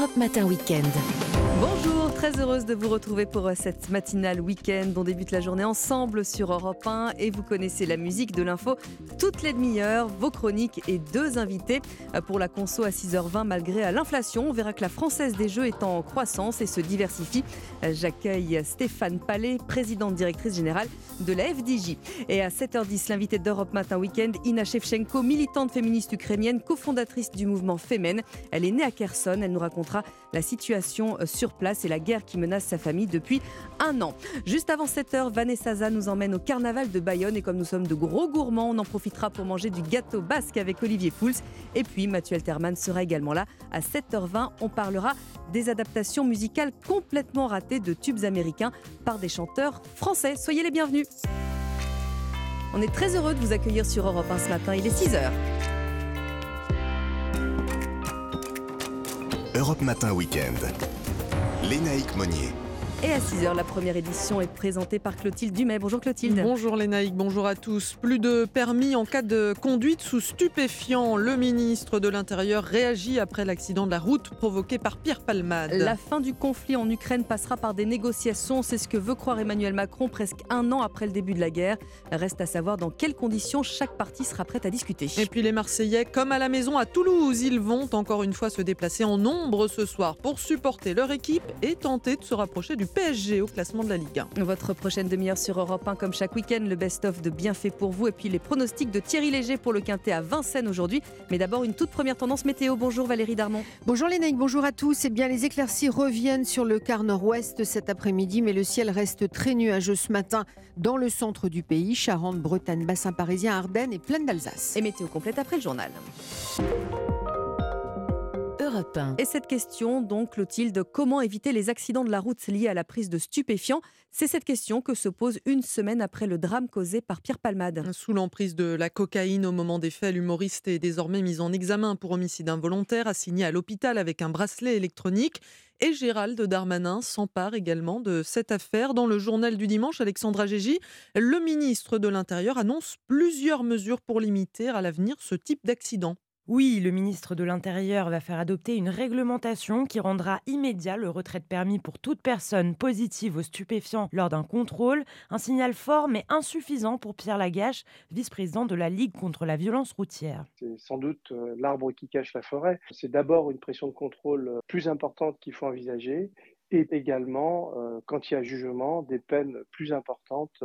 Europe Matin Weekend. Bonjour, très heureuse de vous retrouver pour euh, cette matinale week-end. On débute la journée ensemble sur Europe 1 et vous connaissez la musique de l'info toutes les demi-heures, vos chroniques et deux invités euh, pour la conso à 6h20 malgré euh, l'inflation. On verra que la française des jeux est en croissance et se diversifie. J'accueille Stéphane Palais, présidente directrice générale de la FDJ. Et à 7h10, l'invité d'Europe Matin Week-end, Ina Shevchenko, militante féministe ukrainienne, cofondatrice du mouvement Femen. Elle est née à Kherson. Elle nous la situation sur place et la guerre qui menace sa famille depuis un an. Juste avant 7h, Vanessa Zah nous emmène au carnaval de Bayonne et comme nous sommes de gros gourmands, on en profitera pour manger du gâteau basque avec Olivier Pouls. Et puis Mathieu Alterman sera également là à 7h20. On parlera des adaptations musicales complètement ratées de tubes américains par des chanteurs français. Soyez les bienvenus. On est très heureux de vous accueillir sur Europe 1 ce matin. Il est 6h. Europe Matin Weekend. Lénaïque Monnier. Et à 6h, la première édition est présentée par Clotilde Dumais. Bonjour Clotilde. Bonjour Lénaïque, bonjour à tous. Plus de permis en cas de conduite sous stupéfiant. Le ministre de l'Intérieur réagit après l'accident de la route provoqué par Pierre Palmade. La fin du conflit en Ukraine passera par des négociations. C'est ce que veut croire Emmanuel Macron presque un an après le début de la guerre. Reste à savoir dans quelles conditions chaque partie sera prête à discuter. Et puis les Marseillais, comme à la maison à Toulouse, ils vont encore une fois se déplacer en nombre ce soir pour supporter leur équipe et tenter de se rapprocher du PSG au classement de la Ligue 1. Votre prochaine demi-heure sur Europe 1, comme chaque week-end, le best-of de Bienfait pour vous et puis les pronostics de Thierry Léger pour le Quintet à Vincennes aujourd'hui. Mais d'abord, une toute première tendance météo. Bonjour Valérie Darmon. Bonjour Lénaïque, bonjour à tous. Eh bien, les éclaircies reviennent sur le quart nord-ouest cet après-midi, mais le ciel reste très nuageux ce matin dans le centre du pays, Charente, Bretagne, bassin parisien, Ardennes et plaine d'Alsace. Et météo complète après le journal. Et cette question, donc, Clotilde, comment éviter les accidents de la route liés à la prise de stupéfiants? C'est cette question que se pose une semaine après le drame causé par Pierre Palmade. Sous l'emprise de la cocaïne au moment des faits, l'humoriste est désormais mis en examen pour homicide involontaire, assigné à l'hôpital avec un bracelet électronique. Et Gérald Darmanin s'empare également de cette affaire. Dans le journal du dimanche, Alexandra Gégy, le ministre de l'Intérieur annonce plusieurs mesures pour limiter à l'avenir ce type d'accident. Oui, le ministre de l'Intérieur va faire adopter une réglementation qui rendra immédiat le retrait de permis pour toute personne positive aux stupéfiants lors d'un contrôle. Un signal fort mais insuffisant pour Pierre Lagache, vice-président de la Ligue contre la violence routière. C'est sans doute euh, l'arbre qui cache la forêt. C'est d'abord une pression de contrôle euh, plus importante qu'il faut envisager et également, euh, quand il y a jugement, des peines plus importantes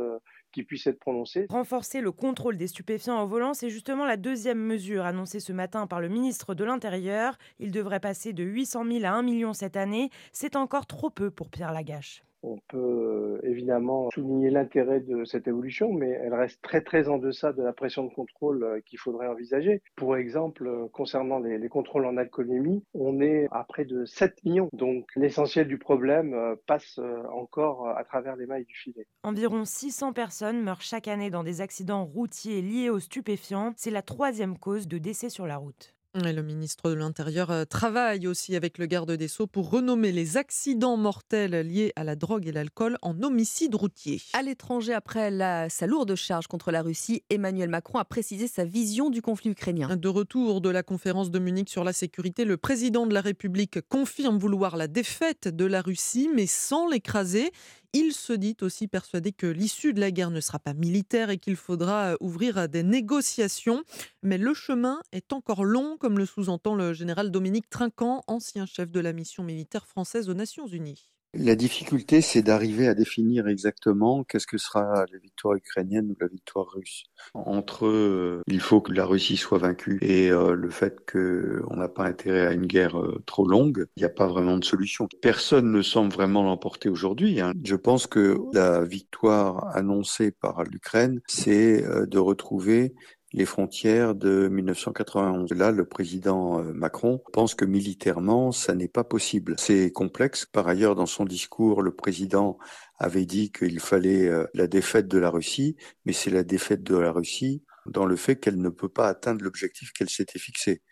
être. Renforcer le contrôle des stupéfiants au volant, c'est justement la deuxième mesure annoncée ce matin par le ministre de l'Intérieur. Il devrait passer de 800 000 à 1 million cette année. C'est encore trop peu pour Pierre Lagache. On peut euh, évidemment souligner l'intérêt de cette évolution, mais elle reste très en deçà de la pression de contrôle euh, qu'il faudrait envisager. Pour exemple, euh, concernant les, contrôles en alcoolémie, on est à près de 7 millions. Donc l'essentiel du problème passe encore à travers les mailles du filet. Environ 600 personnes meurent chaque année dans des accidents routiers liés aux stupéfiants. C'est la troisième cause de décès sur la route le ministre de l'Intérieur euh, travaille aussi avec le garde des Sceaux pour renommer les accidents mortels liés à la drogue et l'alcool en homicide routier. À l'étranger, après sa lourde charge contre la Russie, Emmanuel Macron a précisé sa vision du conflit ukrainien. De retour de la conférence de Munich sur la sécurité, le président de la République confirme vouloir la défaite de la Russie, mais sans l'écraser. Il se dit aussi persuadé que l'issue de la guerre ne sera pas militaire et qu'il faudra euh, ouvrir des négociations. Mais le chemin est encore long, comme le sous-entend le général Dominique Trinquant, ancien chef de la mission militaire française aux Nations Unies. La difficulté, c'est d'arriver à définir exactement qu'est-ce que sera la victoire ukrainienne ou la victoire russe. Entre euh, il faut que la Russie soit vaincue et euh, le fait qu'on n'a pas intérêt à une guerre euh, trop longue, il n'y a pas vraiment de solution. Personne ne semble vraiment l'emporter aujourd'hui. Hein. Je pense que la victoire annoncée par l'Ukraine, c'est de retrouver les frontières de 1991. Là, le président euh, Macron pense que militairement, ça n'est pas possible. C'est complexe. Par ailleurs, dans son discours, le président avait dit qu'il fallait euh, la défaite de la Russie, mais c'est la défaite de la Russie dans le fait qu'elle ne peut pas atteindre l'objectif qu'elle s'était fixé.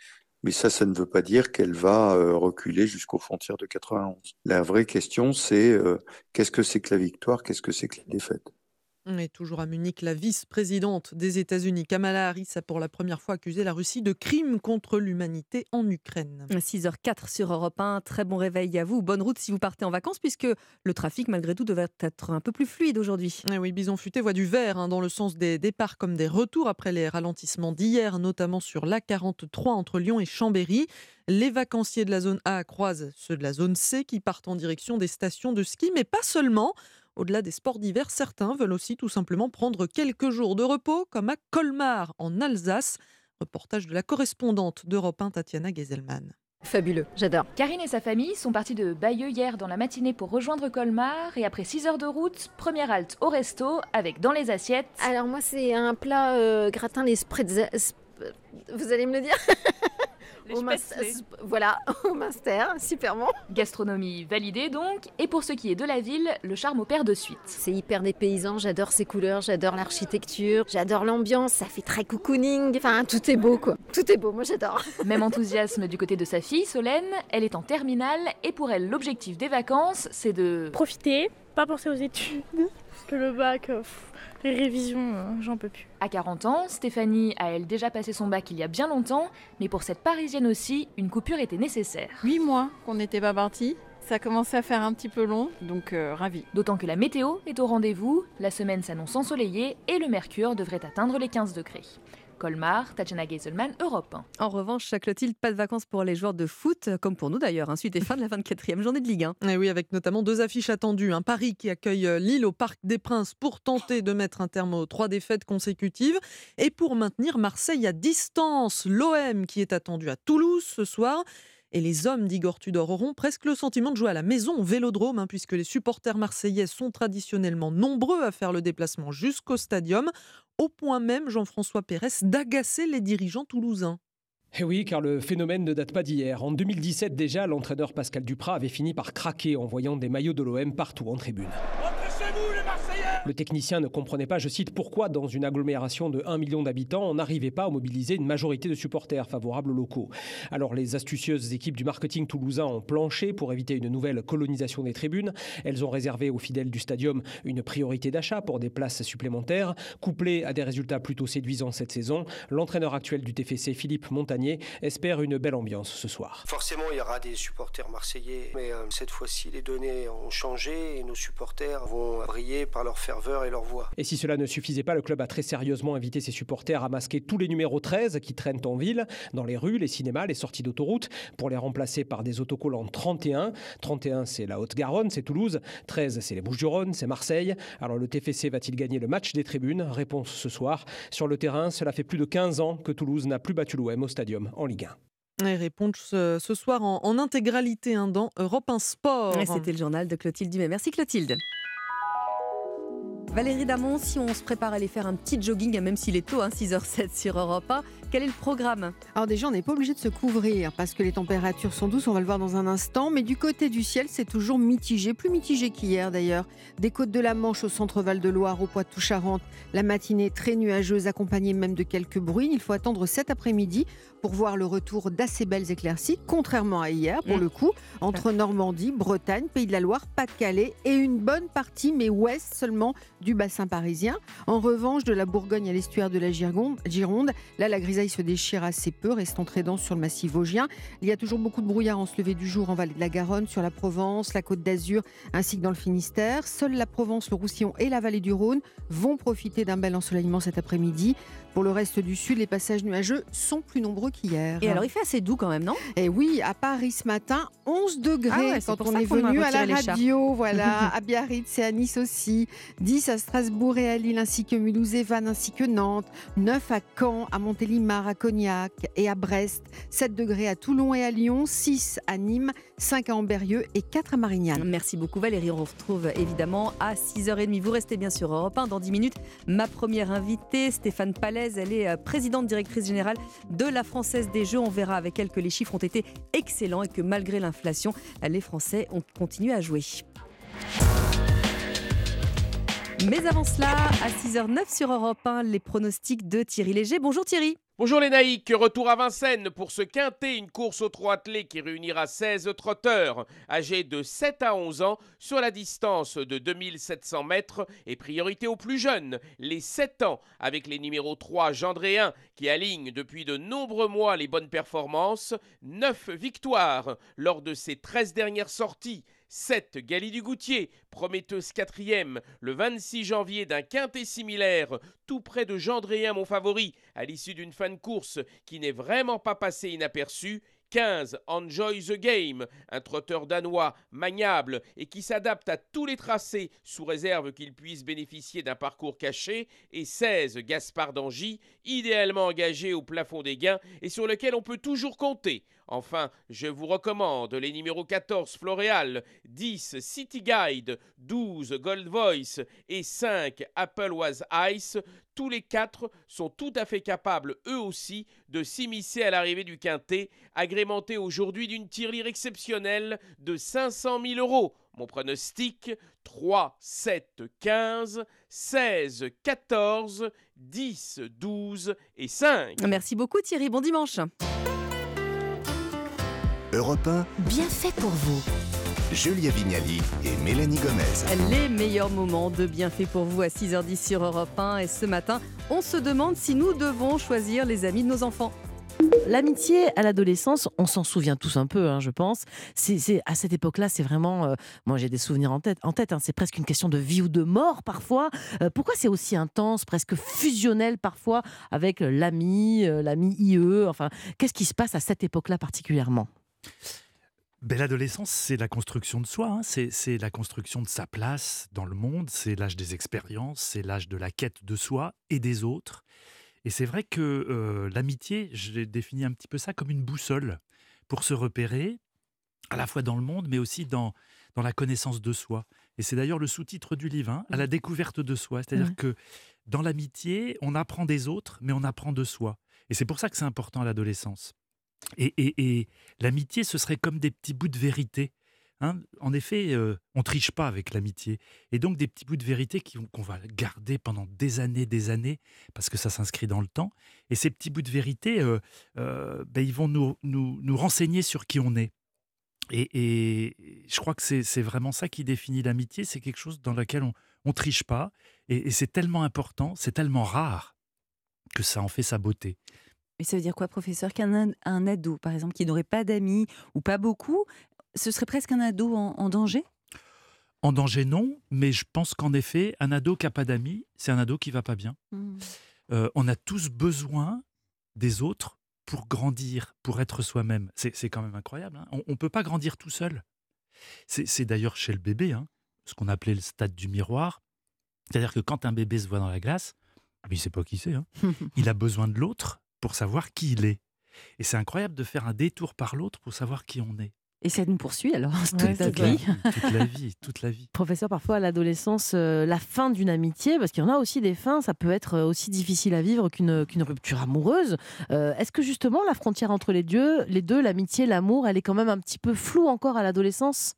Mais ça, ça ne veut pas dire qu'elle va euh, reculer jusqu'aux frontières de 91. La vraie question, c'est qu'est-ce que c'est que la victoire, qu'est-ce que c'est que la défaite? Et toujours à Munich, la vice-présidente des États-Unis, Kamala Harris, a pour la première fois accusé la Russie de crimes contre l'humanité en Ukraine. 6h04 sur Europe 1. Très bon réveil à vous. Bonne route si vous partez en vacances, puisque le trafic, malgré tout, devrait être un peu plus fluide aujourd'hui. Eh oui, Bison Futé voit du vert hein, dans le sens des départs comme des retours après les ralentissements d'hier, notamment sur l'A43 entre Lyon et Chambéry. Les vacanciers de la zone A croisent ceux de la zone C qui partent en direction des stations de ski, mais pas seulement. Au-delà des sports d'hiver, certains veulent aussi tout simplement prendre quelques jours de repos, comme à Colmar, en Alsace. Reportage de la correspondante d'Europe 1, Tatiana Geselman. Fabuleux, j'adore. Karine et sa famille sont partis de Bayeux hier dans la matinée pour rejoindre Colmar et après 6 heures de route, première halte au resto avec dans les assiettes. Alors moi c'est un plat euh, gratin les spreads. Vous allez me le dire Les Spätzle. Voilà, au Minster, super bon. Gastronomie validée donc, et pour ce qui est de la ville, le charme opère de suite. C'est hyper dépaysant, j'adore ces couleurs, j'adore l'architecture, j'adore l'ambiance, ça fait très cocooning, enfin tout est beau quoi. Tout est beau, moi j'adore. Même enthousiasme du côté de sa fille, Solène, elle est en terminale, et pour elle l'objectif des vacances, c'est de... Profiter, pas penser aux études, parce que le bac, euh, pff, les révisions, euh, j'en peux plus. À 40 ans, Stéphanie a elle déjà passé son bac il y a bien longtemps, mais pour cette parisienne aussi, une coupure était nécessaire. Huit mois qu'on n'était pas parti. Ça commençait à faire un petit peu long, donc euh, ravi. D'autant que la météo est au rendez-vous, la semaine s'annonce ensoleillée et le mercure devrait atteindre les 15 degrés. Colmar, Tatjana Geiselman, Europe 1. En revanche, Clotilde, pas de vacances pour les joueurs de foot, comme pour nous d'ailleurs. hein, suite et fin de la 24e journée de Ligue 1. Et oui, avec notamment deux affiches attendues. Un Paris qui accueille euh, Lille au Parc des Princes pour tenter de mettre un terme aux trois défaites consécutives et pour maintenir Marseille à distance. L'OM qui est attendu à Toulouse ce soir. Et les hommes d'Igor Tudor auront presque le sentiment de jouer à la maison au Vélodrome, hein, puisque les supporters marseillais sont traditionnellement nombreux à faire le déplacement jusqu'au stadium, au point même, Jean-François Pérez, d'agacer les dirigeants toulousains. Eh oui, car le phénomène ne date pas d'hier. En 2017 déjà, l'entraîneur Pascal Duprat avait fini par craquer en voyant des maillots de l'OM partout en tribune. Le technicien ne comprenait pas, je cite, pourquoi dans une agglomération de 1 million d'habitants, on n'arrivait pas à mobiliser une majorité de supporters favorables aux locaux. Alors les astucieuses équipes du marketing toulousain ont planché pour éviter une nouvelle colonisation des tribunes. Elles ont réservé aux fidèles du stadium une priorité d'achat pour des places supplémentaires. Couplé à des résultats plutôt séduisants cette saison, l'entraîneur actuel du TFC, Philippe Montagnier, espère une belle ambiance ce soir. Forcément, il y aura des supporters marseillais, mais euh, cette fois-ci, les données ont changé et nos supporters vont briller par leur et leur voix. Et si cela ne suffisait pas, le club a très sérieusement invité ses supporters à masquer tous les numéros 13 qui traînent en ville, dans les rues, les cinémas, les sorties d'autoroute, pour les remplacer par des autocollants 31. 31, c'est la Haute-Garonne, c'est Toulouse. 13, c'est les Bouches-du-Rhône, c'est Marseille. Alors le TFC va-t-il gagner le match des tribunes? Réponse ce soir. Sur le terrain, cela fait plus de 15 ans que Toulouse n'a plus battu l'OM au stadium en Ligue 1. Et réponse ce, soir en, en intégralité hein, dans Europe 1 Sport. C'était le journal de Clotilde Dumais. Merci Clotilde. Valérie Damon, si on se prépare à aller faire un petit jogging, même s'il est tôt, hein, 6h07 sur Europe 1, quel est le programme Alors déjà, on n'est pas obligé de se couvrir parce que les températures sont douces, on va le voir dans un instant. Mais du côté du ciel, c'est toujours mitigé, plus mitigé qu'hier d'ailleurs. Des côtes de la Manche au centre Val-de-Loire, au Poitou-Charentes, la matinée très nuageuse, accompagnée même de quelques bruits. Il faut attendre cet après-midi pour voir le retour d'assez belles éclaircies, contrairement à hier pour Mmh. le coup, entre Normandie, Bretagne, Pays de la Loire, Pas-de-Calais et une bonne partie, mais ouest seulement, du bassin parisien. En revanche, de la Bourgogne à l'estuaire de la Gironde, Gironde, là la grisaille se déchire assez peu, restant très dense sur le massif vosgien. Il y a toujours beaucoup de brouillard en se lever du jour en vallée de la Garonne, sur la Provence, la Côte d'Azur, ainsi que dans le Finistère. Seule la Provence, le Roussillon et la vallée du Rhône vont profiter d'un bel ensoleillement cet après-midi. Pour le reste du sud, les passages nuageux sont plus nombreux qu'hier. Et alors, il fait assez doux quand même, non? Et oui, à Paris ce matin, 11 degrés Ah ouais, quand on est venu à la radio. Voilà, à Biarritz et à Nice aussi. 10 à Strasbourg et à Lille, ainsi que Mulhouse et Vannes, ainsi que Nantes. 9 à Caen, à Montélimar, à Cognac et à Brest. 7 degrés à Toulon et à Lyon. 6 à Nîmes, 5 à Amberieux et 4 à Marignane. Merci beaucoup Valérie. On vous retrouve évidemment à 6h30. Vous restez bien sur Europe 1. Dans 10 minutes, ma première invitée, Stéphane Elle est euh, présidente directrice générale de la Française des Jeux. On verra avec elle que les chiffres ont été excellents et que malgré l'inflation, les Français ont continué à jouer. Mais avant cela, à 6h09 sur Europe 1, les pronostics de Thierry Léger. Bonjour Thierry. Bonjour les naïcs, retour à Vincennes pour ce quintet, une course au trois attelé qui réunira 16 trotteurs âgés de 7 à 11 ans sur la distance de 2700 mètres et priorité aux plus jeunes, les 7 ans, avec les numéros 3 Gendréen qui aligne depuis de nombreux mois les bonnes performances, 9 victoires lors de ses 13 dernières sorties, 7. Gali du Goutier, prometteuse quatrième, le 26 janvier d'un quintet similaire, tout près de Gendréen, mon favori, à l'issue d'une fin de course qui n'est vraiment pas passée inaperçue. 15. Enjoy the Game, un trotteur danois maniable et qui s'adapte à tous les tracés sous réserve qu'il puisse bénéficier d'un parcours caché. Et 16. Gaspard d'Angy, idéalement engagé au plafond des gains et sur lequel on peut toujours compter. Enfin, je vous recommande les numéros 14 Floréal, 10 City Guide, 12 Gold Voice et 5 Apple Was Ice. Tous les quatre sont tout à fait capables, eux aussi, de s'immiscer à l'arrivée du quintet, agrémenté aujourd'hui d'une tirelire exceptionnelle de 500 000 euros. Mon pronostic 3, 7, 15, 16, 14, 10, 12 et 5. Merci beaucoup Thierry, bon dimanche. Europe 1, Bien fait pour vous. Julia Vignali et Mélanie Gomez. Les meilleurs moments de bienfait pour vous à 6h10 sur Europe 1 et ce matin, on se demande si nous devons choisir les amis de nos enfants. L'amitié à l'adolescence, on s'en souvient tous un peu, hein, je pense. C'est, à cette époque-là, c'est vraiment. euh, moi, j'ai des souvenirs en tête. En tête, hein, c'est presque une question de vie ou de mort parfois. Euh, pourquoi c'est aussi intense, presque fusionnel parfois avec euh, l'ami, euh, l'ami IE Enfin, qu'est-ce qui se passe à cette époque-là particulièrement? Ben, L'adolescence, c'est la construction de soi, hein. c'est la construction de sa place dans le monde, c'est l'âge des expériences, c'est l'âge de la quête de soi et des autres. Et c'est vrai que euh, l'amitié, je l'ai défini un petit peu ça comme une boussole pour se repérer, à la fois dans le monde, mais aussi dans, dans la connaissance de soi. Et c'est d'ailleurs le sous-titre du livre, hein, à la découverte de soi. C'est-à-dire Ouais. que dans l'amitié, on apprend des autres, mais on apprend de soi. Et c'est pour ça que c'est important à l'adolescence. Et, l'amitié, ce serait comme des petits bouts de vérité. hein. En effet, euh, on triche pas avec l'amitié. Et donc des petits bouts de vérité qu'on va garder pendant des années, des années, parce que ça s'inscrit dans le temps. Et ces petits bouts de vérité, euh, euh, ben, ils vont nous, nous, renseigner sur qui on est. Et, et je crois que c'est vraiment ça qui définit l'amitié. C'est quelque chose dans lequel on ne triche pas. Et c'est tellement important, c'est tellement rare que ça en fait sa beauté. Mais ça veut dire quoi, professeur Qu'un ad- un ado, par exemple, qui n'aurait pas d'amis ou pas beaucoup, ce serait presque un ado en, en danger? En danger, non, mais je pense qu'en effet, un ado qui n'a pas d'amis, c'est un ado qui va pas bien. Euh, on a tous besoin des autres pour grandir, pour être soi-même. C'est quand même incroyable. hein. On ne peut pas grandir tout seul. C'est c'est d'ailleurs chez le bébé, hein, ce qu'on appelait le stade du miroir. C'est-à-dire que quand un bébé se voit dans la glace, mais il ne sait pas qui c'est. hein, il a besoin de l'autre pour savoir qui il est. Et c'est incroyable de faire un détour par l'autre pour savoir qui on est. Et ça nous poursuit alors toute Ouais, ta toute vie. Toute la vie, toute la vie. Professeur, parfois à l'adolescence, euh, la fin d'une amitié, parce qu'il y en a aussi des fins, ça peut être euh, aussi difficile à vivre qu'une qu'une rupture amoureuse. Euh, Est-ce que justement la frontière entre les deux, les deux, l'amitié, l'amour, elle est quand même un petit peu floue encore à l'adolescence?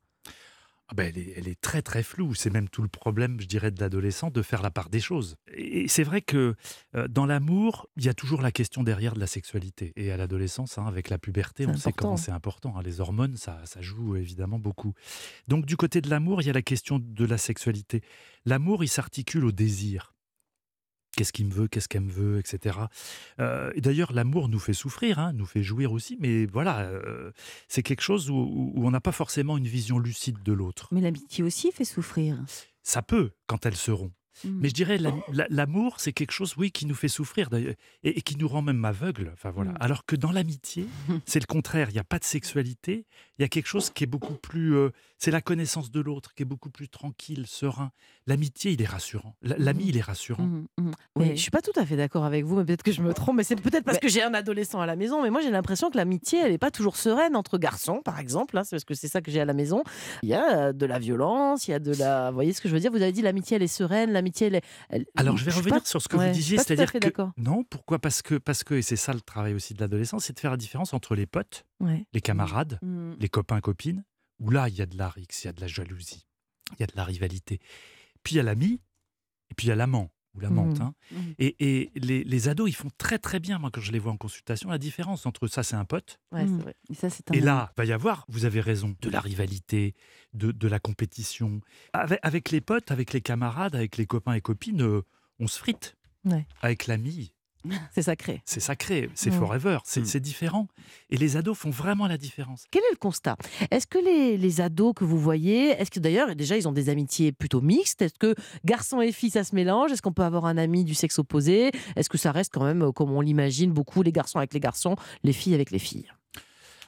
Ah ben, elle, est, elle est très très floue. C'est même tout le problème, je dirais, de l'adolescent de faire la part des choses. Et c'est vrai que euh, dans l'amour, il y a toujours la question derrière de la sexualité. Et à l'adolescence, hein, avec la puberté, on sait comment c'est important. hein. Les hormones, ça, ça joue évidemment beaucoup. Donc du côté de l'amour, il y a la question de la sexualité. L'amour, il s'articule au désir. Qu'est-ce qu'il me veut, qu'est-ce qu'elle me veut, etc. Euh, et d'ailleurs, l'amour nous fait souffrir, hein, nous fait jouir aussi, mais voilà, euh, c'est quelque chose où, on n'a pas forcément une vision lucide de l'autre. Mais l'amitié aussi fait souffrir. Ça peut quand elles seront. Mm. Mais je dirais, la- la- l'amour, c'est quelque chose, oui, qui nous fait souffrir d'ailleurs, et, et qui nous rend même aveugle. Enfin, voilà. Mm. Alors que dans l'amitié, c'est le contraire. Il n'y a pas de sexualité. Il y a quelque chose qui est beaucoup plus. euh, c'est la connaissance de l'autre, qui est beaucoup plus tranquille, serein. L'amitié, il est rassurant. L'ami, il est rassurant. Mm, mm. Mais Ouais. je suis pas tout à fait d'accord avec vous, mais peut-être que je me trompe. Mais c'est peut-être parce que j'ai un adolescent à la maison. Mais moi, j'ai l'impression que l'amitié, elle n'est pas toujours sereine entre garçons, par exemple. Là, c'est parce que c'est ça que j'ai à la maison. Il y a de la violence, il y a de la. Vous voyez ce que je veux dire? Vous avez dit l'amitié, elle est sereine, elle elle- Alors, je vais revenir pas- sur ce que ouais, vous disiez, c'est-à-dire que non, pourquoi? Parce que parce que et c'est ça le travail aussi de l'adolescence, c'est de faire la différence entre les potes, Ouais. les camarades, Mm. les copains copines, où là il y a de la rixe, il y a de la jalousie, il y a de la rivalité. Puis il y a l'ami, et puis il y a l'amant. Ou la menthe. Mmh. hein. Mmh. Et, et les, les ados, ils font très très bien, moi quand je les vois en consultation, la différence entre ça c'est un pote. Ouais, vrai. Et ça, c'est un Et là, va y avoir, vous avez raison, de la rivalité, de, de la compétition. Avec, avec les potes, avec les camarades, avec les copains et copines, euh, on se frite. Ouais. Avec l'ami, C'est sacré. c'est sacré, c'est Mm. forever, c'est c'est différent. Et les ados font vraiment la différence. Quel est le constat? Est-ce que les, les ados que vous voyez, est-ce que d'ailleurs, déjà, ils ont des amitiés plutôt mixtes? Est-ce que garçons et filles, ça se mélange? Est-ce qu'on peut avoir un ami du sexe opposé? Est-ce que ça reste quand même, euh, comme on l'imagine, beaucoup les garçons avec les garçons, les filles avec les filles?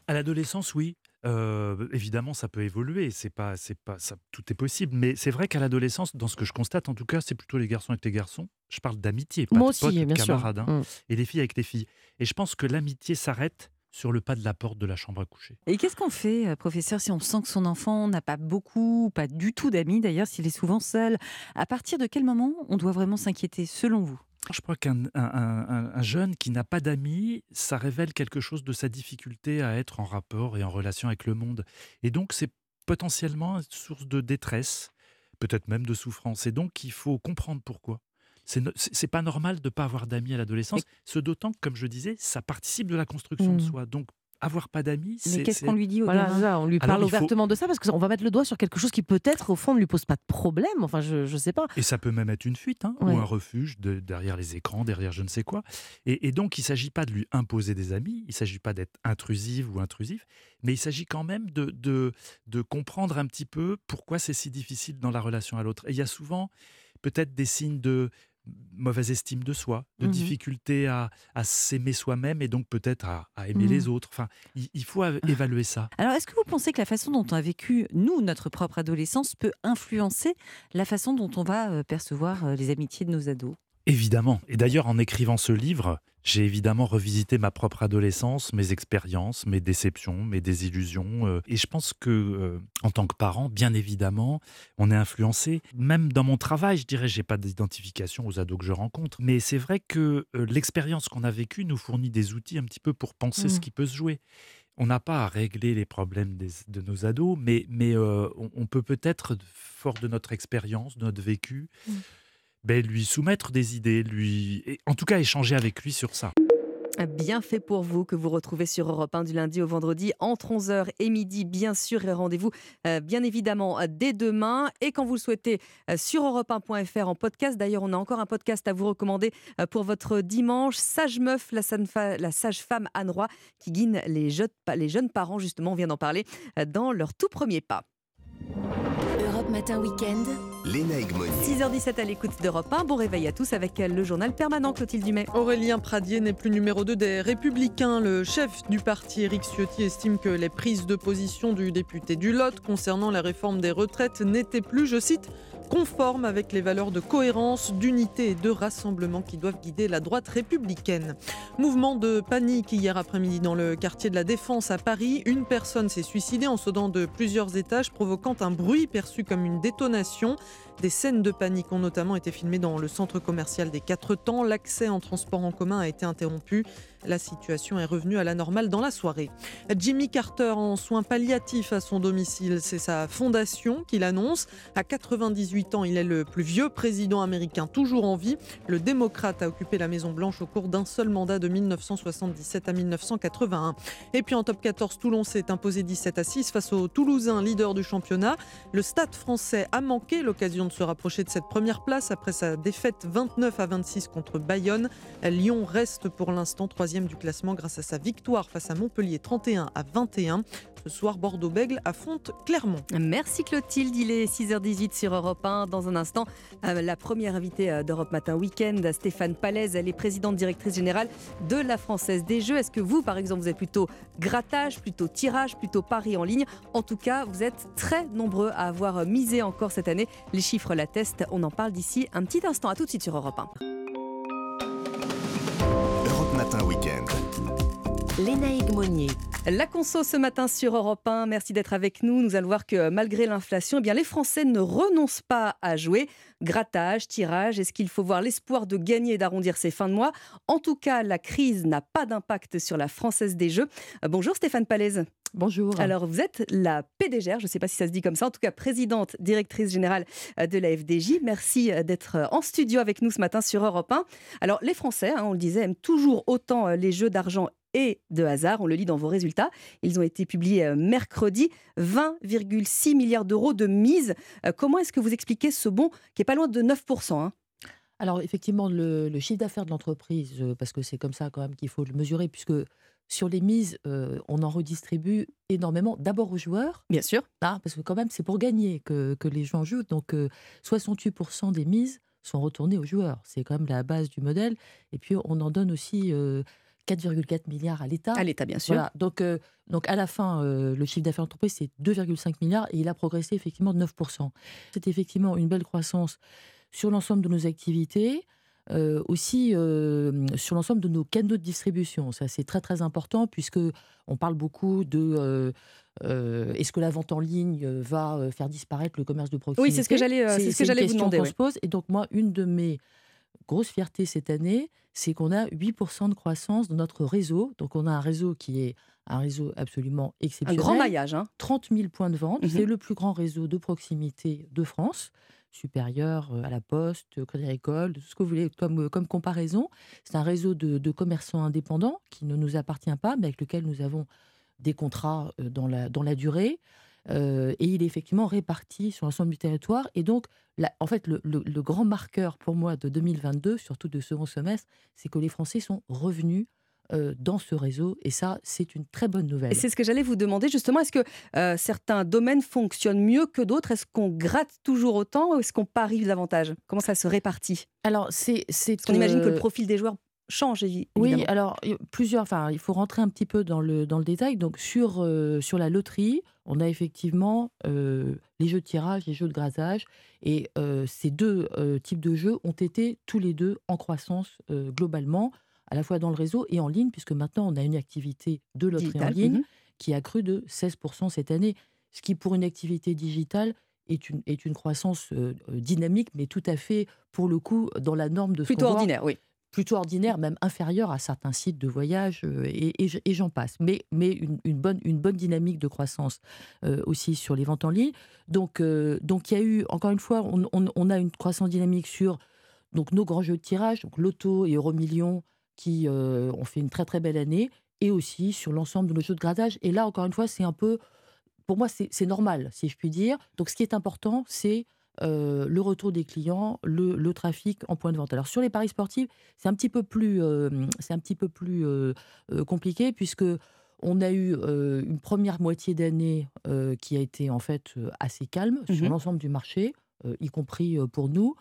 À l'adolescence, oui. Euh, évidemment, ça peut évoluer. C'est pas, c'est pas, ça, tout est possible. Mais c'est vrai qu'à l'adolescence, dans ce que je constate, en tout cas, c'est plutôt les garçons avec les garçons. Je parle d'amitié, pas Moi de potes, bien camarades, hein. Mm. et les filles avec les filles. Et je pense que l'amitié s'arrête sur le pas de la porte de la chambre à coucher. Et qu'est-ce qu'on fait, euh, professeur, si on sent que son enfant n'a pas beaucoup, ou pas du tout d'amis d'ailleurs, s'il est souvent seul À partir de quel moment on doit vraiment s'inquiéter, selon vous? Je crois qu'un un, un- un jeune qui n'a pas d'amis, ça révèle quelque chose de sa difficulté à être en rapport et en relation avec le monde. Et donc, c'est potentiellement une source de détresse, peut-être même de souffrance. Et donc, il faut comprendre pourquoi. C'est no- pas normal de ne pas avoir d'amis à l'adolescence, ce d'autant que, comme je disais, ça participe de la construction de Mm. soi. Donc, avoir pas d'amis, c'est. Mais qu'est-ce qu'on lui dit au Voilà, ça, on lui Alors, parle faut- ouvertement de ça parce qu'on va mettre le doigt sur quelque chose qui peut-être, au fond, ne lui pose pas de problème. Enfin, je ne sais pas. Et ça peut même être une fuite, hein, Ouais. ou un refuge de- derrière les écrans, derrière je ne sais quoi. Et, et donc, il ne s'agit pas de lui imposer des amis, il ne s'agit pas d'être intrusive ou intrusif, mais il s'agit quand même de, de, de comprendre un petit peu pourquoi c'est si difficile dans la relation à l'autre. Et il y a souvent peut-être des signes de mauvaise estime de soi, de Mhm. difficulté à, à s'aimer soi-même et donc peut-être à, à aimer Mhm. les autres. Enfin, il, il faut av- évaluer ça. Alors, est-ce que vous pensez que la façon dont on a vécu, nous, notre propre adolescence, peut influencer la façon dont on va euh, percevoir euh, les amitiés de nos ados? Évidemment. Et d'ailleurs, en écrivant ce livre, j'ai évidemment revisité ma propre adolescence, mes expériences, mes déceptions, mes désillusions. euh, et je pense que, euh, en tant que parent, bien évidemment, on est influencé. Même dans mon travail, je dirais, j'ai pas d'identification aux ados que je rencontre. Mais c'est vrai que euh, l'expérience qu'on a vécue nous fournit des outils un petit peu pour penser ce Mm. qui peut se jouer. On n'a pas à régler les problèmes des- de nos ados, mais, mais euh, on, on peut peut-être, fort de notre expérience, de notre vécu, Mm. Ben, lui soumettre des idées, lui, et en tout cas échanger avec lui sur ça. Bien fait pour vous que vous retrouvez sur Europe 1 du lundi au vendredi entre 11h et midi bien sûr et rendez-vous euh, bien évidemment euh, dès demain et quand vous le souhaitez euh, sur europe1.fr en podcast. D'ailleurs on a encore un podcast à vous recommander pour votre dimanche. Sage meuf, la, la sage-femme Anne Roy qui guide les les jeunes parents justement, on vient d'en parler, dans leur tout premier pas. Matin Weekend. Léna Egmonier. 6h17 à l'écoute d'Europe 1. Bon réveil à tous avec euh, le journal permanent Clotilde Dumais. Aurélien Pradier n'est plus numéro 2 des Républicains. Le chef du parti, Éric Ciotti, estime que les prises de position du député du Lot concernant la réforme des retraites n'étaient plus, je cite, conformes avec les valeurs de cohérence, d'unité et de rassemblement qui doivent guider la droite républicaine. Mouvement de panique hier après-midi dans le quartier de la Défense à Paris. Une personne s'est suicidée en sautant de plusieurs étages, provoquant un bruit perçu comme une détonation. Des scènes de panique ont notamment été filmées dans le centre commercial des Quatre Temps. L'accès en transport en commun a été interrompu. La situation est revenue à la normale dans la soirée. Jimmy Carter en soins palliatifs à son domicile, c'est sa fondation qui l'annonce. À 98 ans, il est le plus vieux président américain toujours en vie. Le démocrate a occupé la Maison Blanche au cours d'un seul mandat de 1977 à 1981. Et puis en top 14, Toulon s'est imposé 17 à 6 face au Toulousain, leader du championnat. Le Stade français a manqué l'occasion de se rapprocher de cette première place après sa défaite 29 à 26 contre Bayonne. Lyon reste pour l'instant troisième du classement grâce à sa victoire face à Montpellier 31 à 21. Ce soir, Bordeaux-Bègle affronte Clermont. Merci Clotilde, il est 6h18 sur Europe 1. Dans un instant, euh, la première invitée euh, d'Europe Matin Weekend, Stéphane Palaise, elle est présidente directrice générale de la Française des Jeux. Est-ce que vous, par exemple, vous êtes plutôt grattage, plutôt tirage, plutôt pari en ligne? En tout cas, vous êtes très nombreux à avoir misé encore cette année. Les chiffres l'attestent. On en parle d'ici un petit instant. À tout de suite sur Europe 1. Europe Matin. Lénaïque Monnier. La conso ce matin sur Europe 1, merci d'être avec nous. Nous allons voir que malgré l'inflation, eh bien les Français ne renoncent pas à jouer. Grattage, tirage, est-ce qu'il faut voir l'espoir de gagner et d'arrondir ses fins de mois? En tout cas, la crise n'a pas d'impact sur la Française des Jeux. Euh, bonjour Stéphane Palaise. Bonjour. Alors, vous êtes la PDGR, je ne sais pas si ça se dit comme ça, en tout cas présidente, directrice générale euh, de la FDJ. Merci euh, d'être en studio avec nous ce matin sur Europe 1. Alors, les Français, hein, on le disait, aiment toujours autant les jeux d'argent et de hasard. On le lit dans vos résultats. Ils ont été publiés euh, mercredi. 20,6 milliards d'euros de mise. Euh, comment est-ce que vous expliquez ce bon qui est pas loin de 9% hein? Alors effectivement, le, chiffre d'affaires de l'entreprise, euh, parce que c'est comme ça quand même qu'il faut le mesurer, puisque sur les mises, on en redistribue énormément. D'abord aux joueurs. Bien sûr. Hein, parce que quand même, c'est pour gagner que, les gens jouent. Donc 68% des mises sont retournées aux joueurs. C'est quand même la base du modèle. Et puis on en donne aussi 4,4 milliards à l'État. À l'État, bien sûr. Donc, euh, donc, à la fin, euh, le chiffre d'affaires d'entreprise, c'est 2,5 milliards et il a progressé effectivement de 9%. C'est effectivement une belle croissance sur l'ensemble de nos activités. Euh, aussi sur l'ensemble de nos canaux de distribution. Ça, c'est très très important puisque on parle beaucoup de est-ce que la vente en ligne va faire disparaître le commerce de proximité Oui, c'est ce que j'allais, c'est, ce que j'allais vous demander. se pose. Et donc moi, une de mes grosse fierté cette année, c'est qu'on a 8% de croissance dans notre réseau. Donc on a un réseau qui est un réseau absolument exceptionnel. Un grand maillage. Hein 30 000 points de vente. Mmh c'est le plus grand réseau de proximité de France, supérieur euh, à la Poste, Crédit Agricole, tout ce que vous voulez comme, euh, comme comparaison. C'est un réseau de, de, commerçants indépendants qui ne nous appartient pas, mais avec lequel nous avons des contrats euh, dans la, dans la durée. Et il est effectivement réparti sur l'ensemble du territoire. Et donc, en fait, le, grand marqueur pour moi de 2022, surtout de second semestre, c'est que les Français sont revenus euh, dans ce réseau. Et ça, c'est une très bonne nouvelle. Et c'est ce que j'allais vous demander justement. Est-ce que euh, certains domaines fonctionnent mieux que d'autres? Est-ce qu'on gratte toujours autant ou est-ce qu'on parie davantage? Comment ça se répartit? Alors, c'est. On imagine que le profil des joueurs change évidemment. Oui, alors plusieurs. Enfin, il faut rentrer un petit peu dans le dans le détail. Donc sur euh, sur la loterie, on a effectivement euh, les jeux de tirage, les jeux de grazage, et euh, ces deux types de jeux ont été tous les deux en croissance globalement, à la fois dans le réseau et en ligne, puisque maintenant on a une activité de loterie en ligne mhm. qui a cru de 16% cette année, ce qui pour une activité digitale est une, est une croissance dynamique, mais tout à fait, pour le coup, dans la norme de ce Plutôt ordinaire, oui plutôt ordinaire, même inférieur à certains sites de voyage, euh, et, j'en passe. Mais, mais une, bonne, une bonne dynamique de croissance euh, aussi sur les ventes en ligne. Donc, euh, donc il y a eu, encore une fois, on, a une croissance dynamique sur donc, nos grands jeux de tirage, donc Loto et Euromillion, qui ont fait une très très belle année, et aussi sur l'ensemble de nos jeux de gradage. Et là, encore une fois, c'est un peu, pour moi, c'est normal, si je puis dire. Donc, ce qui est important, c'est euh, le retour des clients, le, trafic en point de vente. Alors sur les paris sportifs, c'est un petit peu plus, euh, c'est un petit peu plus euh, compliqué puisque on a eu une première moitié d'année qui a été en fait assez calme sur mmh l'ensemble du marché, y compris pour nous,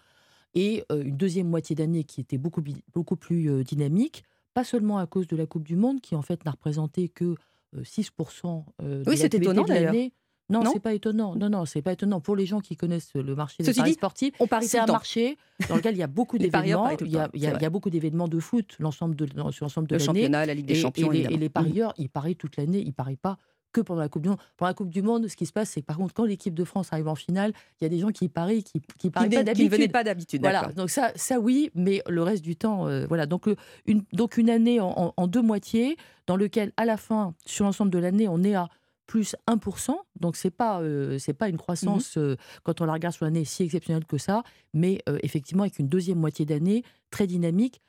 et une deuxième moitié d'année qui était beaucoup, beaucoup plus dynamique, pas seulement à cause de la Coupe du Monde qui en fait n'a représenté que 6% de oui, c'est étonnant, de l'année. Non, c'est pas étonnant. Non, non, c'est pas étonnant. Pour les gens qui connaissent le marché des paris sportifs, c'est un marché dans lequel il y a beaucoup d'événements. Il, il, y a beaucoup d'événements de foot l'ensemble de, sur l'ensemble de l'année. Le championnat, la Ligue des Champions. Et, les, parieurs, ils parient toute l'année. Ils parient pas que pendant la Coupe du Monde. Pendant la Coupe du Monde, ce qui se passe, c'est que par contre, quand l'équipe de France arrive en finale, il y a des gens qui parient, qui, qui parient pas d'habitude. Qui ne venaient pas d'habitude. Voilà. Donc ça, ça oui, mais le reste du temps, euh, voilà. Donc une, donc une année en, en, deux moitiés, dans lequel à la fin, sur l'ensemble de l'année, on est à plus 1%. Donc, ce n'est pas, euh, pas une croissance, mmh euh, quand on la regarde sur l'année, si exceptionnelle que ça, mais euh, effectivement avec une deuxième moitié d'année très dynamique,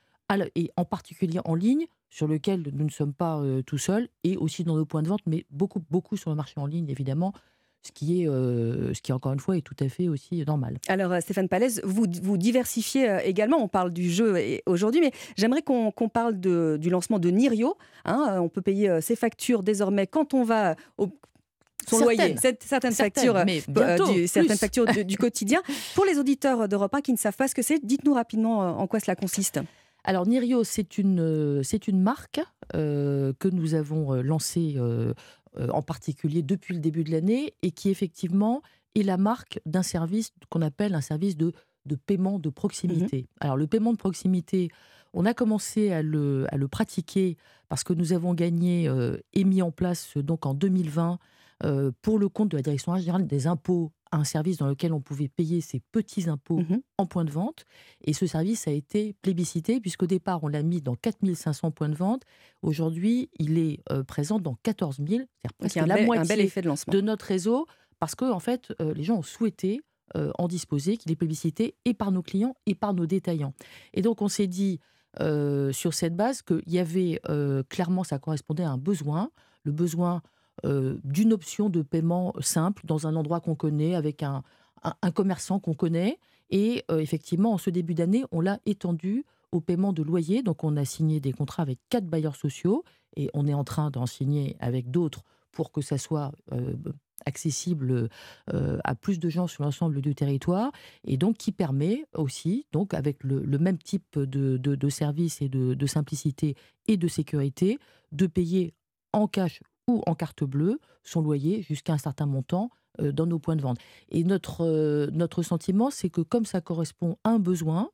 et en particulier en ligne, sur lequel nous ne sommes pas tout seuls, et aussi dans nos points de vente, mais beaucoup, beaucoup sur le marché en ligne, évidemment, ce qui est, euh, ce qui encore une fois est tout à fait aussi normal. Alors euh, Stéphane Palaise, vous, vous diversifiez euh, également, on parle du jeu aujourd'hui, mais j'aimerais qu'on parle de, du lancement de Nirio. Hein. on peut payer ses factures désormais quand on va au, son loyer, certaines, factures, du, certaines factures du, quotidien. Pour les auditeurs d'Europe 1 qui ne savent pas ce que c'est, dites-nous rapidement en quoi cela consiste. Alors Nirio, c'est une, c'est une marque que nous avons lancée euh, en particulier depuis le début de l'année, et qui effectivement est la marque d'un service qu'on appelle un service de, de paiement de proximité. Mmh Alors le paiement de proximité, On a commencé à le, à le pratiquer parce que nous avons gagné euh, et mis en place donc en 2020 euh, pour le compte de la Direction générale des impôts un service dans lequel on pouvait payer ses petits impôts Mmh en point de vente. Et ce service a été plébiscité puisqu'au départ, on l'a mis dans 4500 points de vente. Aujourd'hui, il est euh, présent dans 14 000, c'est-à-dire presque un la bel- un moitié bel effet de lancement. notre réseau parce que en fait, euh, les gens ont souhaité euh, en disposer, qu'il est plébiscité et par nos clients et par nos détaillants. Et donc, on s'est dit sur cette base qu'il y avait clairement, ça correspondait à un besoin, le besoin d'une option de paiement simple dans un endroit qu'on connaît, avec un, un- commerçant qu'on connaît. Et euh, effectivement, en ce début d'année, on l'a étendu au paiement de loyer. Donc, on a signé des contrats avec quatre bailleurs sociaux et on est en train d'en signer avec d'autres pour que ça soit euh, accessible euh, à plus de gens sur l'ensemble du territoire et donc qui permet aussi, donc avec le, même type de, de, service et de simplicité et de sécurité, de payer en cash en carte bleue son loyer jusqu'à un certain montant dans nos points de vente. Et notre, notre sentiment, c'est que comme ça correspond à un besoin,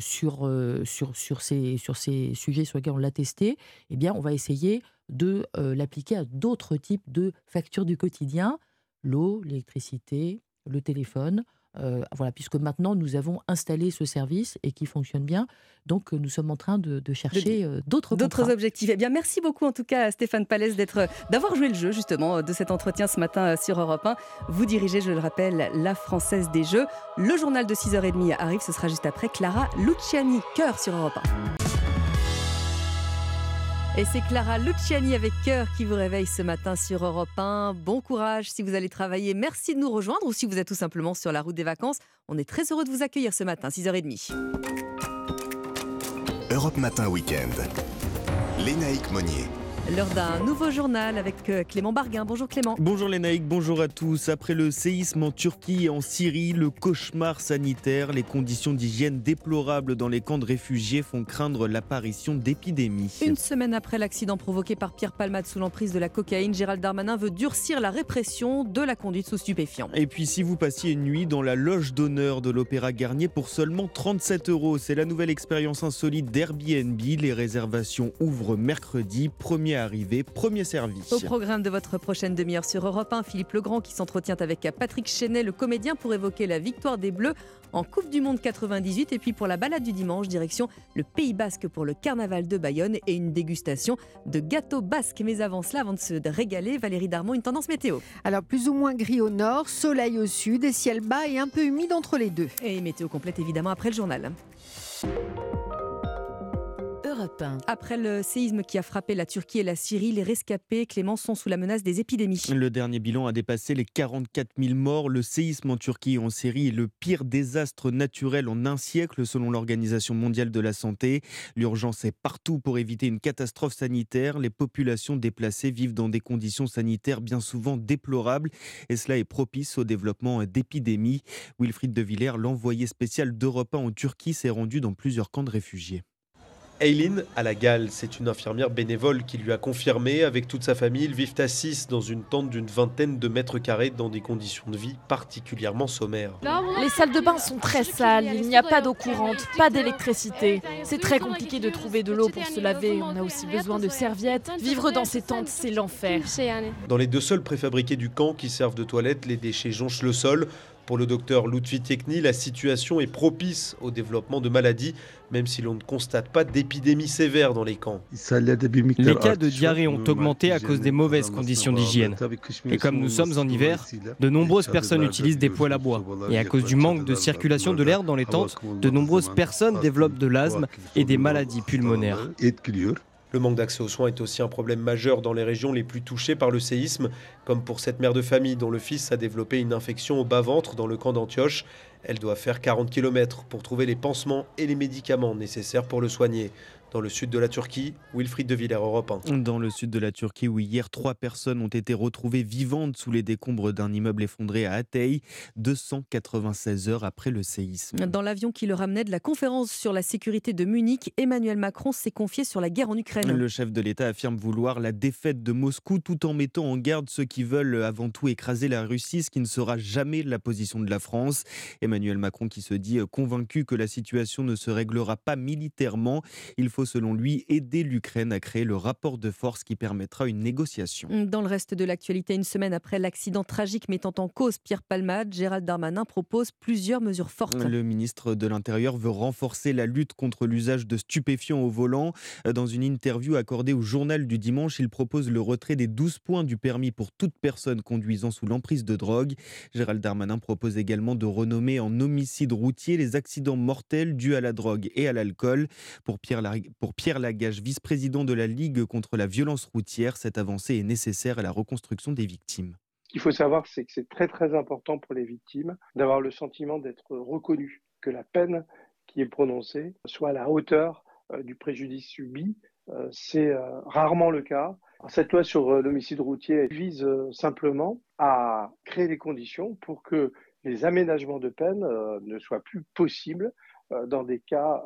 sur, sur, sur, ces, sur ces sujets sur lesquels on l'a testé, eh bien, on va essayer de l'appliquer à d'autres types de factures du quotidien, l'eau, l'électricité, le téléphone. Euh, voilà, puisque maintenant nous avons installé ce service et qui fonctionne bien, donc nous sommes en train de, de chercher euh, d'autres D'autres objectifs. Eh bien, merci beaucoup en tout cas à Stéphane Palès d'être, d'avoir joué le jeu justement de cet entretien ce matin euh, sur Europe 1. Vous dirigez, je le rappelle, la Française des Jeux. Le journal de 6h30 arrive, ce sera juste après Clara Luciani, cœur sur Europe 1. Et c'est Clara Luciani avec cœur qui vous réveille ce matin sur Europe 1. Bon courage si vous allez travailler. Merci de nous rejoindre ou si vous êtes tout simplement sur la route des vacances. On est très heureux de vous accueillir ce matin, 6h30. Europe Matin Week-end. Lénaïque Monnier. L'heure d'un nouveau journal avec euh, Clément Barguin. Bonjour Clément. Bonjour Lénaïque, bonjour à tous. Après le séisme en Turquie et en Syrie, le cauchemar sanitaire, les conditions d'hygiène déplorables dans les camps de réfugiés font craindre l'apparition d'épidémies. Une semaine après l'accident provoqué par Pierre Palmade sous l'emprise de la cocaïne, Gérald Darmanin veut durcir la répression de la conduite sous stupéfiants. Et puis si vous passiez une nuit dans la loge d'honneur de l'Opéra Garnier pour seulement 37 euros, c'est la nouvelle expérience insolite d'Airbnb. Les réservations ouvrent mercredi, premier arrivé, premier servi. Au programme de votre prochaine demi-heure sur Europe 1, Philippe Legrand qui s'entretient avec Patrick Chenet, le comédien, pour évoquer la victoire des Bleus en Coupe du Monde 98. Et puis pour la balade du dimanche, direction le Pays Basque pour le carnaval de Bayonne et une dégustation de gâteaux basques. Mais avant cela, avant de se régaler, Valérie Darmon, une tendance météo. Alors plus ou moins gris au nord, soleil au sud et ciel bas et un peu humide entre les deux. Et météo complète évidemment après le journal. Europe 1. Après le séisme qui a frappé la Turquie et la Syrie, les rescapés, Clément, sont sous la menace des épidémies. Le dernier bilan a dépassé les 44 000 morts. Le séisme en Turquie et en Syrie est le pire désastre naturel en un siècle selon l'Organisation mondiale de la santé. L'urgence est partout pour éviter une catastrophe sanitaire. Les populations déplacées vivent dans des conditions sanitaires bien souvent déplorables et cela est propice au développement d'épidémies. Wilfried de Villers, l'envoyé spécial d'Europe 1 en Turquie, s'est rendu dans plusieurs camps de réfugiés. Eileen Alagal, c'est une infirmière bénévole qui lui a confirmé, avec toute sa famille, ils vivent à 6 dans une tente d'une vingtaine de mètres carrés dans des conditions de vie particulièrement sommaires. Les salles de bain sont très sales, il n'y a pas d'eau courante, pas d'électricité. C'est très compliqué de trouver de l'eau pour se laver, on a aussi besoin de serviettes. Vivre dans ces tentes, c'est l'enfer. Dans les deux sols préfabriqués du camp qui servent de toilettes, les déchets jonchent le sol. Pour le docteur Lutfi Tekni, la situation est propice au développement de maladies, même si l'on ne constate pas d'épidémie sévère dans les camps. Les cas de diarrhée ont augmenté à cause des mauvaises conditions d'hygiène. Et comme nous sommes en hiver, de nombreuses personnes utilisent des poêles à bois. Et à cause du manque de circulation de l'air dans les tentes, de nombreuses personnes développent de l'asthme et des maladies pulmonaires. Le manque d'accès aux soins est aussi un problème majeur dans les régions les plus touchées par le séisme, comme pour cette mère de famille dont le fils a développé une infection au bas-ventre dans le camp d'Antioche. Elle doit faire 40 km pour trouver les pansements et les médicaments nécessaires pour le soigner. Dans le sud de la Turquie, Wilfried de Villers, Europe 1. Dans le sud de la Turquie, où hier, trois personnes ont été retrouvées vivantes sous les décombres d'un immeuble effondré à Atey, 296 heures après le séisme. Dans l'avion qui le ramenait de la conférence sur la sécurité de Munich, Emmanuel Macron s'est confié sur la guerre en Ukraine. Le chef de l'État affirme vouloir la défaite de Moscou tout en mettant en garde ceux qui veulent avant tout écraser la Russie, ce qui ne sera jamais la position de la France. Emmanuel Macron qui se dit convaincu que la situation ne se réglera pas militairement. Il faut selon lui aider l'Ukraine à créer le rapport de force qui permettra une négociation. Dans le reste de l'actualité, une semaine après l'accident tragique mettant en cause Pierre Palmade, Gérald Darmanin propose plusieurs mesures fortes. Le ministre de l'Intérieur veut renforcer la lutte contre l'usage de stupéfiants au volant. Dans une interview accordée au journal du dimanche, il propose le retrait des 12 points du permis pour toute personne conduisant sous l'emprise de drogue. Gérald Darmanin propose également de renommer en homicide routier les accidents mortels dus à la drogue et à l'alcool. Pour Pierre, pour Pierre Lagage, vice-président de la Ligue contre la violence routière, cette avancée est nécessaire à la reconstruction des victimes. Ce qu'il faut savoir, c'est que c'est très très important pour les victimes d'avoir le sentiment d'être reconnu, que la peine qui est prononcée soit à la hauteur euh, du préjudice subi. Euh, c'est euh, rarement le cas. Cette loi sur l'homicide routier vise simplement à créer les conditions pour que les aménagements de peine ne soient plus possibles dans des cas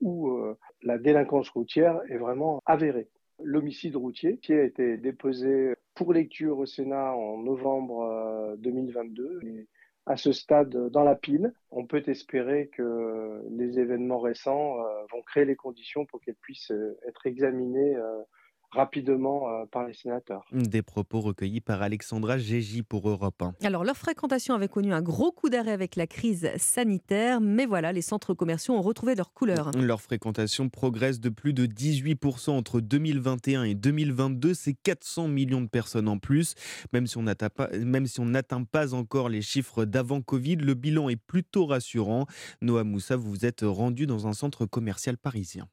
où la délinquance routière est vraiment avérée. L'homicide routier qui a été déposé pour lecture au Sénat en novembre 2022 à ce stade dans la pile. On peut espérer que les événements récents euh, vont créer les conditions pour qu'elle puisse euh, être examinée euh, rapidement euh, par les sénateurs. Des propos recueillis par Alexandra Gégy pour Europe 1. Alors, leur fréquentation avait connu un gros coup d'arrêt avec la crise sanitaire, mais voilà, les centres commerciaux ont retrouvé leur couleur. Leur fréquentation progresse de plus de 18% entre 2021 et 2022, c'est 400 millions de personnes en plus. Même si on n'atteint pas, si encore les chiffres d'avant Covid, le bilan est plutôt rassurant. Noah Moussa, vous vous êtes rendu dans un centre commercial parisien.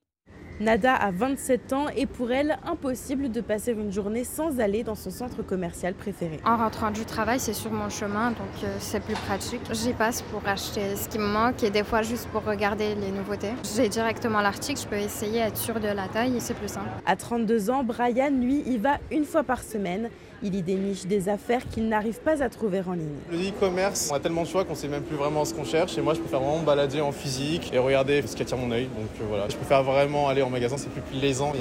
Nada a 27 ans et pour elle, impossible de passer une journée sans aller dans son centre commercial préféré. En rentrant du travail, c'est sur mon chemin, donc euh, c'est plus pratique. J'y passe pour acheter ce qui me manque et des fois juste pour regarder les nouveautés. J'ai directement l'article, je peux essayer, être sûr de la taille et c'est plus simple. À 32 ans, Brian, lui, y va une fois par semaine. Il y déniche des affaires qu'il n'arrive pas à trouver en ligne. Le e-commerce, on a tellement de choix qu'on sait même plus vraiment ce qu'on cherche. Et moi, je préfère vraiment me balader en physique et regarder ce qui attire mon œil. Donc euh, voilà, je préfère vraiment aller en magasin, c'est plus plaisant.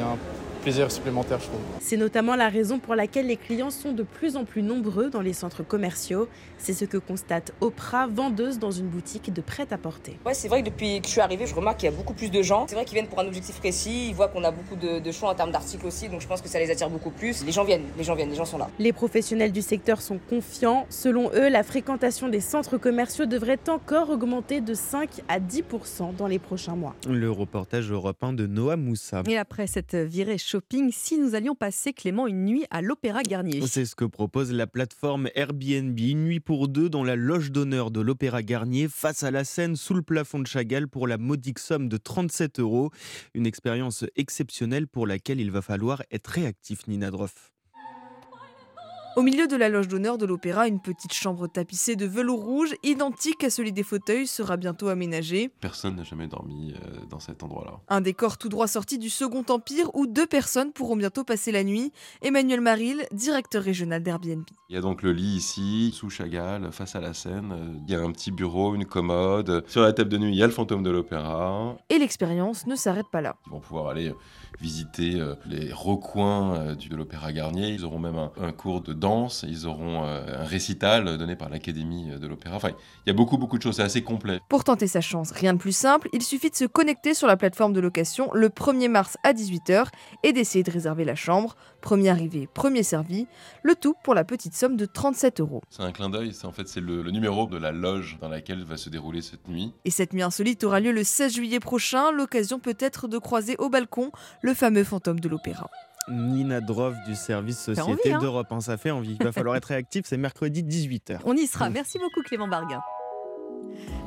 Plaisir supplémentaire, je trouve. C'est notamment la raison pour laquelle les clients sont de plus en plus nombreux dans les centres commerciaux. C'est ce que constate Oprah, vendeuse dans une boutique de prêt-à-porter. Ouais, c'est vrai que depuis que je suis arrivée, je remarque qu'il y a beaucoup plus de gens. C'est vrai qu'ils viennent pour un objectif précis, ils voient qu'on a beaucoup de, choix en termes d'articles aussi, donc je pense que ça les attire beaucoup plus. Les gens viennent, les gens viennent, les gens sont là. Les professionnels du secteur sont confiants. Selon eux, la fréquentation des centres commerciaux devrait encore augmenter de 5 à 10% dans les prochains mois. Le reportage européen de Noah Moussa. Et après cette virée si nous allions passer Clément une nuit à l'Opéra Garnier C'est ce que propose la plateforme Airbnb. Nuit pour deux dans la loge d'honneur de l'Opéra Garnier, face à la scène, sous le plafond de Chagall, pour la modique somme de 37 euros. Une expérience exceptionnelle pour laquelle il va falloir être réactif, Nina Droff. Au milieu de la loge d'honneur de l'opéra, une petite chambre tapissée de velours rouge, identique à celui des fauteuils, sera bientôt aménagée. Personne n'a jamais dormi euh, dans cet endroit-là. Un décor tout droit sorti du Second Empire où deux personnes pourront bientôt passer la nuit. Emmanuel Maril, directeur régional d'Airbnb. Il y a donc le lit ici, sous Chagall, face à la scène. Il y a un petit bureau, une commode. Sur la table de nuit, il y a le fantôme de l'opéra. Et l'expérience ne s'arrête pas là. Ils vont pouvoir aller visiter euh, les recoins euh, de l'Opéra Garnier. Ils auront même un, cours de danse, ils auront euh, un récital donné par l'Académie de l'Opéra. Enfin, il y a beaucoup, beaucoup de choses, c'est assez complet. Pour tenter sa chance, rien de plus simple, il suffit de se connecter sur la plateforme de location le 1er mars à 18h et d'essayer de réserver la chambre. Premier arrivé, premier servi, le tout pour la petite somme de 37 euros. C'est un clin d'œil, c'est en fait c'est le, le numéro de la loge dans laquelle va se dérouler cette nuit. Et cette nuit insolite aura lieu le 16 juillet prochain, l'occasion peut-être de croiser au balcon le fameux fantôme de l'opéra. Nina Droff du service Société hein d'Europe. Hein, ça fait envie. Il va falloir être réactif. C'est mercredi 18h. On y sera. Merci beaucoup Clément Barguin.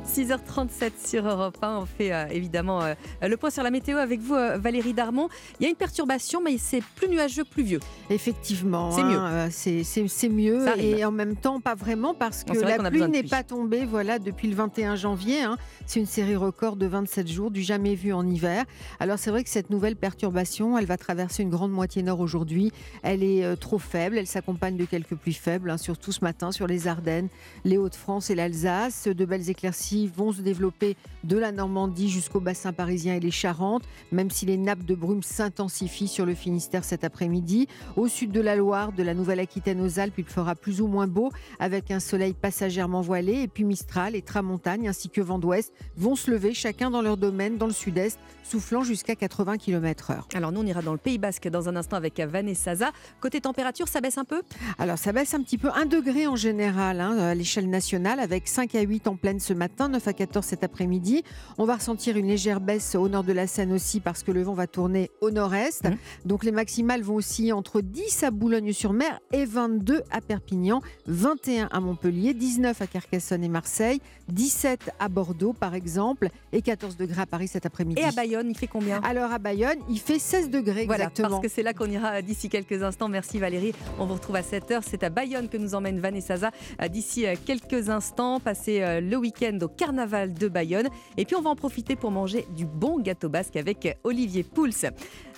6h37 sur Europe 1. On fait euh, évidemment euh, le point sur la météo avec vous, euh, Valérie Darmon. Il y a une perturbation, mais c'est plus nuageux, plus vieux. Effectivement, C'est mieux. hein, c'est c'est- mieux. Et en même temps, pas vraiment, parce que vrai la pluie n'est pas tombée voilà, depuis le 21 janvier. hein. C'est une série record de 27 jours, du jamais vu en hiver. Alors c'est vrai que cette nouvelle perturbation, elle va traverser une grande moitié nord aujourd'hui. Elle est trop faible, elle s'accompagne de quelques pluies faibles, hein, surtout ce matin sur les Ardennes, les Hauts-de-France et l'Alsace. De belles éclaircies vont se développer de la Normandie jusqu'au bassin parisien et les Charentes, même si les nappes de brume s'intensifient sur le Finistère cet après-midi. Au sud de la Loire, de la Nouvelle-Aquitaine aux Alpes, il fera plus ou moins beau avec un soleil passagèrement voilé. Et puis Mistral et Tramontagne ainsi que vent d'ouest vont se lever chacun dans leur domaine dans le sud-est, soufflant jusqu'à 80 km/h. Alors nous, on ira dans le Pays Basque dans un instant avec Vanessa Zaza. Côté température, ça baisse un peu? Alors ça baisse un petit peu, 1 degré en général hein, à l'échelle nationale, avec 5 à 8 en pleine ce matin, 9 à 14 cet après-midi. On va ressentir une légère baisse au nord de la Seine aussi parce que le vent va tourner au nord-est. Mmh. Donc les maximales vont aussi entre 10 à Boulogne-sur-Mer et 22 à Perpignan, 21 à Montpellier, 19 à Carcassonne et Marseille, 17 à Bordeaux par exemple et 14 degrés à Paris cet après-midi. Et à Bayonne, il fait combien? Alors à Bayonne, il fait 16 degrés Voilà, exactement. parce que c'est là qu'on ira d'ici quelques instants. Merci Valérie. On vous retrouve à 7h. C'est à Bayonne que nous emmène Vanessa Zaza euh, d'ici euh, quelques instants. Passer euh, le week-end au carnaval de Bayonne. Et puis on va en profiter pour manger du bon gâteau basque avec Olivier Pouls.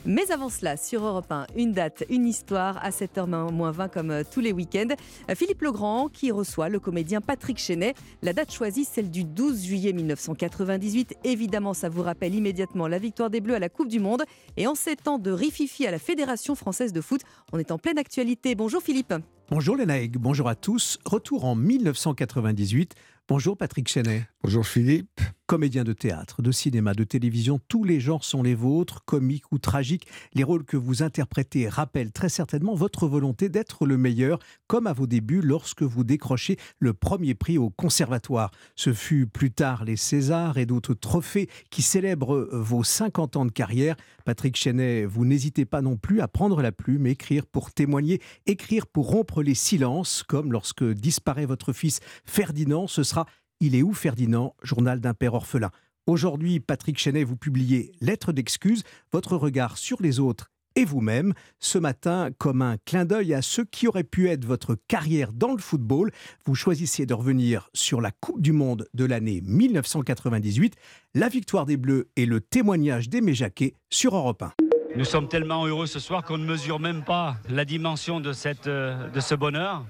Mais avant cela, sur Europe 1, une date, une histoire à 7h20 comme euh, tous les week-ends. Philippe Legrand qui reçoit le comédien Patrick Chenet. La date choisie, celle du 12 juillet 1998. Évidemment, ça vous rappelle immédiatement la victoire des Bleus à la Coupe du Monde. Et en ces temps de rififi à la Fédération française de foot, on est en pleine actualité. Bonjour Philippe. Bonjour Lénaïque, bonjour à tous. Retour en 1998. Bonjour Patrick Chenet. Bonjour Philippe. Comédien de théâtre, de cinéma, de télévision, tous les genres sont les vôtres, comiques ou tragiques. Les rôles que vous interprétez rappellent très certainement votre volonté d'être le meilleur, comme à vos débuts lorsque vous décrochez le premier prix au conservatoire. Ce fut plus tard les Césars et d'autres trophées qui célèbrent vos 50 ans de carrière. Patrick Chenet, vous n'hésitez pas non plus à prendre la plume, écrire pour témoigner, écrire pour rompre les silences, comme lorsque disparaît votre fils Ferdinand, ce sera il est où Ferdinand? Journal d'un père orphelin. Aujourd'hui, Patrick Chenet, vous publiez Lettre d'excuse, votre regard sur les autres et vous-même. Ce matin, comme un clin d'œil à ce qui aurait pu être votre carrière dans le football, vous choisissez de revenir sur la Coupe du Monde de l'année 1998, la victoire des Bleus et le témoignage d'Aimé Jacquet sur Europe 1. Nous sommes tellement heureux ce soir qu'on ne mesure même pas la dimension de, cette, euh, de ce bonheur.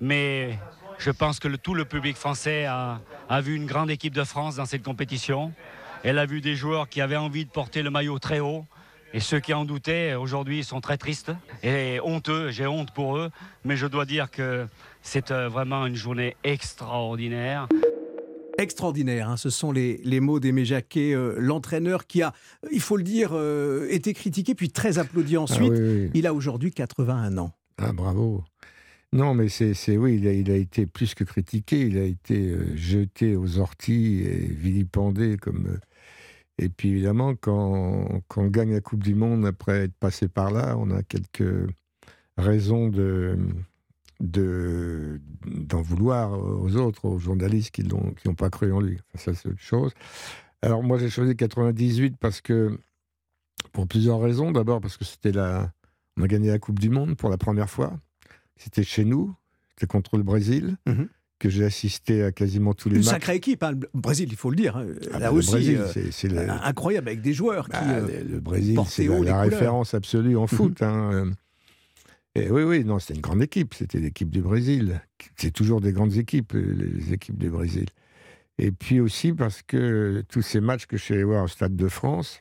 Mais je pense que le- tout le public français a, a vu une grande équipe de France dans cette compétition. Elle a vu des joueurs qui avaient envie de porter le maillot très haut. Et ceux qui en doutaient, aujourd'hui, sont très tristes et honteux. J'ai honte pour eux. Mais je dois dire que c'est euh, vraiment une journée extraordinaire. Extraordinaire, hein, ce sont les, les mots d'Aimé Jacquet, euh, l'entraîneur qui a, il faut le dire, euh, été critiqué puis très applaudi ensuite. Ah oui, oui. Il a aujourd'hui 81 ans. Ah, bravo. Non, mais c'est, oui, il a, il a été plus que critiqué, il a été euh, jeté aux orties et vilipendé comme. euh, et puis évidemment, quand, quand on gagne la Coupe du Monde après être passé par là, on a quelques raisons de, de, d'en vouloir aux autres, aux journalistes qui n'ont qui n'ont pas cru en lui. Ça, c'est autre chose. Alors moi, j'ai choisi 98 parce que, pour plusieurs raisons. D'abord parce que c'était la, on a gagné la Coupe du Monde pour la première fois. C'était chez nous, c'était contre le Brésil, que j'ai assisté à quasiment tous les Une matchs. sacrée équipe, hein, le Brésil, il faut le dire. hein. Ah Là bah, le aussi, Brésil, euh, c'est- le- incroyable avec des joueurs qui. Ah, euh, le Brésil, c'est la, référence absolue en foot. hein, euh. Et oui, oui, non, c'était une grande équipe. C'était l'équipe du Brésil. C'est toujours des grandes équipes, euh, les équipes du Brésil. Et puis aussi parce que tous ces matchs que je suis allé voir au Stade de France,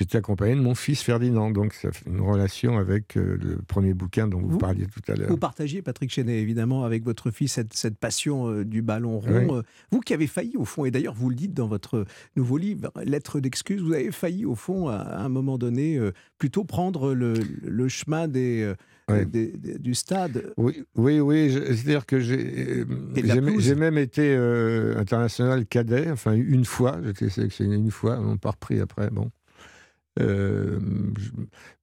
j'étais accompagné de mon fils Ferdinand. Donc ça fait une relation avec euh, le premier bouquin dont vous, parliez tout à l'heure. Vous partagez, Patrick Chenet, évidemment, avec votre fils, cette, cette passion euh, du ballon rond. Oui. Euh, Vous qui avez failli, au fond, et d'ailleurs, vous le dites dans votre nouveau livre, Lettre d'excuse, vous avez failli, au fond, à, à un moment donné, plutôt prendre le, le chemin des, Ouais. des- des- du stade. Oui, oui, oui. C'est-à-dire que j'ai euh, même été euh, international cadet, enfin une fois. J'étais sélectionné une fois, on pas repris après. Bon. Euh,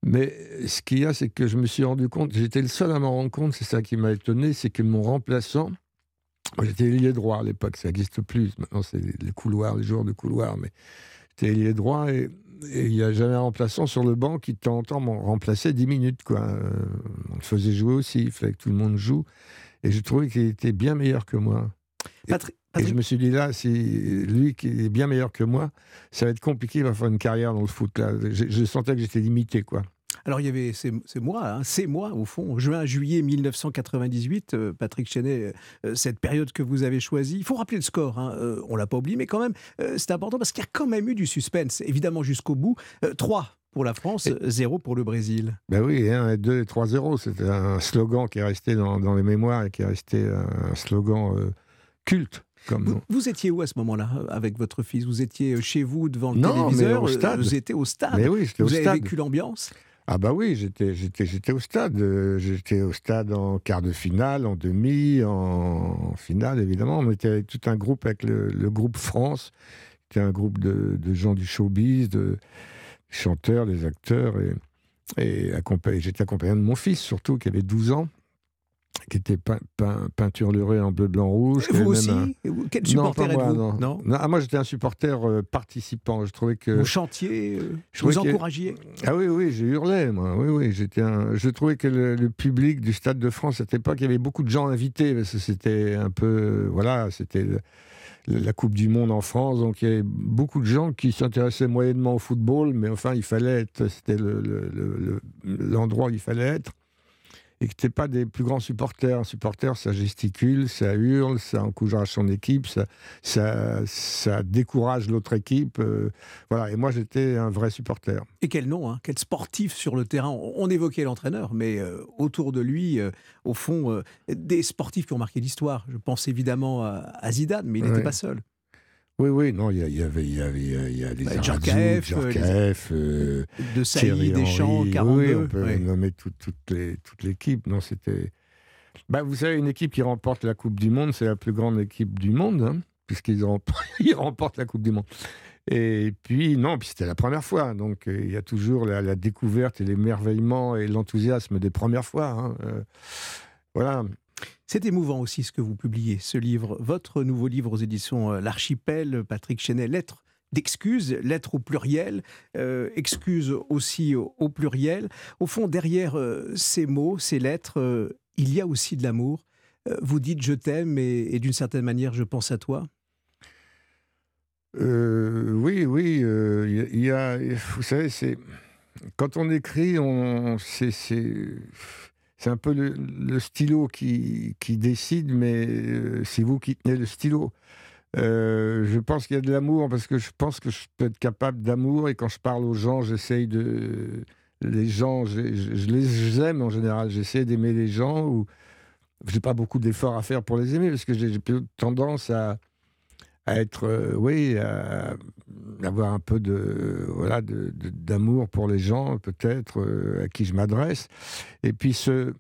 mais ce qu'il y a, c'est que je me suis rendu compte, j'étais le seul à m'en rendre compte, c'est ça qui m'a étonné, c'est que mon remplaçant J'étais ailier droit à l'époque, ça n'existe plus. Maintenant, c'est les couloirs, les joueurs de couloir. Mais j'étais ailier droit et il n'y a jamais un remplaçant sur le banc qui, de temps en temps, m'en remplaçait 10 minutes. Quoi. Euh, on le faisait jouer aussi, il fallait que tout le monde joue. Et je trouvais qu'il était bien meilleur que moi. Et, je me suis dit là, si lui qui est bien meilleur que moi, ça va être compliqué, il va faire une carrière dans le foot. Là. Je, je sentais que j'étais limité. quoi. Alors il y avait ces, mois, hein, ces mois au fond, juin, juillet 1998, euh, Patrick Chenet, euh, cette période que vous avez choisie. Il faut rappeler le score, hein, euh, on l'a pas oublié, mais quand même c'est important parce qu'il y a quand même eu du suspense, évidemment jusqu'au bout. 3 pour la France, 0 pour le Brésil. Ben oui, 1 et 2 et 3-0, c'était un slogan qui est resté dans, les mémoires et qui est resté un slogan culte. Comme... Vous, étiez où à ce moment-là avec votre fils? Vous étiez chez vous devant le non, téléviseur au stade. Vous étiez au stade. Mais oui, vous au avez vécu l'ambiance? Ah bah oui, j'étais, j'étais, j'étais au stade. Euh, j'étais au stade en quart de finale, en demi, en, finale évidemment. On était avec tout un groupe, avec le, groupe France. C'était un groupe de, de, gens du showbiz, de chanteurs, des acteurs. Et, et j'étais accompagné de mon fils surtout, qui avait 12 ans qui était peint, peinturluré en bleu, blanc, rouge. Vous aussi Quel supporter êtes-vous non. non. Ah, moi, j'étais un supporter euh, participant. Je trouvais que... Vous chantiez euh, Vous encouragiez Ah oui, oui, j'ai hurlé, moi. Oui, oui, j'étais un... Je trouvais que le, public du Stade de France, à cette époque, il y avait beaucoup de gens invités, parce que c'était un peu... Voilà, c'était... la Coupe du Monde en France, donc il y avait beaucoup de gens qui s'intéressaient moyennement au football, mais enfin, il fallait être, c'était l'endroit où il fallait être et que tu pas des plus grands supporters. Un supporter, ça gesticule, ça hurle, ça encourage son équipe, ça, ça, ça décourage l'autre équipe. Euh, voilà. Et moi, j'étais un vrai supporter. Et quel nom, hein, quel sportif sur le terrain. On évoquait l'entraîneur, mais euh, autour de lui, euh, au fond, des sportifs qui ont marqué l'histoire. Je pense évidemment à, Zidane, mais il n'était pas seul. Oui, oui, non, il y, avait, il y avait, il y a des bah, Djorkaeff, euh, de Sailly, Deschamps, 42. Oui, on peut nommer toute l'équipe. Non, c'était. Bah, vous savez, une équipe qui remporte la Coupe du Monde, c'est la plus grande équipe du monde, hein, puisqu'ils remportent la Coupe du Monde. Et puis, non, puis c'était la première fois. Donc, euh, il y a toujours la, découverte et l'émerveillement et l'enthousiasme des premières fois. Hein, euh, voilà. C'est émouvant aussi ce que vous publiez, ce livre, votre nouveau livre aux éditions euh, L'Archipel, Patrick Chenet, Lettres d'excuses, lettres au pluriel, euh, excuses aussi au, pluriel. Au fond, derrière euh, ces mots, ces lettres, il y a aussi de l'amour. vous dites je t'aime et, d'une certaine manière je pense à toi. oui, oui, il y, a, vous savez, c'est quand on écrit, on, c'est c'est un peu le, stylo qui, qui, décide, mais euh, c'est vous qui tenez le stylo. Euh, je pense qu'il y a de l'amour parce que je pense que je peux être capable d'amour et quand je parle aux gens, j'essaye de. Les gens, je, les aime en général, j'essaie d'aimer les gens ou j'ai pas beaucoup d'efforts à faire pour les aimer parce que j'ai tendance à, à être, euh, oui, à, avoir un peu de voilà d'amour pour les gens, peut-être euh, à qui je m'adresse. Et puis ce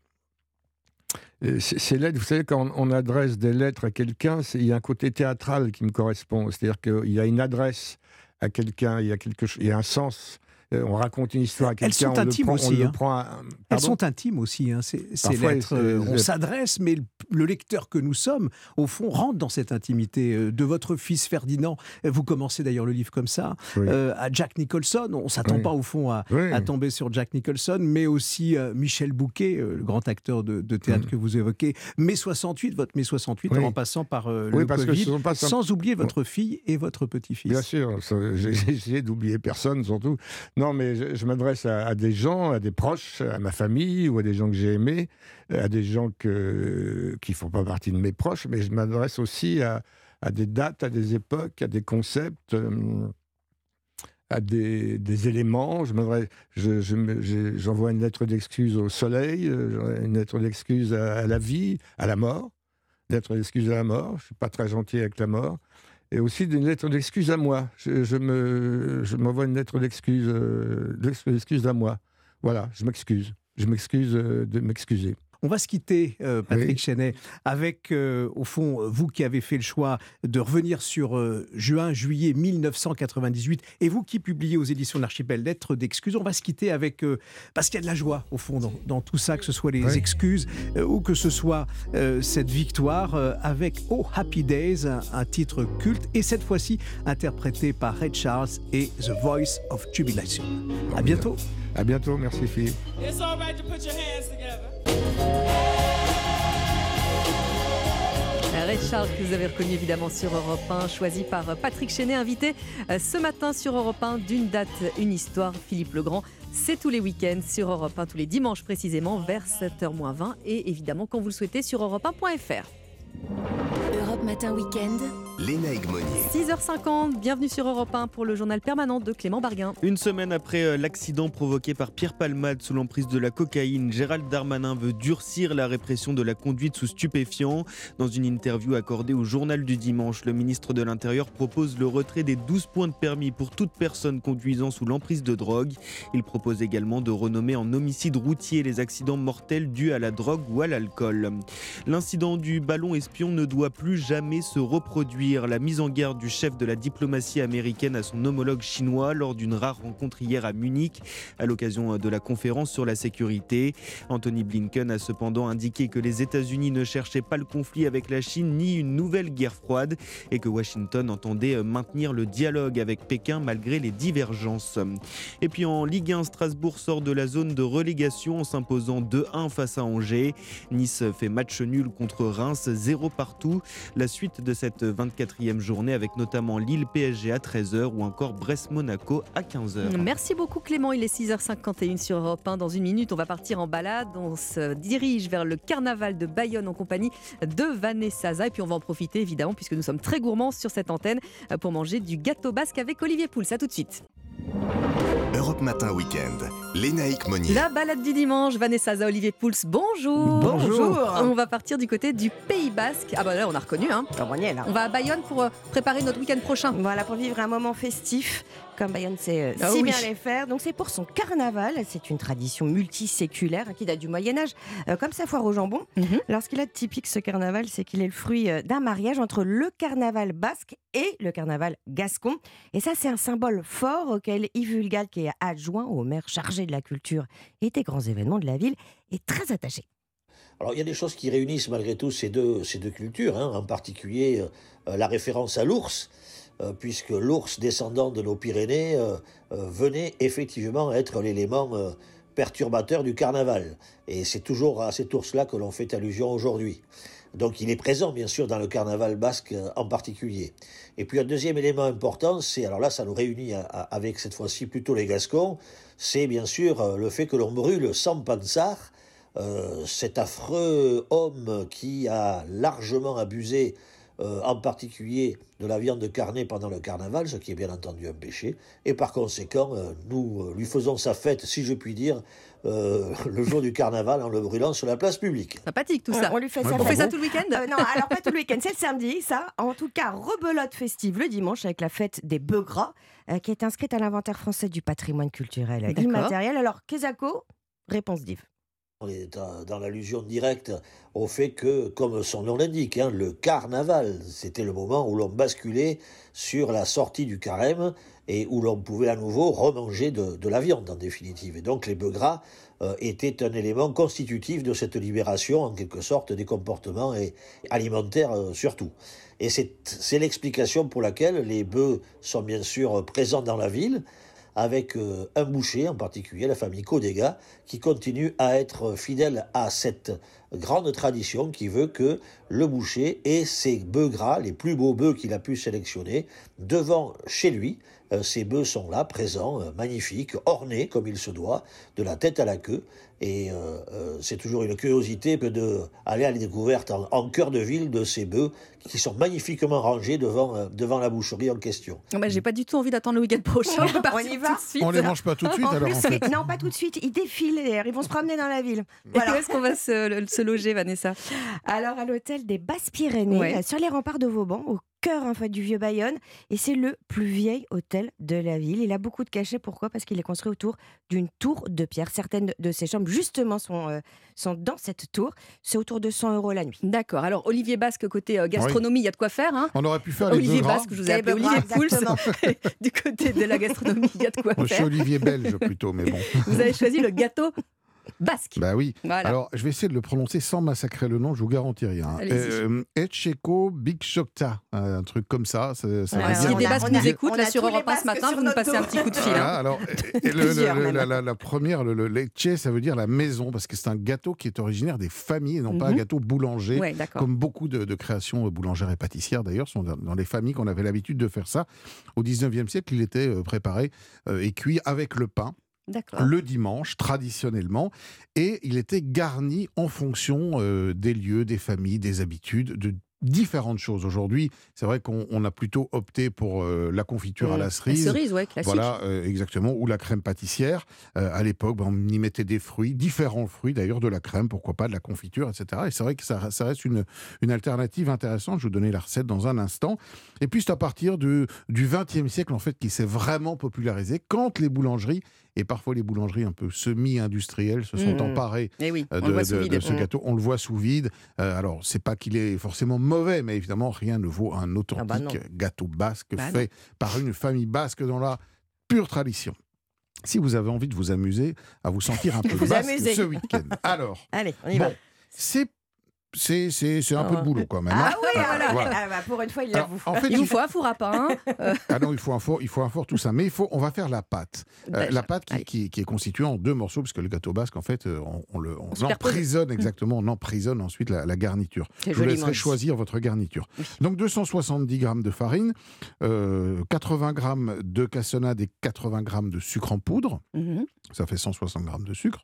euh, ces lettres, vous savez, quand on adresse des lettres à quelqu'un, il y a un côté théâtral qui me correspond. C'est-à-dire qu'il y a une adresse à quelqu'un, il y a quelque chose, il y a un sens euh, on raconte une histoire à quelqu'un. Elles sont intimes aussi. Hein. Elles sont intimes aussi, hein, ces, lettres. Euh, on s'adresse, mais le lecteur que nous sommes, au fond, rentre dans cette intimité. Euh, de votre fils Ferdinand, vous commencez d'ailleurs le livre comme ça, à Jack Nicholson. On ne s'attend pas, au fond, à, tomber sur Jack Nicholson, mais aussi Michel Bouquet, le grand acteur de, théâtre mm. que vous évoquez. Mai 68, votre mai 68, en passant par le Covid, sans oublier votre fille et votre petit-fils. Bien sûr, j'ai essayé d'oublier personne, surtout. Non, mais je, m'adresse à, des gens, à des proches, à ma famille ou à des gens que j'ai aimés, à des gens qui ne font pas partie de mes proches, mais je m'adresse aussi à, des dates, à des époques, à des concepts. Euh, à des, éléments. Je j'envoie une lettre d'excuse au soleil, euh, une lettre d'excuse à, la vie, à la mort, lettre d'excuse à la mort. Je ne suis pas très gentil avec la mort et aussi une lettre d'excuse à moi. Je, je me, je m'envoie une lettre d'excuse, euh, d'excuse à moi. Voilà, je m'excuse. Je m'excuse euh, de m'excuser. On va se quitter, euh, Patrick Chenet, avec, euh, au fond, vous qui avez fait le choix de revenir sur juin-juillet 1998, et vous qui publiez aux éditions de l'Archipel Lettres d'excuses. On va se quitter avec, parce qu'il y a de la joie, au fond, dans, tout ça, que ce soit les excuses ou que ce soit cette victoire, avec Oh Happy Days, un, titre culte, et cette fois-ci interprété par Red Charles et The Voice of Jubilation. À bientôt. À bientôt, merci Philippe. Ray Charles, que vous avez reconnu évidemment sur Europe 1, choisi par Patrick Chenet, invité euh, ce matin sur Europe 1 d'une date, une histoire. Philippe Legrand, c'est tous les week-ends sur Europe 1, tous les dimanches précisément, vers 7h20 et évidemment quand vous le souhaitez sur europe1.fr. Europe Matin Week-end. Lénaïque Monnier. 6h50, bienvenue sur Europe 1 pour le journal permanent de Clément Barguin. Une semaine après euh, l'accident provoqué par Pierre Palmade sous l'emprise de la cocaïne, Gérald Darmanin veut durcir la répression de la conduite sous stupéfiants. Dans une interview accordée au journal du dimanche, le ministre de l'Intérieur propose le retrait des 12 points de permis pour toute personne conduisant sous l'emprise de drogue. Il propose également de renommer en homicide routier les accidents mortels dus à la drogue ou à l'alcool. L'incident du ballon espion ne doit plus jamais se reproduire. La mise en garde du chef de la diplomatie américaine à son homologue chinois lors d'une rare rencontre hier à Munich à l'occasion de la conférence sur la sécurité. Anthony Blinken a cependant indiqué que les États-Unis ne cherchaient pas le conflit avec la Chine ni une nouvelle guerre froide et que Washington entendait maintenir le dialogue avec Pékin malgré les divergences. Et puis en Ligue 1, Strasbourg sort de la zone de relégation en s'imposant 2-1 face à Angers. Nice fait match nul contre Reims, 0 partout. La suite de cette 24e journée avec notamment Lille PSG à 13h ou encore Brest-Monaco à 15h. Merci beaucoup Clément, il est 6h51 sur Europe 1. Dans une minute, on va partir en balade. On se dirige vers le carnaval de Bayonne en compagnie de Vanessa. Et puis on va en profiter évidemment puisque nous sommes très gourmands sur cette antenne pour manger du gâteau basque avec Olivier Pouls. A tout de suite. Europe Matin Week-end, Lénaïque Monnier. La balade du dimanche, Vanessa Olivier Pouls, bonjour. Bonjour. On va partir du côté du Pays Basque. Ah bah là, on a reconnu. Hein. On va à Bayonne pour euh, préparer notre week-end prochain. Voilà, pour vivre un moment festif comme Bayonne sait euh, ah si bien les faire. Donc c'est pour son carnaval. C'est une tradition multiséculaire qui date du Moyen Âge, euh, comme sa foire au jambon. Alors ce qu'il a de typique ce carnaval, c'est qu'il est le fruit euh, d'un mariage entre le carnaval basque et le carnaval gascon. Et ça, c'est un symbole fort auquel Yves Vulgal, qui est adjoint au maire chargé de la culture et des grands événements de la ville, est très attaché. Alors il y a des choses qui réunissent malgré tout ces deux, ces deux cultures, hein, en particulier la référence à l'ours. Euh, puisque l'ours descendant de nos Pyrénées euh, euh, venait effectivement être l'élément perturbateur du carnaval. Et c'est toujours à cet ours-là que l'on fait allusion aujourd'hui. Donc il est présent bien sûr dans le carnaval basque en particulier. Et puis un deuxième élément important, c'est, alors là ça nous réunit avec cette fois-ci plutôt les Gascons, c'est bien sûr le fait que l'on brûle sans pansar, cet affreux homme qui a largement abusé euh, en particulier de la viande carnée pendant le carnaval, ce qui est bien entendu un péché, et par conséquent, euh, nous euh, lui faisons sa fête, si je puis dire, le jour du carnaval en le brûlant sur la place publique. Sympathique tout ça. On lui fait ça. On fait ça tout le week-end? Non, alors pas tout le week-end, c'est le samedi, ça. En tout cas, rebelote festive le dimanche avec la fête des bœufs gras, qui est inscrite à l'inventaire français du patrimoine culturel immatériel. Alors, Kezako, réponse d'Yves. On est dans, l'allusion directe au fait que, comme son nom l'indique, hein, le carnaval, c'était le moment où l'on basculait sur la sortie du carême et où l'on pouvait à nouveau remanger de, la viande en définitive. Et donc les bœufs gras euh, étaient un élément constitutif de cette libération, en quelque sorte, des comportements et, alimentaires euh, surtout. Et c'est l'explication pour laquelle les bœufs sont bien sûr présents dans la ville, avec euh, un boucher en particulier, la famille Codega, qui continue à être fidèle à cette grande tradition qui veut que le boucher ait ses bœufs gras, les plus beaux bœufs qu'il a pu sélectionner, devant chez lui. Euh, ces bœufs sont là, présents, euh, magnifiques, ornés comme il se doit, de la tête à la queue. Et euh, c'est toujours une curiosité d'aller à la découverte en, cœur de ville de ces bœufs qui sont magnifiquement rangés devant, devant la boucherie en question. Oh, bah, J'ai pas du tout envie d'attendre le week-end prochain. On, y va. On les mange pas tout de suite alors Non, pas tout de suite. Ils défilent, ils vont se promener dans la ville. Voilà. où est-ce qu'on va se, se loger, Vanessa? Alors, à l'hôtel des Basses-Pyrénées, sur les remparts de Vauban, au cœur en fait, du vieux Bayonne. Et c'est le plus vieil hôtel de la ville. Il a beaucoup de cachets. Pourquoi? Parce qu'il est construit autour d'une tour de pierre. Certaines de ses chambres, justement, sont, euh, sont dans cette tour. C'est autour de 100 euros la nuit. D'accord. Alors, Olivier Basque, côté euh, gastronomie, il y a de quoi faire. Hein? On aurait pu faire Olivier les Basque, je vous ai appelé Olivier Pouls. du côté de la gastronomie, il y a de quoi faire. Je suis Olivier Belge plutôt, mais bon. Vous avez choisi le gâteau basque. Bah oui. Voilà. Alors, je vais essayer de le prononcer sans massacrer le nom, je vous garantis rien. Euh, Etcheko Big Shokta, un truc comme ça. ça, ça Ouais, dire- des Basques qui nous écoutent, on là a sur Europe 1 ce matin, vous nous passez un petit coup de fil. Voilà, hein. alors, et le- Plusieurs, le- même. la, la- la première, le, le lecce, ça veut dire la maison, parce que c'est un gâteau qui est originaire des familles et non pas un Mhm. gâteau boulanger, Ouais, comme beaucoup de, de créations boulangères et pâtissières d'ailleurs, sont dans, dans les familles qu'on avait l'habitude de faire ça. Au 19e siècle, il était euh, préparé euh, et cuit avec le pain. Le dimanche, traditionnellement, et il était garni en fonction euh, des lieux, des familles, des habitudes, de différentes choses. Aujourd'hui, c'est vrai qu'on on a plutôt opté pour euh, la confiture à Mmh. la cerise. La cerise, ouais, classique. Voilà, euh, exactement, ou la crème pâtissière. Euh, à l'époque, ben, on y mettait des fruits, différents fruits d'ailleurs, de la crème, pourquoi pas, de la confiture, etc. Et c'est vrai que ça, ça reste une, une alternative intéressante. Je vais vous donner la recette dans un instant. Et puis c'est à partir de, du XXe siècle, en fait, qui s'est vraiment popularisé quand les boulangeries, et parfois les boulangeries un peu semi-industrielles, se sont Mmh. emparées Eh oui, euh, de, ce Mmh. gâteau. On le voit sous vide. Euh, alors, c'est pas qu'il est forcément mauvais, mais évidemment, rien ne vaut un authentique bah non. gâteau basque Bah fait par une famille basque dans la pure tradition. Si vous avez envie de vous amuser, à vous sentir un peu basque amuser. ce week-end. Alors, Allez, on y bon, va. c'est c'est c'est c'est un peu de boulot quand même. Ah hein. oui, voilà. Voilà. Ah bah, pour une fois, il Alors, l'avoue. en fait, Il vous faut un four à pain. euh, ah non, il faut un four, il faut un four, tout ça. Mais il faut, on va faire la pâte. Euh, Déjà, la pâte qui, allez. qui- qui est constituée en deux morceaux, parce que le gâteau basque, en fait, euh, on, on le, on, superpose. emprisonne exactement, on emprisonne ensuite la, la garniture. C'est Je vous laisserai dit. choisir votre garniture. Donc 270 grammes de farine, euh, 80 grammes de cassonade et 80 grammes de sucre en poudre. mhm. Ça fait 160 grammes de sucre.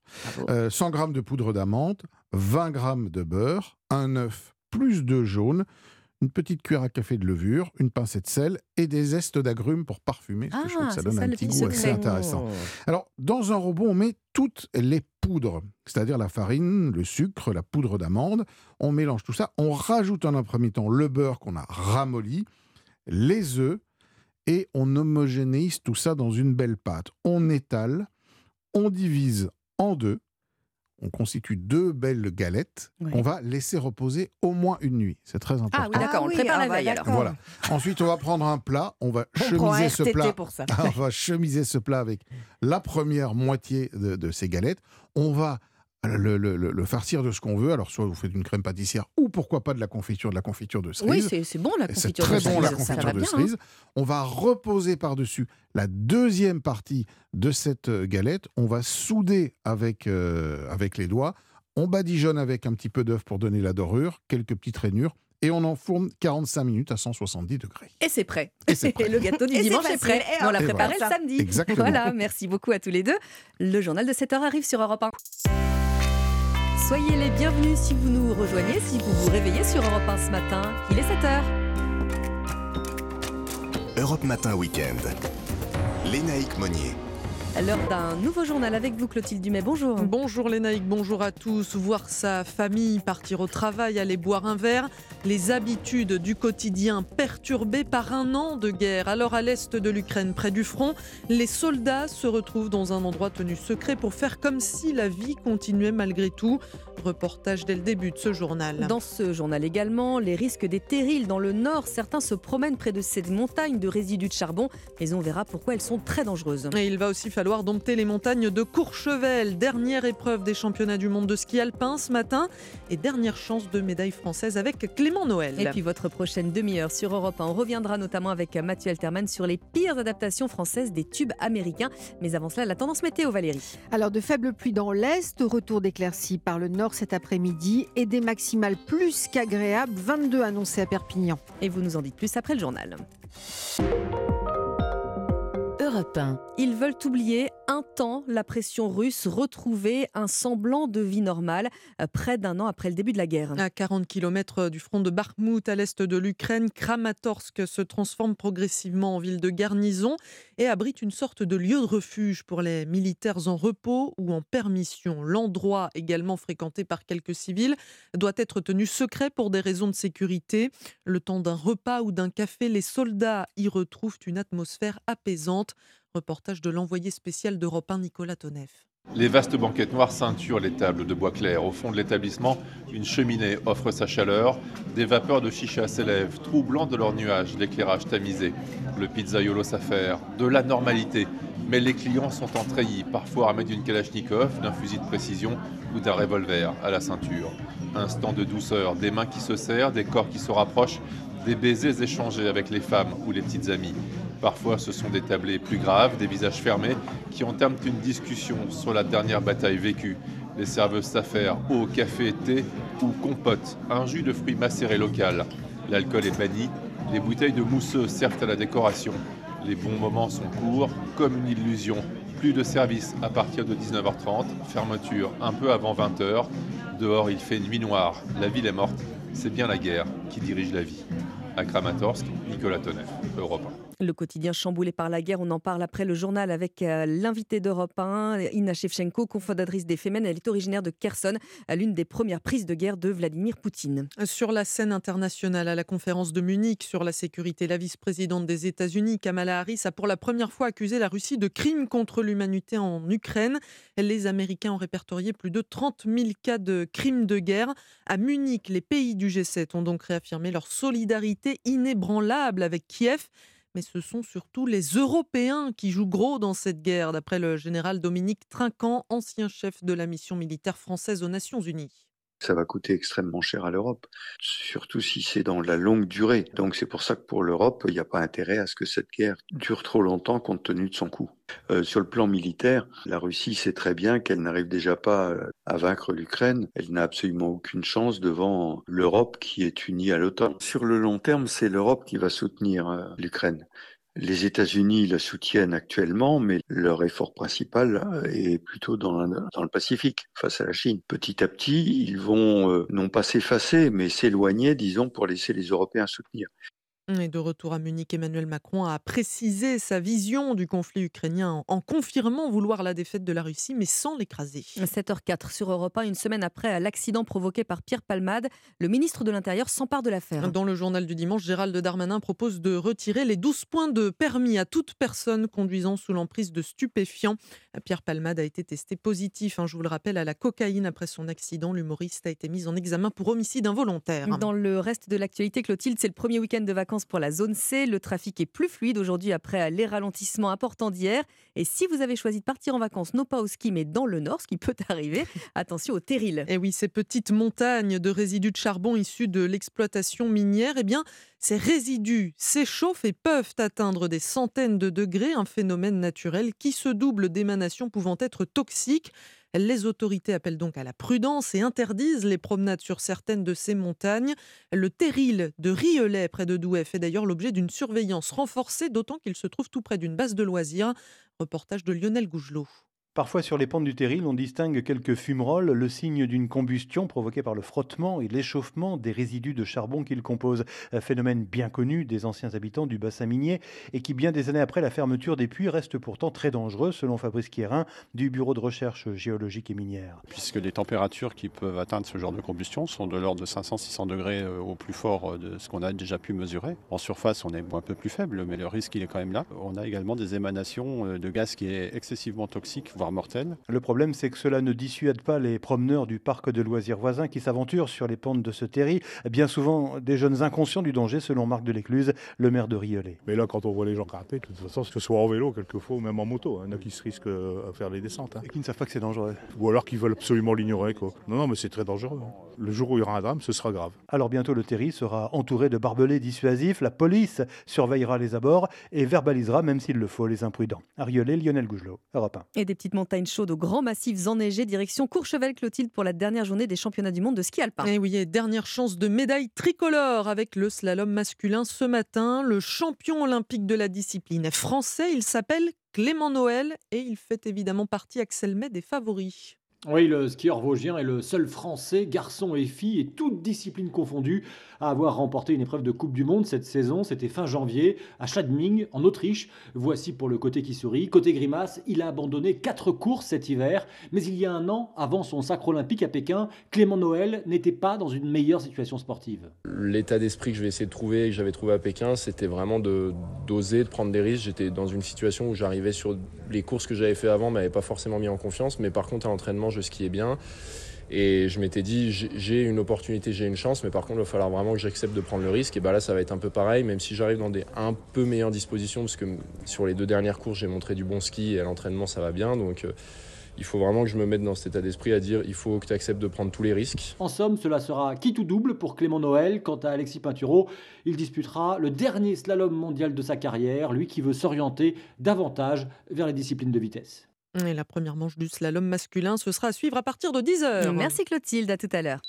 Euh, 100 grammes de poudre d'amande, 20 grammes de beurre, un œuf plus de jaune, une petite cuillère à café de levure, une pincée de sel et des zestes d'agrumes pour parfumer. Parce que je trouve Ah, que ça c'est donne ça, un petit goût assez intéressant. Alors, dans un robot, on met toutes les poudres, c'est-à-dire la farine, le sucre, la poudre d'amande. On mélange tout ça. On rajoute en un premier temps le beurre qu'on a ramolli, les œufs, et on homogénéise tout ça dans une belle pâte. On étale, on divise en deux. On constitue deux belles galettes qu'on va laisser reposer au moins une nuit. C'est très important. Ah oui, d'accord, on le oui, prépare ah la bah, veille alors. Voilà. Ensuite, on va prendre un plat, on va On prend un chemiser ce plat. pour ça. on va chemiser ce plat avec la première moitié de, de ces galettes. On va le, le- le- le farcir de ce qu'on veut. Alors, soit vous faites une crème pâtissière ou pourquoi pas de la confiture, de la confiture de cerise. Oui, c'est bon la C'est confiture très de bon la cerise, confiture de bien, hein. cerise. On va reposer par-dessus la deuxième partie de cette euh, galette. On va souder avec, euh, avec les doigts. On badigeonne avec un petit peu d'œuf pour donner la dorure, quelques petites rainures. Et on enfourne 45 minutes à 170 degrés. Et c'est prêt. Et c'est prêt. le gâteau du Et dimanche est prêt. Et on l'a préparé le samedi. Exactement. Voilà, merci beaucoup à tous les deux. Le journal de 7h arrive sur Europe 1. Soyez les bienvenus si vous nous rejoignez, si vous vous réveillez sur Europe 1 ce matin. Il est 7h. Europe Matin Week-end. Lénaïque Monnier. À l'heure d'un nouveau journal avec vous, Clotilde Dumais. Bonjour. Bonjour Lénaïque, bonjour à tous. Voir sa famille partir au travail, aller boire un verre, les habitudes du quotidien perturbées par un an de guerre. Alors à l'est de l'Ukraine, près du front, les soldats se retrouvent dans un endroit tenu secret pour faire comme si la vie continuait malgré tout. Reportage dès le début de ce journal. Dans ce journal également, les risques des terrils dans le nord. Certains se promènent près de ces montagnes de résidus de charbon, mais on verra pourquoi elles sont très dangereuses. Et il va aussi falloir dompter les montagnes de Courchevel. Dernière épreuve des championnats du monde de ski alpin ce matin. Et dernière chance de médaille française avec Clément Noël. Et puis votre prochaine demi-heure sur Europe 1, on reviendra notamment avec Mathieu Alterman sur les pires adaptations françaises des tubes américains. Mais avant cela, la tendance météo, Valérie. Alors de faibles pluies dans l'est, retour d'éclaircies par le nord cet après-midi et des maximales plus qu'agréables, 22 annoncées à Perpignan. Et vous nous en dites plus après le journal. Europe Europe 1. Ils veulent oublier un temps la pression russe, retrouver un semblant de vie normale euh, près d'un an après le début de la guerre. À 40 km du front de Bakhmut, à l'est de l'Ukraine, Kramatorsk se transforme progressivement en ville de garnison et abrite une sorte de lieu de refuge pour les militaires en repos ou en permission. L'endroit, également fréquenté par quelques civils, doit être tenu secret pour des raisons de sécurité. Le temps d'un repas ou d'un café, les soldats y retrouvent une atmosphère apaisante. Reportage de l'envoyé spécial d'Europe 1, Nicolas Tonef. Les vastes banquettes noires ceinturent les tables de bois clair. Au fond de l'établissement, une cheminée offre sa chaleur. Des vapeurs de chicha s'élèvent, troublant de leurs nuages l'éclairage tamisé. Le pizzaiolo s'affaire, de la normalité. Mais les clients sont en treillis, parfois armés d'une kalachnikov, d'un fusil de précision ou d'un revolver à la ceinture. Instant de douceur, des mains qui se serrent, des corps qui se rapprochent, des baisers échangés avec les femmes ou les petites amies. Parfois, ce sont des tablés plus graves, des visages fermés, qui entament une discussion sur la dernière bataille vécue. Les serveuses s'affairent eau, café, thé ou compote, un jus de fruits macérés local. L'alcool est banni, les bouteilles de mousseux servent à la décoration. Les bons moments sont courts, comme une illusion. Plus de service à partir de 19h30, fermeture un peu avant 20h. Dehors, il fait nuit noire, la ville est morte. C'est bien la guerre qui dirige la vie. À Kramatorsk, Nicolas Tonnet, Europe 1. Le quotidien chamboulé par la guerre, on en parle après le journal avec euh, l'invité d'Europe 1, Inna Shevchenko, cofondatrice des Femen. Elle est originaire de Kherson, l'une des premières prises de guerre de Vladimir Poutine. Sur la scène internationale, à la conférence de Munich sur la sécurité, la vice-présidente des États-Unis, Kamala Harris, a pour la première fois accusé la Russie de crimes contre l'humanité en Ukraine. Les Américains ont répertorié plus de 30 000 cas de crimes de guerre. À Munich, les pays du G7 ont donc réaffirmé leur solidarité inébranlable avec Kiev mais ce sont surtout les Européens qui jouent gros dans cette guerre, d'après le général Dominique Trinquant, ancien chef de la mission militaire française aux Nations Unies ça va coûter extrêmement cher à l'Europe, surtout si c'est dans la longue durée. Donc c'est pour ça que pour l'Europe, il n'y a pas intérêt à ce que cette guerre dure trop longtemps compte tenu de son coût. Euh, sur le plan militaire, la Russie sait très bien qu'elle n'arrive déjà pas euh, à vaincre l'Ukraine. Elle n'a absolument aucune chance devant l'Europe qui est unie à l'OTAN. Sur le long terme, c'est l'Europe qui va soutenir euh, l'Ukraine. Les États-Unis la soutiennent actuellement, mais leur effort principal euh, est plutôt dans, le Pacifique, face à la Chine. Petit à petit, ils vont euh, non pas s'effacer, mais s'éloigner, disons, pour laisser les Européens soutenir. Et de retour à Munich, Emmanuel Macron a précisé sa vision du conflit ukrainien en confirmant vouloir la défaite de la Russie, mais sans l'écraser. 7h04 sur Europe 1, une semaine après l'accident provoqué par Pierre Palmade, le ministre de l'Intérieur s'empare de l'affaire. Dans le journal du dimanche, Gérald Darmanin propose de retirer les 12 points de permis à toute personne conduisant sous l'emprise de stupéfiants. Pierre Palmade a été testé positif, hein, je vous le rappelle, à la cocaïne après son accident. L'humoriste a été mis en examen pour homicide involontaire. Dans le reste de l'actualité, Clotilde, c'est le premier week-end de vacances pour la zone C. Le trafic est plus fluide aujourd'hui après les ralentissements importants d'hier. Et si vous avez choisi de partir en vacances, non pas au ski, mais dans le nord, ce qui peut arriver, attention au terril. Et eh oui, ces petites montagnes de résidus de charbon issus de l'exploitation minière, eh bien, ces résidus s'échauffent et peuvent atteindre des centaines de degrés, un phénomène naturel qui se double d'émanations pouvant être toxiques. Les autorités appellent donc à la prudence et interdisent les promenades sur certaines de ces montagnes. Le terril de Rielet, près de Douai, fait d'ailleurs l'objet d'une surveillance renforcée, d'autant qu'il se trouve tout près d'une base de loisirs. Reportage de Lionel Gougelot. Parfois sur les pentes du terril, on distingue quelques fumerolles, le signe d'une combustion provoquée par le frottement et l'échauffement des résidus de charbon qu'ils composent. Un phénomène bien connu des anciens habitants du bassin minier et qui, bien des années après la fermeture des puits, reste pourtant très dangereux, selon Fabrice Quérin du Bureau de recherche géologique et minière. Puisque les températures qui peuvent atteindre ce genre de combustion sont de l'ordre de 500-600 degrés euh, au plus fort euh, de ce qu'on a déjà pu mesurer. En surface, on est un peu plus faible, mais le risque il est quand même là. On a également des émanations euh, de gaz qui est excessivement toxique, mortelle. Le problème, c'est que cela ne dissuade pas les promeneurs du parc de loisirs voisin qui s'aventurent sur les pentes de ce terri, bien souvent des jeunes inconscients du danger, selon Marc Delécluse, le maire de Rielet. Mais là, quand on voit les gens grimper, de toute façon, que ce soit en vélo quelquefois ou même en moto, hein, il y en a qui se risquent euh, à faire les descentes. Hein. Et qui ne savent pas que c'est dangereux. Ou alors qu'ils veulent absolument l'ignorer. Non, non, mais c'est très dangereux. Hein. Le jour où il y aura un drame, ce sera grave. Alors bientôt, le terri sera entouré de barbelés dissuasifs. La police surveillera les abords et verbalisera, même s'il le faut, les imprudents. À Rielet, Lionel Gougelot, Europe 1. Et des petites montagnes chaudes au grand massifs enneigés, direction Courchevel-Clotilde pour la dernière journée des championnats du monde de ski alpin. Et oui, dernière chance de médaille tricolore avec le slalom masculin ce matin. Le champion olympique de la discipline est français, il s'appelle Clément Noël et il fait évidemment partie, Axel May, des favoris. Oui, le skieur vosgien est le seul Français, garçon et fille, et toutes disciplines confondues, à avoir remporté une épreuve de Coupe du Monde cette saison. C'était fin janvier, à Schladming, en Autriche. Voici pour le côté qui sourit. Côté grimace, il a abandonné quatre courses cet hiver. Mais il y a un an, avant son sacre olympique à Pékin, Clément Noël n'était pas dans une meilleure situation sportive. L'état d'esprit que je vais essayer de trouver, que j'avais trouvé à Pékin, c'était vraiment d'oser, de prendre des risques. J'étais dans une situation où j'arrivais sur les courses que j'avais fait avant, m'avais pas forcément mis en confiance. Mais par contre, à l'entraînement, je skiais bien. Et je m'étais dit, j'ai une opportunité, j'ai une chance, mais par contre, il va falloir vraiment que j'accepte de prendre le risque. Et bah là, ça va être un peu pareil, même si j'arrive dans des un peu meilleures dispositions, parce que sur les deux dernières courses, j'ai montré du bon ski et à l'entraînement, ça va bien. Donc, euh, il faut vraiment que je me mette dans cet état d'esprit à dire, il faut que tu acceptes de prendre tous les risques. En somme, cela sera quitte ou double pour Clément Noël. Quant à Alexis Pinturo, il disputera le dernier slalom mondial de sa carrière, lui qui veut s'orienter davantage vers les disciplines de vitesse. Et la première manche du slalom masculin, ce sera à suivre à partir de 10h. Merci Clotilde, à tout à l'heure.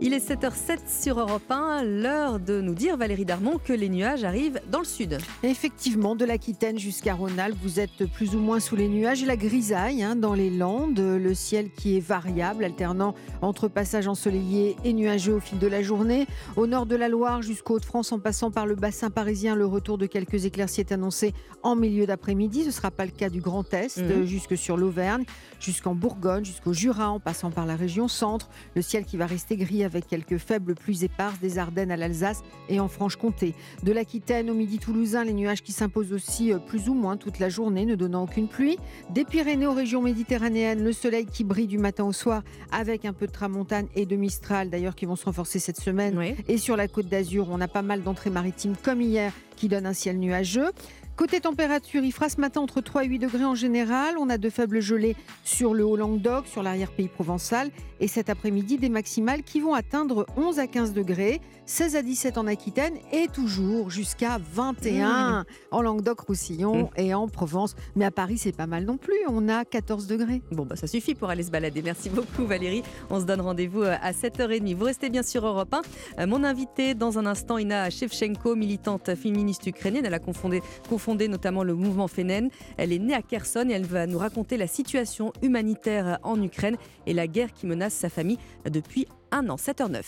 Il est 7h07 sur Europe 1, l'heure de nous dire, Valérie Darmon, que les nuages arrivent dans le sud. Effectivement, de l'Aquitaine jusqu'à Rhône-Alpes, vous êtes plus ou moins sous les nuages et la grisaille hein, dans les Landes, le ciel qui est variable, alternant entre passages ensoleillés et nuageux au fil de la journée. Au nord de la Loire jusqu'au Hauts-de-France, en passant par le bassin parisien, le retour de quelques éclaircies est annoncé en milieu d'après-midi. Ce ne sera pas le cas du Grand Est, Mhm. jusque sur l'Auvergne, jusqu'en Bourgogne, jusqu'au Jura, en passant par la région centre. Le ciel qui va rester gris avec quelques faibles pluies éparses des Ardennes à l'Alsace et en Franche-Comté. De l'Aquitaine au midi toulousain, les nuages qui s'imposent aussi euh, plus ou moins toute la journée, ne donnant aucune pluie. Des Pyrénées aux régions méditerranéennes, le soleil qui brille du matin au soir avec un peu de tramontane et de mistral d'ailleurs qui vont se renforcer cette semaine. Et sur la côte d'Azur, on a pas mal d'entrées maritimes comme hier qui donnent un ciel nuageux. Côté température, il fera ce matin entre 3 et 8 degrés en général. On a de faibles gelées sur le Haut-Languedoc, sur l'arrière-pays provençal. Et cet après-midi, des maximales qui vont atteindre 11 à 15 degrés, 16 à 17 en Aquitaine et toujours jusqu'à 21 en Languedoc-Roussillon et en Provence. Mais à Paris, c'est pas mal non plus. On a 14 degrés. Bon, bah, ça suffit pour aller se balader. Merci beaucoup Valérie. On se donne rendez-vous euh, à 7h30. Vous restez bien sur Europe 1. Euh, Mon invité dans un instant, Ina Shevchenko, militante féministe ukrainienne. Elle a confondé, confondé notamment le mouvement Femen. Elle est née à Kherson et elle va nous raconter la situation humanitaire en Ukraine et la guerre qui menace sa famille depuis un an. 7h09.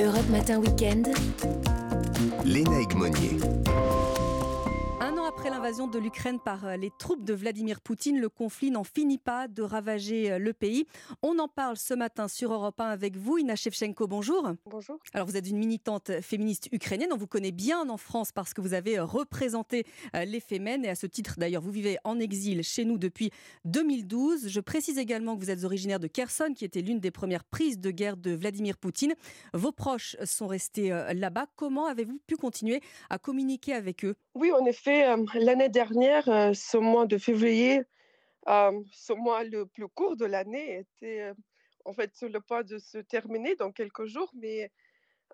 Europe Matin Weekend. Lénaïque Monnier. Après l'invasion de l'Ukraine par euh, les troupes de Vladimir Poutine, le conflit n'en finit pas de ravager euh, le pays. On en parle ce matin sur Europe 1 avec vous, Ina Shevchenko. Bonjour. Bonjour. Alors, vous êtes une militante féministe ukrainienne. On vous connaît bien en France parce que vous avez euh, représenté les Femen. Et à ce titre, d'ailleurs, vous vivez en exil chez nous depuis 2012. Je précise également que vous êtes originaire de Kherson, qui était l'une des premières prises de guerre de Vladimir Poutine. Vos proches sont restés là-bas. Comment avez-vous pu continuer à communiquer avec eux? Oui, en effet, l'année dernière, euh, ce mois de février, euh, ce mois le plus court de l'année, était euh, en fait sur le point de se terminer dans quelques jours, mais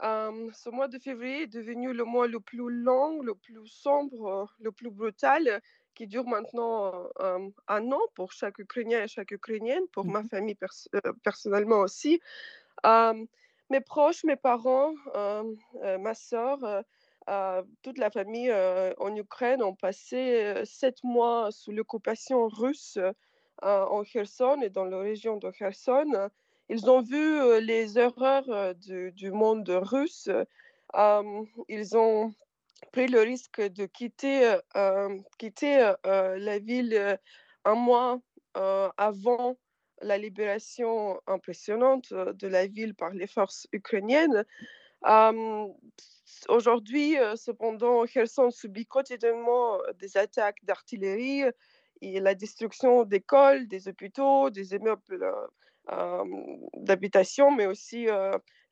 euh, ce mois de février est devenu le mois le plus long, le plus sombre, le plus brutal, qui dure maintenant euh, un an pour chaque Ukrainien et chaque Ukrainienne, pour ma famille pers- euh, personnellement aussi. Euh, mes proches, mes parents, ma sœur, toute la famille euh, en Ukraine ont passé euh, sept mois sous l'occupation russe euh, en Kherson et dans la région de Kherson. Ils ont vu les erreurs euh, du, monde russe. Ils ont pris le risque de quitter, la ville un mois avant la libération impressionnante de la ville par les forces ukrainiennes. Aujourd'hui, euh, cependant, Kherson subit quotidiennement euh, des attaques d'artillerie et la destruction d'écoles, des hôpitaux, des immeubles euh, d'habitation, mais aussi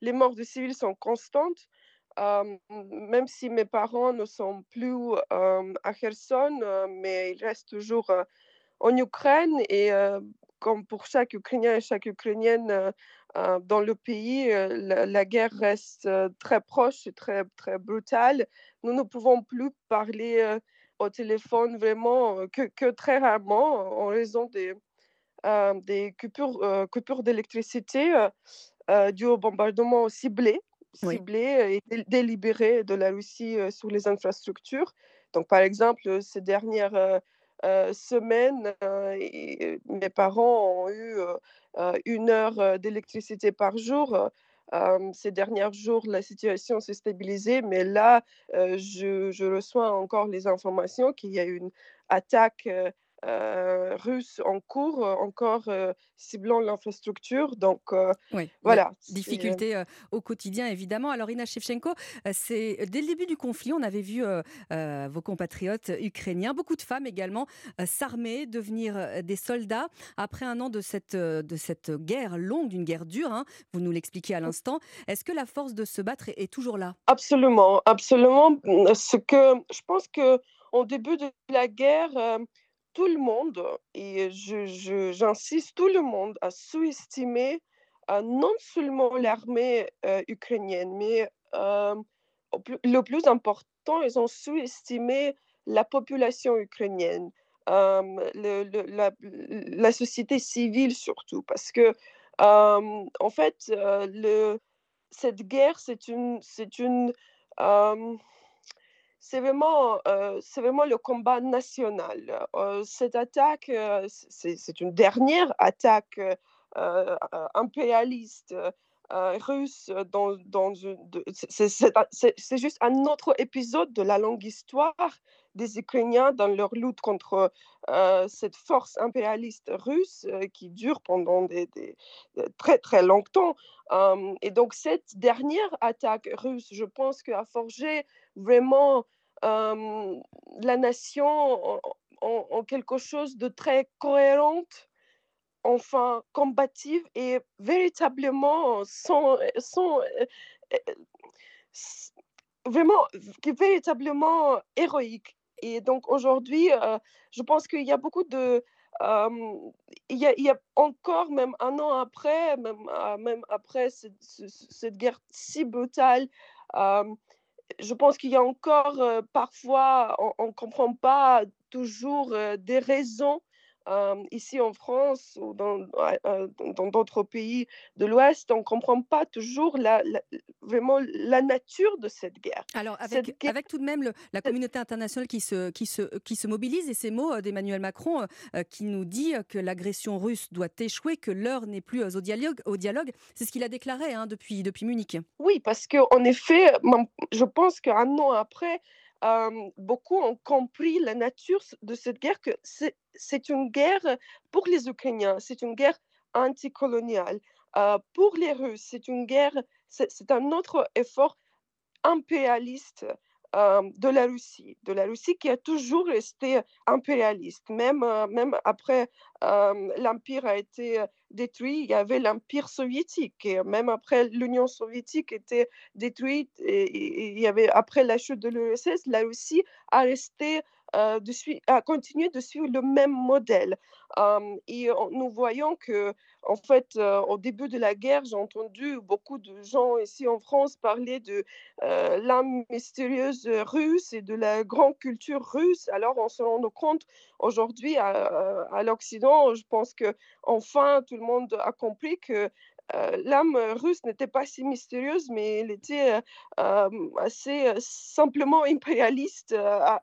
les morts de civils sont constantes. Même si mes parents ne sont plus à Kherson, mais ils restent toujours en Ukraine et comme pour chaque Ukrainien et chaque Ukrainienne dans le pays, euh, la, la guerre reste euh, très proche et très, très brutale. Nous ne pouvons plus parler euh, au téléphone vraiment que, que très rarement en raison des, euh, des coupures, euh, coupures d'électricité euh, dues au bombardement ciblé, ciblé et dé- délibéré de la Russie sur les infrastructures. Donc, par exemple, ces dernières semaines, mes parents ont eu une heure d'électricité par jour. ces derniers jours, la situation s'est stabilisée, mais là, je, reçois encore les informations qu'il y a une attaque euh, russes en cours, euh, encore euh, ciblant l'infrastructure. Donc voilà. Difficulté au quotidien, évidemment. Alors Ina Shevchenko, c'est dès le début du conflit, on avait vu vos compatriotes ukrainiens, beaucoup de femmes également, s'armer, devenir des soldats. Après un an de cette, de cette guerre longue, d'une guerre dure, hein, vous nous l'expliquez à l'instant, est-ce que la force de se battre est, est toujours là? Absolument, absolument. Ce que je pense que début de la guerre, tout le monde, et j'insiste, je, tout le monde a sous-estimé euh, non seulement l'armée euh, ukrainienne, mais euh, le plus important, ils ont sous-estimé la population ukrainienne, la, société civile surtout, parce que en fait, cette guerre, c'est une, c'est une c'est vraiment, euh, vraiment le combat national. Euh, cette attaque, euh, c'est une dernière attaque impérialiste russe. Dans, dans c'est juste un autre épisode de la longue histoire des Ukrainiens dans leur lutte contre cette force impérialiste russe qui dure pendant des, très très longtemps. et donc cette dernière attaque russe, je pense qu'a forgé vraiment la nation en, quelque chose de très cohérente, enfin combative et véritablement sans, sans vraiment qui est véritablement héroïque. Et donc aujourd'hui, je pense qu'il y a beaucoup de il, y a, encore, même un an après, même, même après cette, guerre si brutale, je pense qu'il y a encore parfois, on ne comprend pas toujours des raisons ici en France ou dans, dans d'autres pays de l'Ouest, on ne comprend pas toujours la, vraiment la nature de cette guerre. Alors, avec, avec tout de même le, la communauté internationale qui se, qui, se, qui se mobilise et ces mots d'Emmanuel Macron qui nous dit que l'agression russe doit échouer, que l'heure n'est plus au dialogue, au dialogue. c'est ce qu'il a déclaré hein, depuis, depuis Munich. Oui, parce qu'en effet, je pense qu'un an après, beaucoup ont compris la nature de cette guerre, que c'est une guerre pour les Ukrainiens, c'est une guerre anticoloniale. pour les Russes, c'est une guerre, c'est un autre effort impérialiste de la Russie, de la Russie qui a toujours resté impérialiste, même, même après l'Empire a été détruit, il y avait l'Empire soviétique, et même après l'Union soviétique était détruite, et, il y avait, après la chute de l'URSS, la Russie a resté de a continué de suivre le même modèle. et nous voyons que, en fait, au début de la guerre, j'ai entendu beaucoup de gens ici en France parler de l'âme mystérieuse russe et de la grande culture russe. Alors, on se rend compte aujourd'hui à, à l'Occident, je pense que enfin tout le monde a compris que l'âme russe n'était pas si mystérieuse, mais elle était assez simplement impérialiste,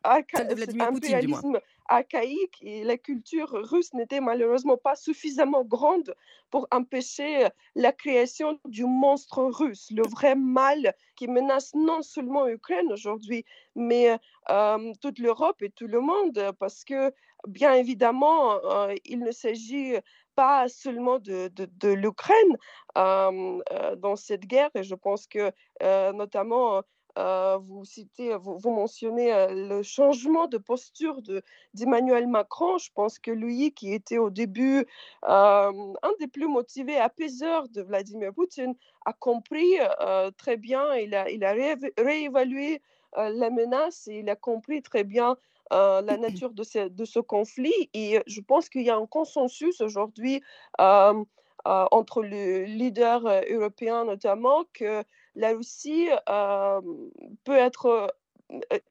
impérialisme archaïque, et la culture russe n'était malheureusement pas suffisamment grande pour empêcher la création du monstre russe, le vrai mal qui menace non seulement l'Ukraine aujourd'hui, mais toute l'Europe et tout le monde, parce que bien évidemment, il ne s'agit pas seulement de, l'Ukraine dans cette guerre, et je pense que notamment vous citez, vous, mentionnez le changement de posture d'Emmanuel Macron. Je pense que lui, qui était au début un des plus motivés apaiseurs de Vladimir Poutine, a compris très bien, il a, il a réévalué la menace et il a compris très bien la nature de ce, de ce, conflit. Et je pense qu'il y a un consensus aujourd'hui entre les leaders européens notamment que la Russie peut être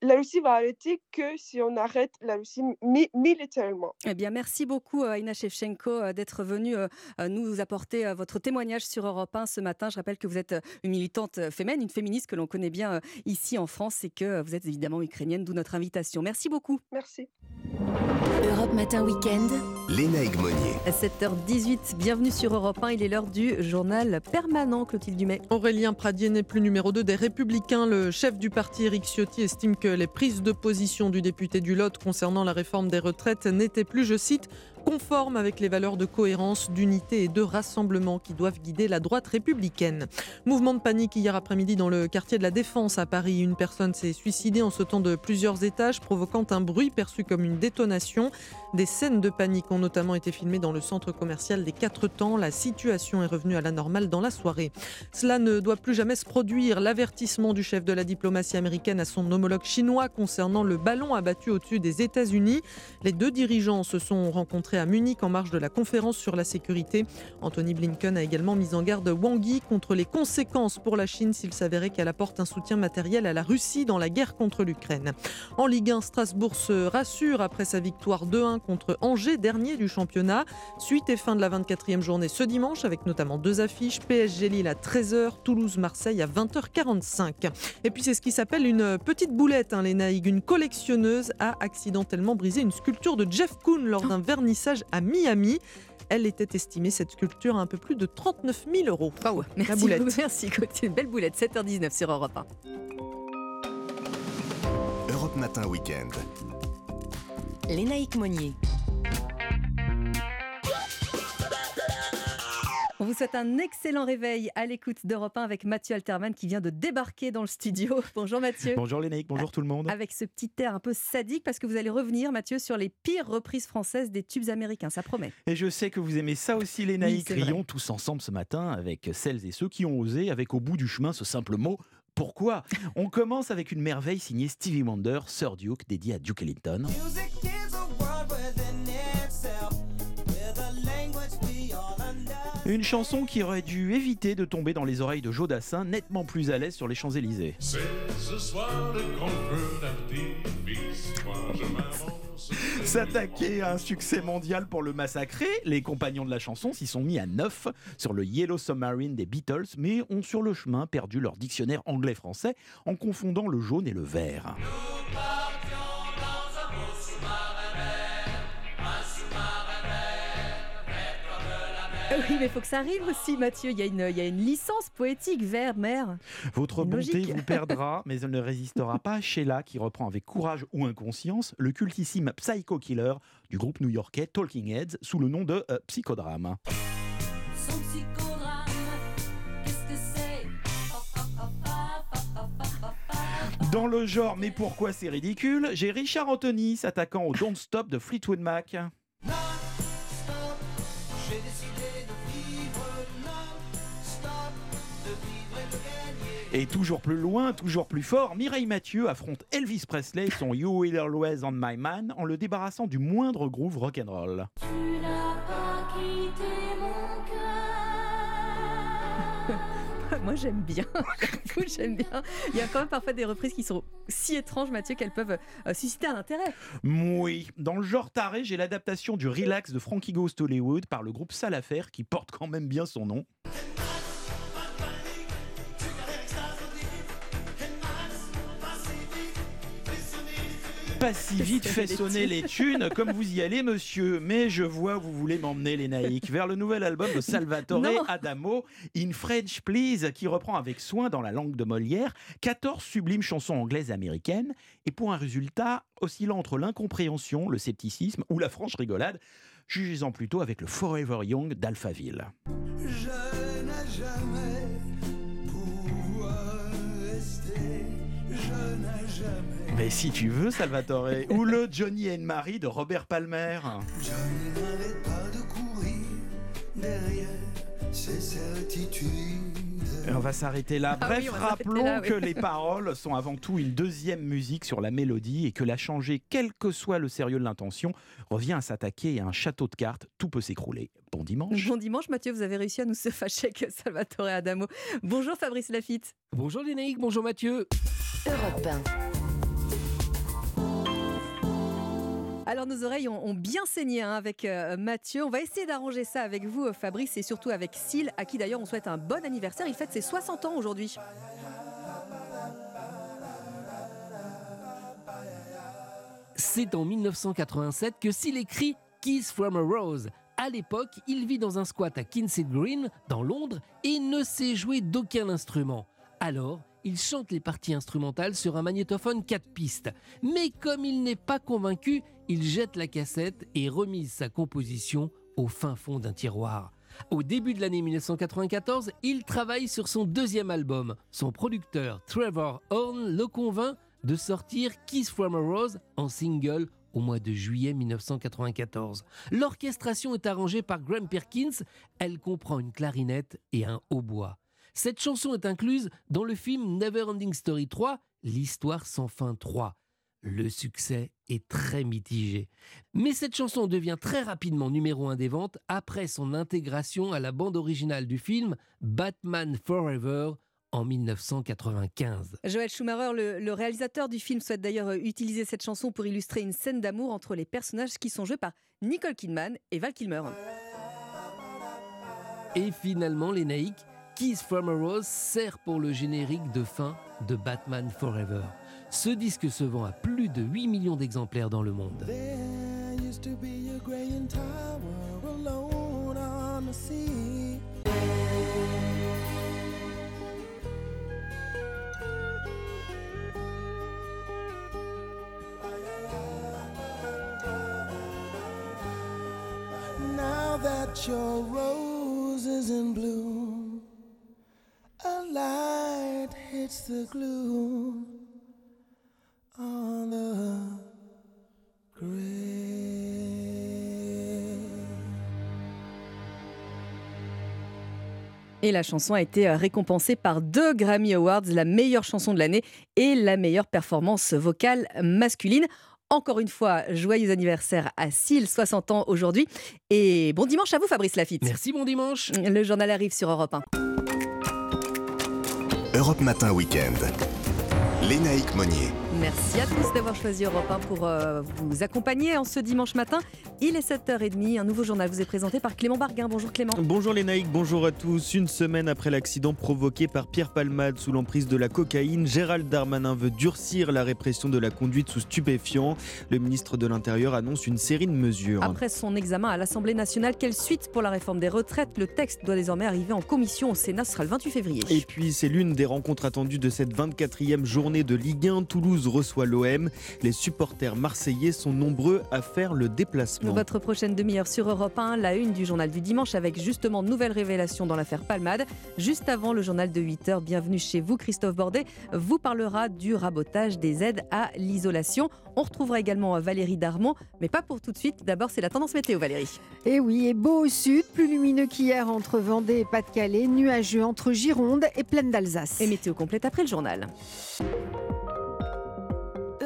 la Russie va arrêter que si on arrête la Russie militairement. Eh bien, merci beaucoup, Aina Shevchenko, d'être venue nous apporter votre témoignage sur Europe 1 ce matin. Je rappelle que vous êtes une militante féminine, une féministe que l'on connaît bien ici en France et que vous êtes évidemment ukrainienne, d'où notre invitation. Merci beaucoup. Merci. Europe Matin Weekend. Léna Monnier. À 7h18, bienvenue sur Europe 1. Il est l'heure du journal permanent, Clotilde Dumais. Aurélien Pradier n'est plus numéro 2 des Républicains. Le chef du parti, Éric Ciotti, estime que les prises de position du député du Lot concernant la réforme des retraites n'étaient plus, je cite, conforme avec les valeurs de cohérence, d'unité et de rassemblement qui doivent guider la droite républicaine. Mouvement de panique hier après-midi dans le quartier de la Défense à Paris. Une personne s'est suicidée en sautant de plusieurs étages, provoquant un bruit perçu comme une détonation. Des scènes de panique ont notamment été filmées dans le centre commercial des Quatre Temps. La situation est revenue à la normale dans la soirée. Cela ne doit plus jamais se produire. L'avertissement du chef de la diplomatie américaine à son homologue chinois concernant le ballon abattu au-dessus des États-Unis. Les deux dirigeants se sont rencontrés à Munich en marge de la conférence sur la sécurité. Anthony Blinken a également mis en garde Wang Yi contre les conséquences pour la Chine s'il s'avérait qu'elle apporte un soutien matériel à la Russie dans la guerre contre l'Ukraine. En Ligue 1, Strasbourg se rassure après sa victoire 2-1 contre Angers, dernier du championnat. Suite et fin de la 24e journée ce dimanche, avec notamment deux affiches PSG Lille à 13h, Toulouse-Marseille à 20h45. Et puis c'est ce qui s'appelle une petite boulette, hein, les Naïg. Une collectionneuse a accidentellement brisé une sculpture de Jeff Koons lors d'un vernissage à Miami. Elle était estimée, cette sculpture, à un peu plus de 39 000 euros. merci, La boulette. merci, une belle boulette. 7h19 sur Europe 1. Europe Matin Weekend. Lénaïque Monnier. On vous souhaite un excellent réveil à l'écoute d'Europe 1 avec Mathieu Alterman qui vient de débarquer dans le studio. Bonjour Mathieu. Bonjour Lénaïque, bonjour tout le monde. Avec ce petit air un peu sadique parce que vous allez revenir Mathieu sur les pires reprises françaises des tubes américains, ça promet. Et je sais que vous aimez ça aussi Lénaïque. vrai. Rions tous ensemble ce matin avec celles et ceux qui ont osé, avec au bout du chemin ce simple mot. Pourquoi? On commence avec une merveille signée Stevie Wonder, Sir Duke, dédiée à Duke Ellington. Une chanson qui aurait dû éviter de tomber dans les oreilles de Joe Dassin, nettement plus à l'aise sur les Champs-Élysées. C'est ce soir le. S'attaquer à un succès mondial pour le massacrer, les compagnons de la chanson s'y sont mis à neuf sur le Yellow Submarine des Beatles, mais ont sur le chemin perdu leur dictionnaire anglais-français en confondant le jaune et le vert. Oui, mais il faut que ça arrive aussi Mathieu. Il y a une, il y a une licence poétique, vert, mer. Votre Une bonté logique. vous perdra, mais elle ne résistera pas à Sheila qui reprend avec courage ou inconscience le cultissime Psycho Killer du groupe new-yorkais Talking Heads sous le nom de euh, Psychodrame. Son psychodrame, qu'est-ce que c'est? Dans le genre Mais pourquoi c'est ridicule? J'ai Richard Anthony s'attaquant au Don't Stop de Fleetwood Mac. Et toujours plus loin, toujours plus fort, Mireille Mathieu affronte Elvis Presley et son You Will Always On My Man en le débarrassant du moindre groove rock'n'roll. Tu n'as pas quitté mon cœur. Moi j'aime bien. J'aime bien. Il y a quand même parfois des reprises qui sont si étranges, Mathieu, qu'elles peuvent euh, susciter un intérêt. Oui, dans le genre taré, j'ai l'adaptation du Relax de Frankie Goes to Hollywood par le groupe Salafer qui porte quand même bien son nom. Pas si vite fait sonner les thunes comme vous y allez, monsieur. Mais je vois où vous voulez m'emmener, les naïcs, vers le nouvel album de Salvatore Non. Adamo, In French Please, qui reprend avec soin dans la langue de Molière 14 sublimes chansons anglaises et américaines, et pour un résultat oscillant entre l'incompréhension, le scepticisme ou la franche rigolade, jugez-en plutôt avec le Forever Young d'Alphaville. Je n'ai jamais Mais si tu veux, Salvatore, ou le Johnny and Mary de Robert Palmer. Je n'arrête pas de courir derrière ces certitudes. On va s'arrêter là. Ah Bref, oui, rappelons là, oui. que les paroles sont avant tout une deuxième musique sur la mélodie et que la changer, quel que soit le sérieux de l'intention, revient à s'attaquer à un château de cartes. Tout peut s'écrouler. Bon dimanche. Bon dimanche, Mathieu, vous avez réussi à nous se fâcher avec Salvatore Adamo. Bonjour Fabrice Lafitte. Bonjour Lénaïque, bonjour Mathieu. Europe 1. Alors nos oreilles ont, bien saigné hein, avec euh, Mathieu. On va essayer d'arranger ça avec vous, euh, Fabrice, et surtout avec Syl, à qui d'ailleurs on souhaite un bon anniversaire. Il fête ses 60 ans aujourd'hui. C'est en 1987 que Seal écrit Kiss from a Rose. À l'époque, il vit dans un squat à Kinsale Green, dans Londres, et ne sait jouer d'aucun instrument. Alors, il chante les parties instrumentales sur un magnétophone 4 pistes. Mais comme il n'est pas convaincu, il jette la cassette et remise sa composition au fin fond d'un tiroir. Au début de l'année 1994, il travaille sur son deuxième album. Son producteur Trevor Horn le convainc de sortir Kiss from a Rose en single au mois de juillet 1994. L'orchestration est arrangée par Graham Perkins, elle comprend une clarinette et un hautbois. Cette chanson est incluse dans le film Neverending Story 3, L'histoire sans fin 3. Le succès est très mitigé. Mais cette chanson devient très rapidement numéro 1 des ventes après son intégration à la bande originale du film Batman Forever en 1995. Joël Schumacher, le, le réalisateur du film, souhaite d'ailleurs euh, utiliser cette chanson pour illustrer une scène d'amour entre les personnages qui sont joués par Nicole Kidman et Val Kilmer. Et finalement, les naïcs, Kiss from a Rose sert pour le générique de fin de Batman Forever. Ce disque se vend à plus de 8 millions d'exemplaires dans le monde. Now that your rose is in bloom, a light hits the glue Et la chanson a été euh, récompensée par deux Grammy Awards, la meilleure chanson de l'année et la meilleure performance vocale masculine. Encore une fois, joyeux anniversaire à Syl, 60 ans aujourd'hui. Et bon dimanche à vous, Fabrice Lafitte. Merci, bon dimanche. Le journal arrive sur Europe 1. Europe Matin Week-end. Lénaïque Monnier. Merci à tous d'avoir choisi Europe 1 pour euh, vous accompagner en ce dimanche matin. Il est 7h30. Un nouveau journal vous est présenté par Clément Barguin. Bonjour Clément. Bonjour les naïcs, bonjour à tous. Une semaine après l'accident provoqué par Pierre Palmade sous l'emprise de la cocaïne, Gérald Darmanin veut durcir la répression de la conduite sous stupéfiants. Le ministre de l'Intérieur annonce une série de mesures. Après son examen à l'Assemblée nationale, quelle suite pour la réforme des retraites? Le texte doit désormais arriver en commission au Sénat. Ce sera le 28 février. Et puis c'est l'une des rencontres attendues de cette 24e journée de Ligue 1. Toulouse reçoit l'OM. Les supporters marseillais sont nombreux à faire le déplacement. Votre prochaine demi-heure sur Europe 1, la une du journal du dimanche avec justement de nouvelles révélations dans l'affaire Palmade. Juste avant le journal de 8h, bienvenue chez vous, Christophe Bordet vous parlera du rabotage des aides à l'isolation. On retrouvera également Valérie Darmon, mais pas pour tout de suite. D'abord, c'est la tendance météo, Valérie. Et Eh oui, et beau au sud, plus lumineux qu'hier entre Vendée et Pas-de-Calais, nuageux entre Gironde et Plaine d'Alsace. Et météo complète après le journal.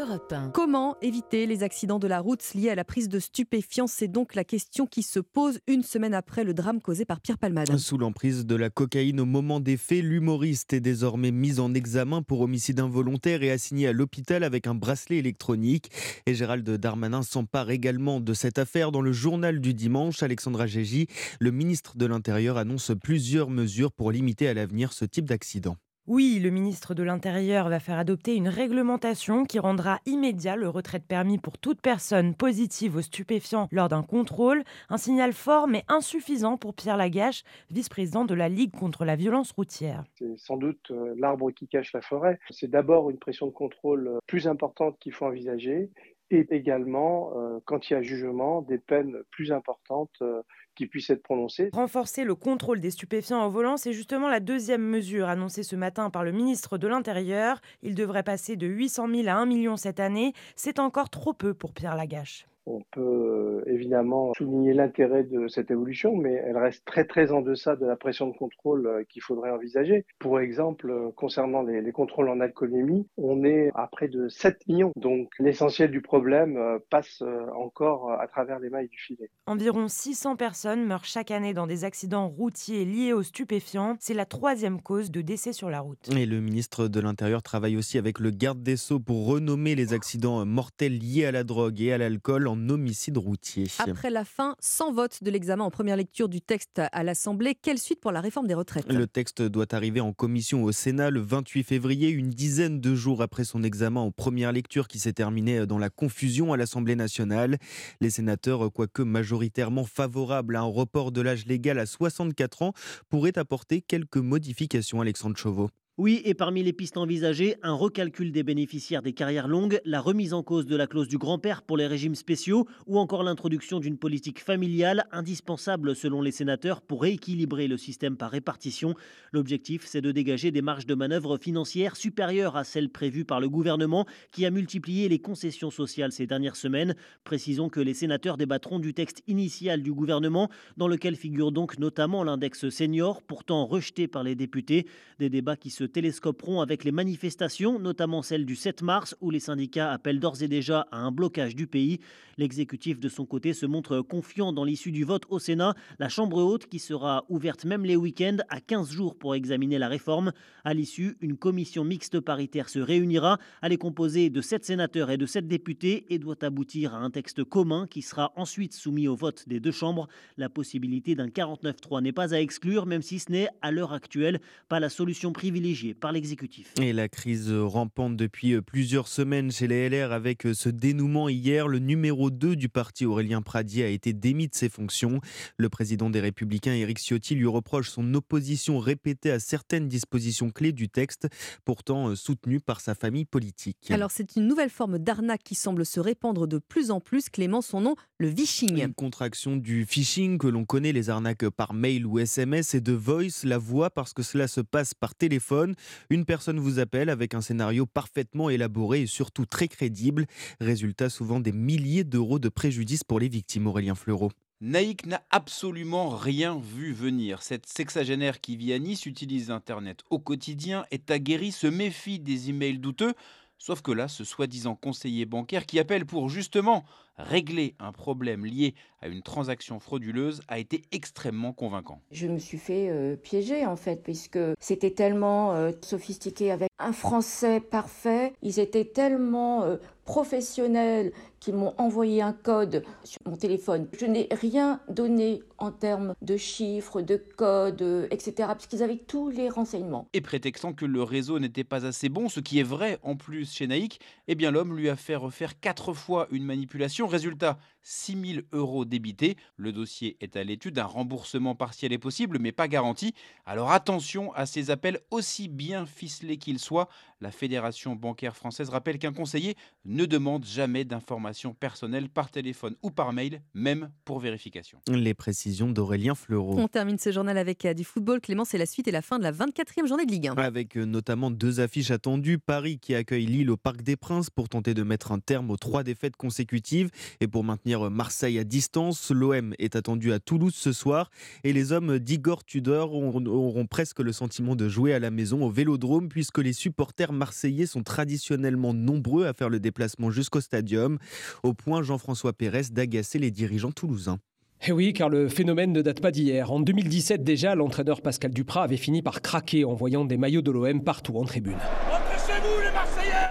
Europe 1. Comment éviter les accidents de la route liés à la prise de stupéfiants? C'est donc la question qui se pose une semaine après le drame causé par Pierre Palmade. Sous l'emprise de la cocaïne au moment des faits, l'humoriste est désormais mis en examen pour homicide involontaire et assigné à l'hôpital avec un bracelet électronique. Et Gérald Darmanin s'empare également de cette affaire dans le journal du dimanche. Alexandra Gégy, le ministre de l'Intérieur, annonce plusieurs mesures pour limiter à l'avenir ce type d'accident. Oui, le ministre de l'Intérieur va faire adopter une réglementation qui rendra immédiat le retrait de permis pour toute personne positive aux stupéfiants lors d'un contrôle. Un signal fort mais insuffisant pour Pierre Lagache, vice-président de la Ligue contre la violence routière. C'est sans doute euh, l'arbre qui cache la forêt. C'est d'abord une pression de contrôle euh, plus importante qu'il faut envisager et également, euh, quand il y a jugement, des peines plus importantes euh, qui puissent être prononcées. Renforcer le contrôle des stupéfiants au volant, c'est justement la deuxième mesure annoncée ce matin par le ministre de l'Intérieur. Il devrait passer de 800 000 à 1 million cette année. C'est encore trop peu pour Pierre Lagache. On peut euh, évidemment souligner l'intérêt de cette évolution, mais elle reste très très en deçà de la pression de contrôle euh, qu'il faudrait envisager. Pour exemple, euh, concernant les, les contrôles en alcoolémie, on est à près de 7 millions. Donc l'essentiel du problème passe encore à travers les mailles du filet. Environ 600 personnes meurent chaque année dans des accidents routiers liés aux stupéfiants. C'est la troisième cause de décès sur la route. Et le ministre de l'Intérieur travaille aussi avec le garde des Sceaux pour renommer les accidents mortels liés à la drogue et à l'alcool en homicide routier. Après la fin sans vote de l'examen en première lecture du texte à l'Assemblée, quelle suite pour la réforme des retraites? Le texte doit arriver en commission au Sénat le 28 février, une dizaine de jours après son examen en première lecture qui s'est terminé dans la confusion à l'Assemblée nationale. Les sénateurs, quoique majoritairement favorables à un report de l'âge légal à 64 ans, pourraient apporter quelques modifications, Alexandre Chauveau. Oui, et parmi les pistes envisagées, un recalcul des bénéficiaires des carrières longues, la remise en cause de la clause du grand-père pour les régimes spéciaux ou encore l'introduction d'une politique familiale indispensable selon les sénateurs pour rééquilibrer le système par répartition. L'objectif, c'est de dégager des marges de manœuvre financières supérieures à celles prévues par le gouvernement qui a multiplié les concessions sociales ces dernières semaines. Précisons que les sénateurs débattront du texte initial du gouvernement dans lequel figure donc notamment l'index senior, pourtant rejeté par les députés. Des débats qui se télescoperont avec les manifestations, notamment celle du 7 mars, où les syndicats appellent d'ores et déjà à un blocage du pays. L'exécutif, de son côté, se montre confiant dans l'issue du vote au Sénat. La Chambre haute, qui sera ouverte même les week-ends, a 15 jours pour examiner la réforme. À l'issue, une commission mixte paritaire se réunira. Elle est composée de 7 sénateurs et de 7 députés et doit aboutir à un texte commun qui sera ensuite soumis au vote des deux chambres. La possibilité d'un 49-3 n'est pas à exclure, même si ce n'est, à l'heure actuelle, pas la solution privilégiée par l'exécutif. Et la crise rampante depuis plusieurs semaines chez les LR avec ce dénouement hier. Le numéro 2 du parti, Aurélien Pradier, a été démis de ses fonctions. Le président des Républicains, Éric Ciotti, lui reproche son opposition répétée à certaines dispositions clés du texte, pourtant soutenues par sa famille politique. Alors c'est une nouvelle forme d'arnaque qui semble se répandre de plus en plus. Clément, son nom, le phishing. Une contraction du phishing que l'on connaît, les arnaques par mail ou SMS et de voice, la voix parce que cela se passe par téléphone. Une personne vous appelle avec un scénario parfaitement élaboré et surtout très crédible. Résultat souvent des milliers d'euros de préjudice pour les victimes, Aurélien Fleureau. Naïk n'a absolument rien vu venir. Cette sexagénaire qui vit à Nice utilise Internet au quotidien, est aguerrie, se méfie des emails douteux. Sauf que là, ce soi-disant conseiller bancaire qui appelle pour justement régler un problème lié à une transaction frauduleuse a été extrêmement convaincant. Je me suis fait euh, piéger en fait, puisque c'était tellement euh, sophistiqué avec un français parfait, ils étaient tellement euh, professionnels qu'ils m'ont envoyé un code sur mon téléphone. Je n'ai rien donné en termes de chiffres, de codes, etc., puisqu'ils avaient tous les renseignements. Et prétextant que le réseau n'était pas assez bon, ce qui est vrai en plus chez Naïk, eh bien l'homme lui a fait refaire quatre fois une manipulation. Résultat, 6 000 euros débités. Le dossier est à l'étude, un remboursement partiel est possible, mais pas garanti. Alors attention à ces appels aussi bien ficelés qu'ils soient. La Fédération bancaire française rappelle qu'un conseiller ne demande jamais d'informations personnelles par téléphone ou par mail, même pour vérification. Les précisions d'Aurélien Fleureau. On termine ce journal avec euh, du football. Clément, c'est la suite et la fin de la 24e journée de Ligue 1. Avec euh, notamment deux affiches attendues. Paris qui accueille Lille au Parc des Princes pour tenter de mettre un terme aux trois défaites consécutives et pour maintenir Marseille à distance. L'OM est attendu à Toulouse ce soir et les hommes d'Igor Tudor auront, presque le sentiment de jouer à la maison au Vélodrome puisque les supporters marseillais sont traditionnellement nombreux à faire le déplacement jusqu'au stadium, au point Jean-François Pérez d'agacer les dirigeants toulousains. Eh oui, car le phénomène ne date pas d'hier. En 2017 déjà, l'entraîneur Pascal Duprat avait fini par craquer en voyant des maillots de l'OM partout en tribune.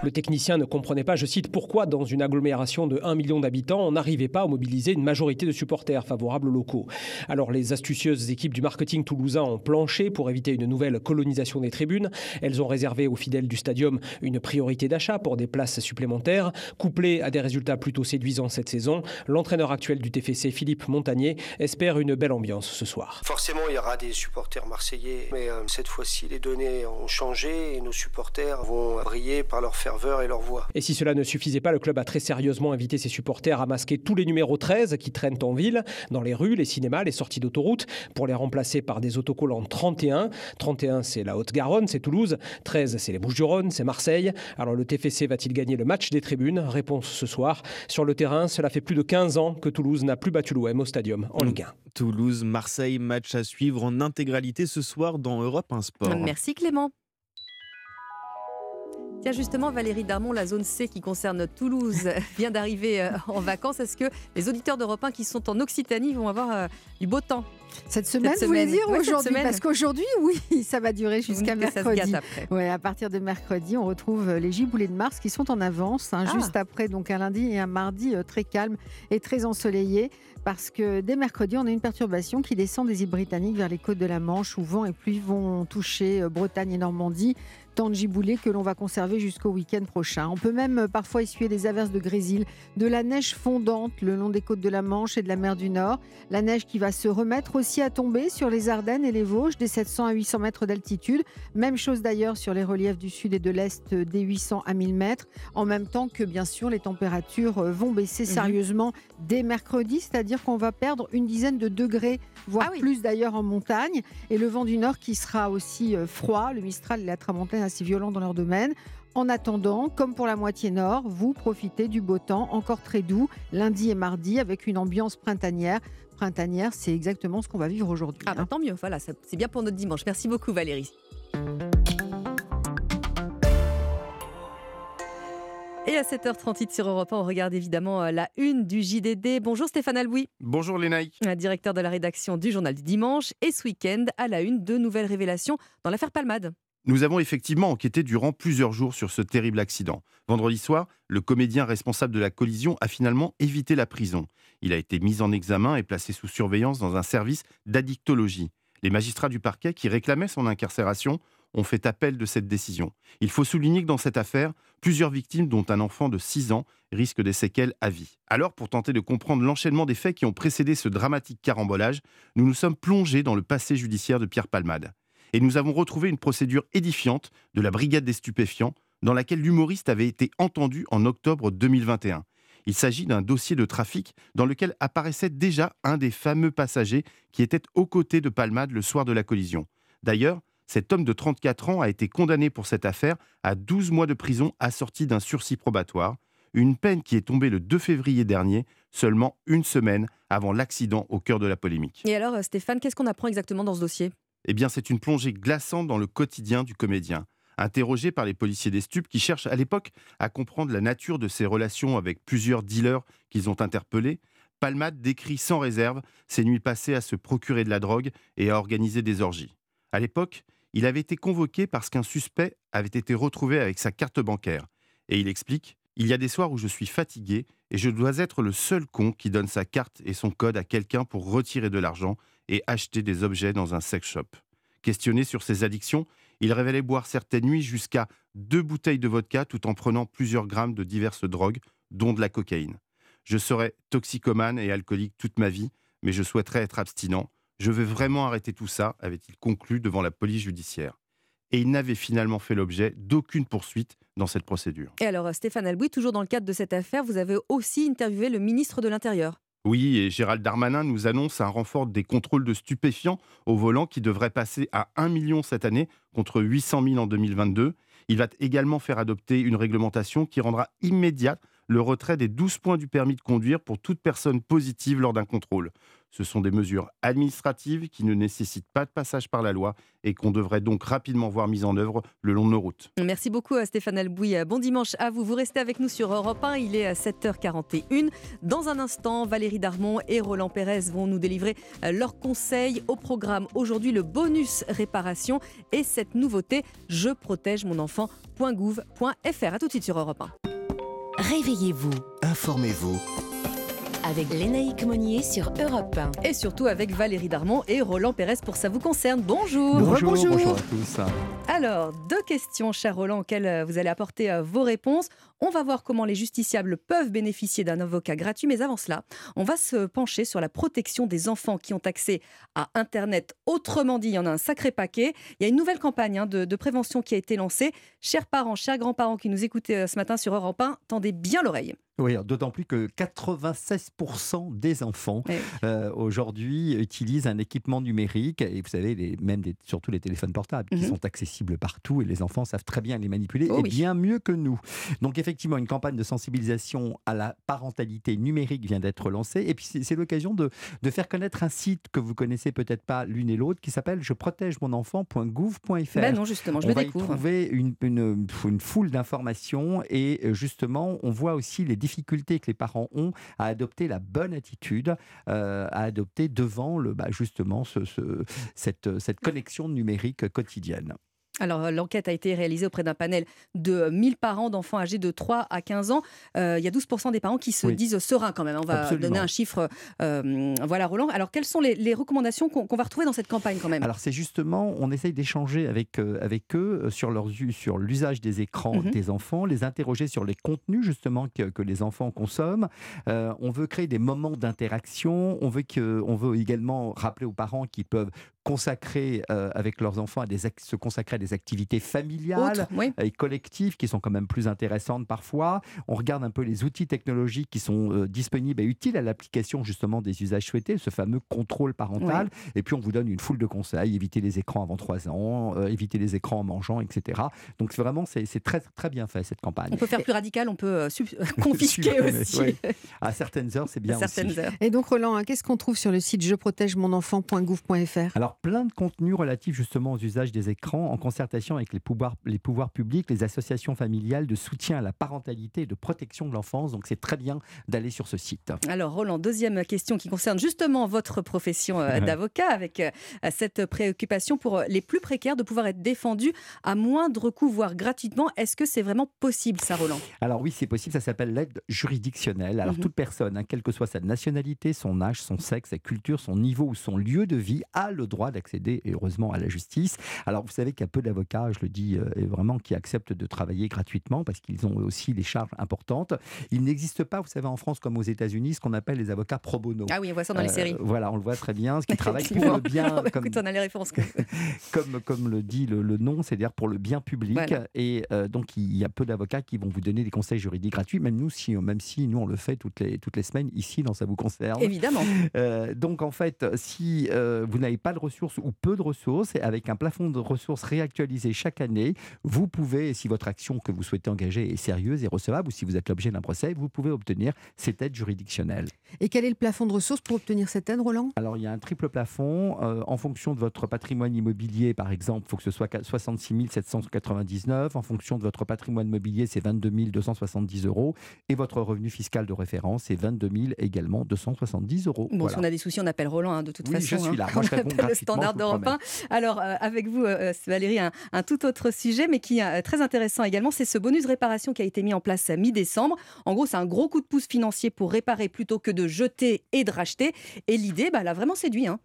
Le technicien ne comprenait pas, je cite, pourquoi dans une agglomération de 1 million d'habitants, on n'arrivait pas à mobiliser une majorité de supporters favorables aux locaux. Alors les astucieuses équipes du marketing toulousain ont planché pour éviter une nouvelle colonisation des tribunes. Elles ont réservé aux fidèles du stadium une priorité d'achat pour des places supplémentaires. Couplé à des résultats plutôt séduisants cette saison, l'entraîneur actuel du TFC, Philippe Montagnier, espère une belle ambiance ce soir. Forcément, il y aura des supporters marseillais, mais euh, cette fois-ci, les données ont changé et nos supporters vont briller par leur et leur voix. Et si cela ne suffisait pas, le club a très sérieusement invité ses supporters à masquer tous les numéros 13 qui traînent en ville, dans les rues, les cinémas, les sorties d'autoroute, pour les remplacer par des autocollants 31. 31, c'est la Haute-Garonne, c'est Toulouse. 13, c'est les Bouches-du-Rhône, c'est Marseille. Alors le TFC va-t-il gagner le match des tribunes? Réponse ce soir. Sur le terrain, cela fait plus de 15 ans que Toulouse n'a plus battu l'OM au stadium en Ligue 1. Toulouse, Marseille, match à suivre en intégralité ce soir dans Europe 1 Sport. Merci Clément. Tiens, justement, Valérie Darmon, la zone C qui concerne Toulouse vient d'arriver euh, en vacances. Est-ce que les auditeurs d'Europe 1 qui sont en Occitanie vont avoir euh, du beau temps Cette semaine, vous voulez dire cette aujourd'hui? Parce qu'aujourd'hui, oui, ça va durer jusqu'à mercredi. Ouais, à partir de mercredi, on retrouve euh, les giboulées de Mars qui sont en avance, hein, Ah. juste après donc un lundi et un mardi très calme et très ensoleillé. Parce que dès mercredi, on a une perturbation qui descend des îles britanniques vers les côtes de la Manche, où vent et pluie vont toucher Bretagne et Normandie. Tant de giboulées que l'on va conserver jusqu'au week-end prochain. On peut même euh, parfois essuyer des averses de grésil, de la neige fondante le long des côtes de la Manche et de la mer du Nord. La neige qui va se remettre aussi à tomber sur les Ardennes et les Vosges, des 700 à 800 mètres d'altitude. Même chose d'ailleurs sur les reliefs du sud et de l'est, euh, des 800 à 1000 mètres. En même temps que, bien sûr, les températures euh, vont baisser Mhm. sérieusement dès mercredi, c'est-à-dire qu'on va perdre une dizaine de degrés, voire plus d'ailleurs en montagne. Et le vent du nord qui sera aussi froid, le Mistral et la Tramontane assez violents dans leur domaine. En attendant, comme pour la moitié nord, vous profitez du beau temps encore très doux lundi et mardi avec une ambiance printanière. Printanière, c'est exactement ce qu'on va vivre aujourd'hui. Ah bah, tant mieux, voilà, c'est bien pour notre dimanche. Merci beaucoup Valérie. Et à 7h38 sur Europe 1, on regarde évidemment euh, la une du JDD. Bonjour Stéphane Alboui. Bonjour Lénaïque. Un directeur de la rédaction du journal du dimanche. Et ce week-end, à la une, de nouvelles révélations dans l'affaire Palmade. Nous avons effectivement enquêté durant plusieurs jours sur ce terrible accident. Vendredi soir, le comédien responsable de la collision a finalement évité la prison. Il a été mis en examen et placé sous surveillance dans un service d'addictologie. Les magistrats du parquet qui réclamaient son incarcération ont fait appel de cette décision. Il faut souligner que dans cette affaire, plusieurs victimes, dont un enfant de 6 ans, risquent des séquelles à vie. Alors, pour tenter de comprendre l'enchaînement des faits qui ont précédé ce dramatique carambolage, nous nous sommes plongés dans le passé judiciaire de Pierre Palmade. Et nous avons retrouvé une procédure édifiante de la Brigade des stupéfiants, dans laquelle l'humoriste avait été entendu en octobre 2021. Il s'agit d'un dossier de trafic dans lequel apparaissait déjà un des fameux passagers qui était aux côtés de Palmade le soir de la collision. D'ailleurs, cet homme de 34 ans a été condamné pour cette affaire à 12 mois de prison assorti d'un sursis probatoire, une peine qui est tombée le 2 février dernier, seulement une semaine avant l'accident au cœur de la polémique. Et alors euh, Stéphane, qu'est-ce qu'on apprend exactement dans ce dossier? Eh bien, c'est une plongée glaçante dans le quotidien du comédien. Interrogé par les policiers des stupes qui cherchent à l'époque à comprendre la nature de ses relations avec plusieurs dealers qu'ils ont interpellés, Palmade décrit sans réserve ses nuits passées à se procurer de la drogue et à organiser des orgies. À l'époque, il avait été convoqué parce qu'un suspect avait été retrouvé avec sa carte bancaire. Et il explique Il y a des soirs où je suis fatigué et je dois être le seul con qui donne sa carte et son code à quelqu'un pour retirer de l'argent et acheter des objets dans un sex shop. Questionné sur ses addictions, il révélait boire certaines nuits jusqu'à deux bouteilles de vodka tout en prenant plusieurs grammes de diverses drogues, dont de la cocaïne. Je serai toxicomane et alcoolique toute ma vie, mais je souhaiterais être abstinent. Je veux vraiment arrêter tout ça, avait-il conclu devant la police judiciaire. Et il n'avait finalement fait l'objet d'aucune poursuite dans cette procédure. Et alors euh, Stéphane Alboui, toujours dans le cadre de cette affaire, vous avez aussi interviewé le ministre de l'Intérieur. Oui, Gérald Darmanin nous annonce un renfort des contrôles de stupéfiants au volant qui devrait passer à 1 million cette année contre 800 000 en 2022. Il va également faire adopter une réglementation qui rendra immédiat le retrait des 12 points du permis de conduire pour toute personne positive lors d'un contrôle. Ce sont des mesures administratives qui ne nécessitent pas de passage par la loi et qu'on devrait donc rapidement voir mises en œuvre le long de nos routes. Merci beaucoup à Stéphane Albouy. Bon dimanche à vous. Vous restez avec nous sur Europe 1. Il est à 7h41. Dans un instant, Valérie Darmon et Roland Pérez vont nous délivrer euh, leurs conseils au programme. Aujourd'hui, le bonus réparation et cette nouveauté, je protège mon enfant.gouv.fr. A tout de suite sur Europe 1. Réveillez-vous Informez-vous. Avec Lénaïque Monnier sur Europe 1. Et surtout avec Valérie Darmon et Roland Pérez pour Ça vous concerne. Bonjour. Bonjour, bonjour à tous. Alors, deux questions, cher Roland, auxquelles euh, vous allez apporter euh, vos réponses. On va voir comment les justiciables peuvent bénéficier d'un avocat gratuit, mais avant cela, on va se pencher sur la protection des enfants qui ont accès à Internet. Autrement dit, il y en a un sacré paquet. Il y a une nouvelle campagne hein, de, de prévention qui a été lancée. Chers parents, chers grands-parents qui nous écoutaient euh, ce matin sur Europe 1, tendez bien l'oreille. Oui, d'autant plus que 96% des enfants euh, aujourd'hui utilisent un équipement numérique et vous savez, les, même des- surtout les téléphones portables qui Mhm. sont accessibles partout et les enfants savent très bien les manipuler Oh et oui. bien mieux que nous. Donc effectivement, une campagne de sensibilisation à la parentalité numérique vient d'être lancée et puis c'est l'occasion de, de faire connaître un site que vous connaissez peut-être pas l'une et l'autre qui s'appelle je protège mon enfant.gouv.fr. Ben non, justement, je On le va découvre. y trouver une, une- une foule d'informations et euh, justement, on voit aussi les difficultés que les parents ont à adopter la bonne attitude, euh, à adopter devant le, bah, justement ce- ce- cette, cette connexion numérique quotidienne. Alors, euh, l'enquête a été réalisée auprès d'un panel de 1000 parents d'enfants âgés de 3 à 15 ans. Euh, il y a 12% des parents qui se Oui. disent sereins quand même. On va Absolument. donner un chiffre. euh, voilà, Roland. Alors, quelles sont les, les recommandations qu'on va retrouver dans cette campagne quand même? Alors c'est justement, on essaye d'échanger avec, euh, avec eux euh, sur, l'usage des écrans Mhm. des enfants, les interroger sur les contenus justement que, que les enfants consomment. Euh, on veut créer des moments d'interaction, on, veut que, on veut également rappeler aux parents qu'ils peuvent consacrer euh, avec leurs enfants à des se consacrer à des activités familiales oui. et collectives qui sont quand même plus intéressantes parfois. On regarde un peu les outils technologiques qui sont euh, disponibles et utiles à l'application justement des usages souhaités, ce fameux contrôle parental. Et puis on vous donne une foule de conseils, éviter les écrans avant 3 ans, euh, éviter les écrans en mangeant, etc. Donc vraiment c'est c'est très très bien fait cette campagne. On peut faire plus radical, on peut euh, confisquer aussi. oui. À certaines heures, c'est bien À certaines aussi. heures. Et donc, Roland, hein, qu'est-ce qu'on trouve sur le site je protège mon enfant.gouv.fr Alors, plein de contenus relatifs justement aux usages des écrans en concertation avec les pouvoirs, les pouvoirs publics, les associations familiales de soutien à la parentalité et de protection de l'enfance. Donc, c'est très bien d'aller sur ce site. Alors Roland, deuxième question qui concerne justement votre profession euh, d'avocat avec euh, cette préoccupation pour euh, les plus précaires de pouvoir être défendus à moindre coût, voire gratuitement. Est-ce que c'est vraiment possible ça, Roland? Alors oui, c'est possible, ça s'appelle l'aide juridictionnelle. Alors Mhm. toute personne, hein, quelle que soit sa nationalité, son âge, son sexe, sa culture, son niveau ou son lieu de vie, a le droit d'accéder, et heureusement, à la justice. Alors vous savez qu'il y a peu d'avocats, je le dis euh, vraiment, qui acceptent de travailler gratuitement parce qu'ils ont aussi des charges importantes. Il n'existe pas, vous savez, en France comme aux États-Unis, ce qu'on appelle les avocats pro bono. Ah oui, on voit ça dans les Euh, séries. Voilà, on le voit très bien, ce qui travaille pour le bien, Bah, comme, écoute, on a les références. comme, comme le dit le, le nom, c'est-à-dire pour le bien public. Voilà. Et euh, donc, il y a peu d'avocats qui vont vous donner des conseils juridiques gratuits, même nous, si, même si nous, on le fait toutes les, toutes les semaines ici, dans Ça vous concerne. Évidemment. Euh, donc, en fait, si euh, vous n'avez pas de ressources ou peu de ressources, et avec un plafond de ressources réactualisé chaque année, vous pouvez, si votre action que vous souhaitez engager est sérieuse et recevable, ou si vous êtes l'objet d'un procès, vous pouvez obtenir cette aide juridictionnelle. Et quel est le plafond de ressources pour obtenir cette aide, Roland? Alors, il y a un triple plafond. euh, en fonction de votre patrimoine immobilier, par exemple, il faut que ce soit 66 799. En fonction de votre patrimoine mobilier, c'est 22 270 euros. Et votre revenu fiscal de référence, c'est 22 000 également 270 euros. Bon, Voilà. si on a des soucis, on appelle Roland hein, de toute Oui, façon. je suis là. hein. Moi, je On réponds appelle le gratuitement, standard je vous d'Europe promets. 1. Alors, euh, avec vous, euh, Valérie, un, un tout autre sujet, mais qui est euh, très intéressant également, c'est ce bonus réparation qui a été mis en place à mi-décembre. En gros, c'est un gros coup de pouce financier pour réparer plutôt que de jeter et de racheter. Et l'idée, bah, elle a vraiment séduit. Hein.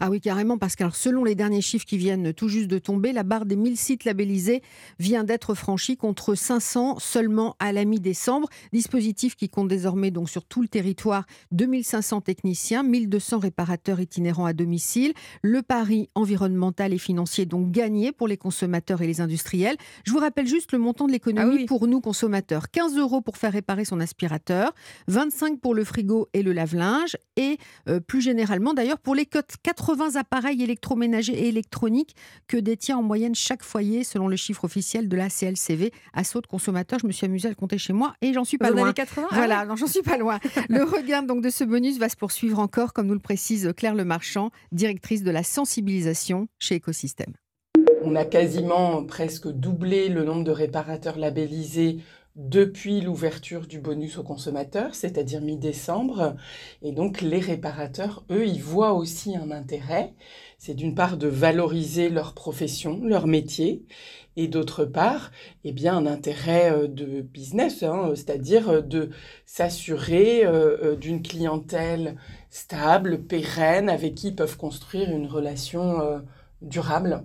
Ah oui, carrément, parce que alors, selon les derniers chiffres qui viennent tout juste de tomber, la barre des 1000 sites labellisés vient d'être franchie contre 500 seulement à la mi-décembre. Dispositif qui compte désormais donc sur tout le territoire 2500 techniciens, 1200 réparateurs itinérants à domicile. Le pari environnemental et financier donc gagné pour les consommateurs et les industriels. Je vous rappelle juste le montant de l'économie Ah oui. pour nous consommateurs 15 euros pour faire réparer son aspirateur, 25 pour le frigo et le lave-linge, et euh, plus généralement d'ailleurs pour les cotes 80 appareils électroménagers et électroniques que détient en moyenne chaque foyer selon le chiffre officiel de la CLCV. À saut de consommateurs, je me suis amusée à le compter chez moi et j'en suis pas Vous en loin. avez 80 Ah Voilà, non, j'en suis pas loin. Le regain donc de ce bonus va se poursuivre encore, comme nous le précise Claire Lemarchand, directrice de la sensibilisation chez Écosystème. On a quasiment presque doublé le nombre de réparateurs labellisés depuis l'ouverture du bonus aux consommateurs, c'est-à-dire mi-décembre. Et donc les réparateurs, eux, ils voient aussi un intérêt. C'est d'une part de valoriser leur profession, leur métier, et d'autre part, eh bien, un intérêt euh, de business, hein, c'est-à-dire euh, de s'assurer euh, d'une clientèle stable, pérenne, avec qui ils peuvent construire une relation durable.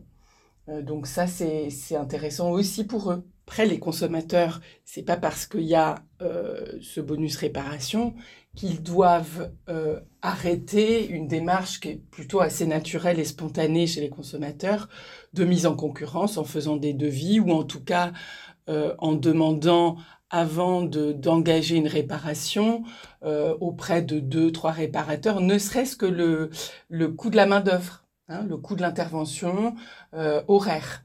Donc ça, c'est intéressant aussi pour eux. Après, les consommateurs, c'est pas parce qu'il y a euh, ce bonus réparation qu'ils doivent euh, arrêter une démarche qui est plutôt assez naturelle et spontanée chez les consommateurs de mise en concurrence en faisant des devis ou en tout cas euh, en demandant avant de- d'engager une réparation auprès de deux, trois réparateurs, ne serait-ce que le, le coût de la main-d'œuvre, hein, le coût de l'intervention horaire.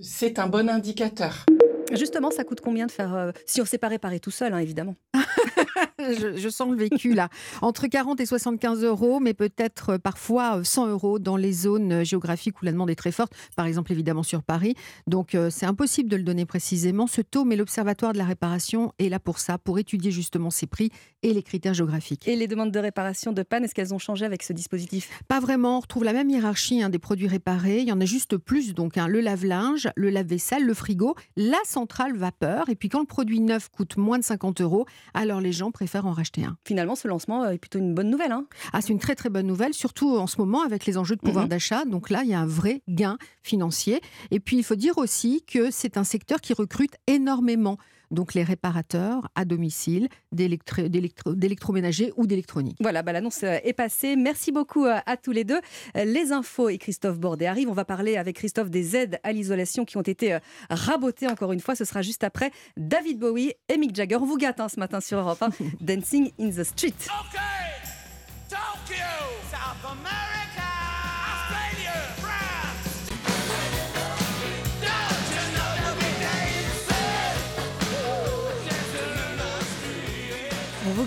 C'est un bon indicateur. Justement, ça coûte combien de faire. euh, si on s'est pas réparé tout seul, hein, évidemment? je, je sens le vécu là. Entre 40 et 75 euros, mais peut-être euh, parfois euh, 100 euros dans les zones euh, géographiques où la demande est très forte, par exemple évidemment sur Paris. Donc euh, c'est impossible de le donner précisément ce taux, mais l'Observatoire de la réparation est là pour ça, pour étudier justement ces prix et les critères géographiques. Et les demandes de réparation de panne, est-ce qu'elles ont changé avec ce dispositif? Pas vraiment, on retrouve la même hiérarchie hein, des produits réparés. Il y en a juste plus, donc hein, le lave-linge, le lave-vaisselle, le frigo, la centrale vapeur. Et puis quand le produit neuf coûte moins de 50 euros, alors les gens préfèrent en racheter un. Finalement, ce lancement est plutôt une bonne nouvelle. Hein ah, c'est une très très bonne nouvelle, surtout en ce moment avec les enjeux de pouvoir Mhm. d'achat. Donc là, il y a un vrai gain financier. Et puis il faut dire aussi que c'est un secteur qui recrute énormément. Donc les réparateurs à domicile d'électro- d'électro- d'électroménager ou d'électronique. Voilà, bah, l'annonce euh, est passée. Merci beaucoup euh, à tous les deux. Euh, Les infos et Christophe Bordet arrivent. On va parler avec Christophe des aides à l'isolation qui ont été rabotées encore une fois. Ce sera juste après David Bowie et Mick Jagger. On vous gâte hein, ce matin sur Europe 1. Dancing in the Street.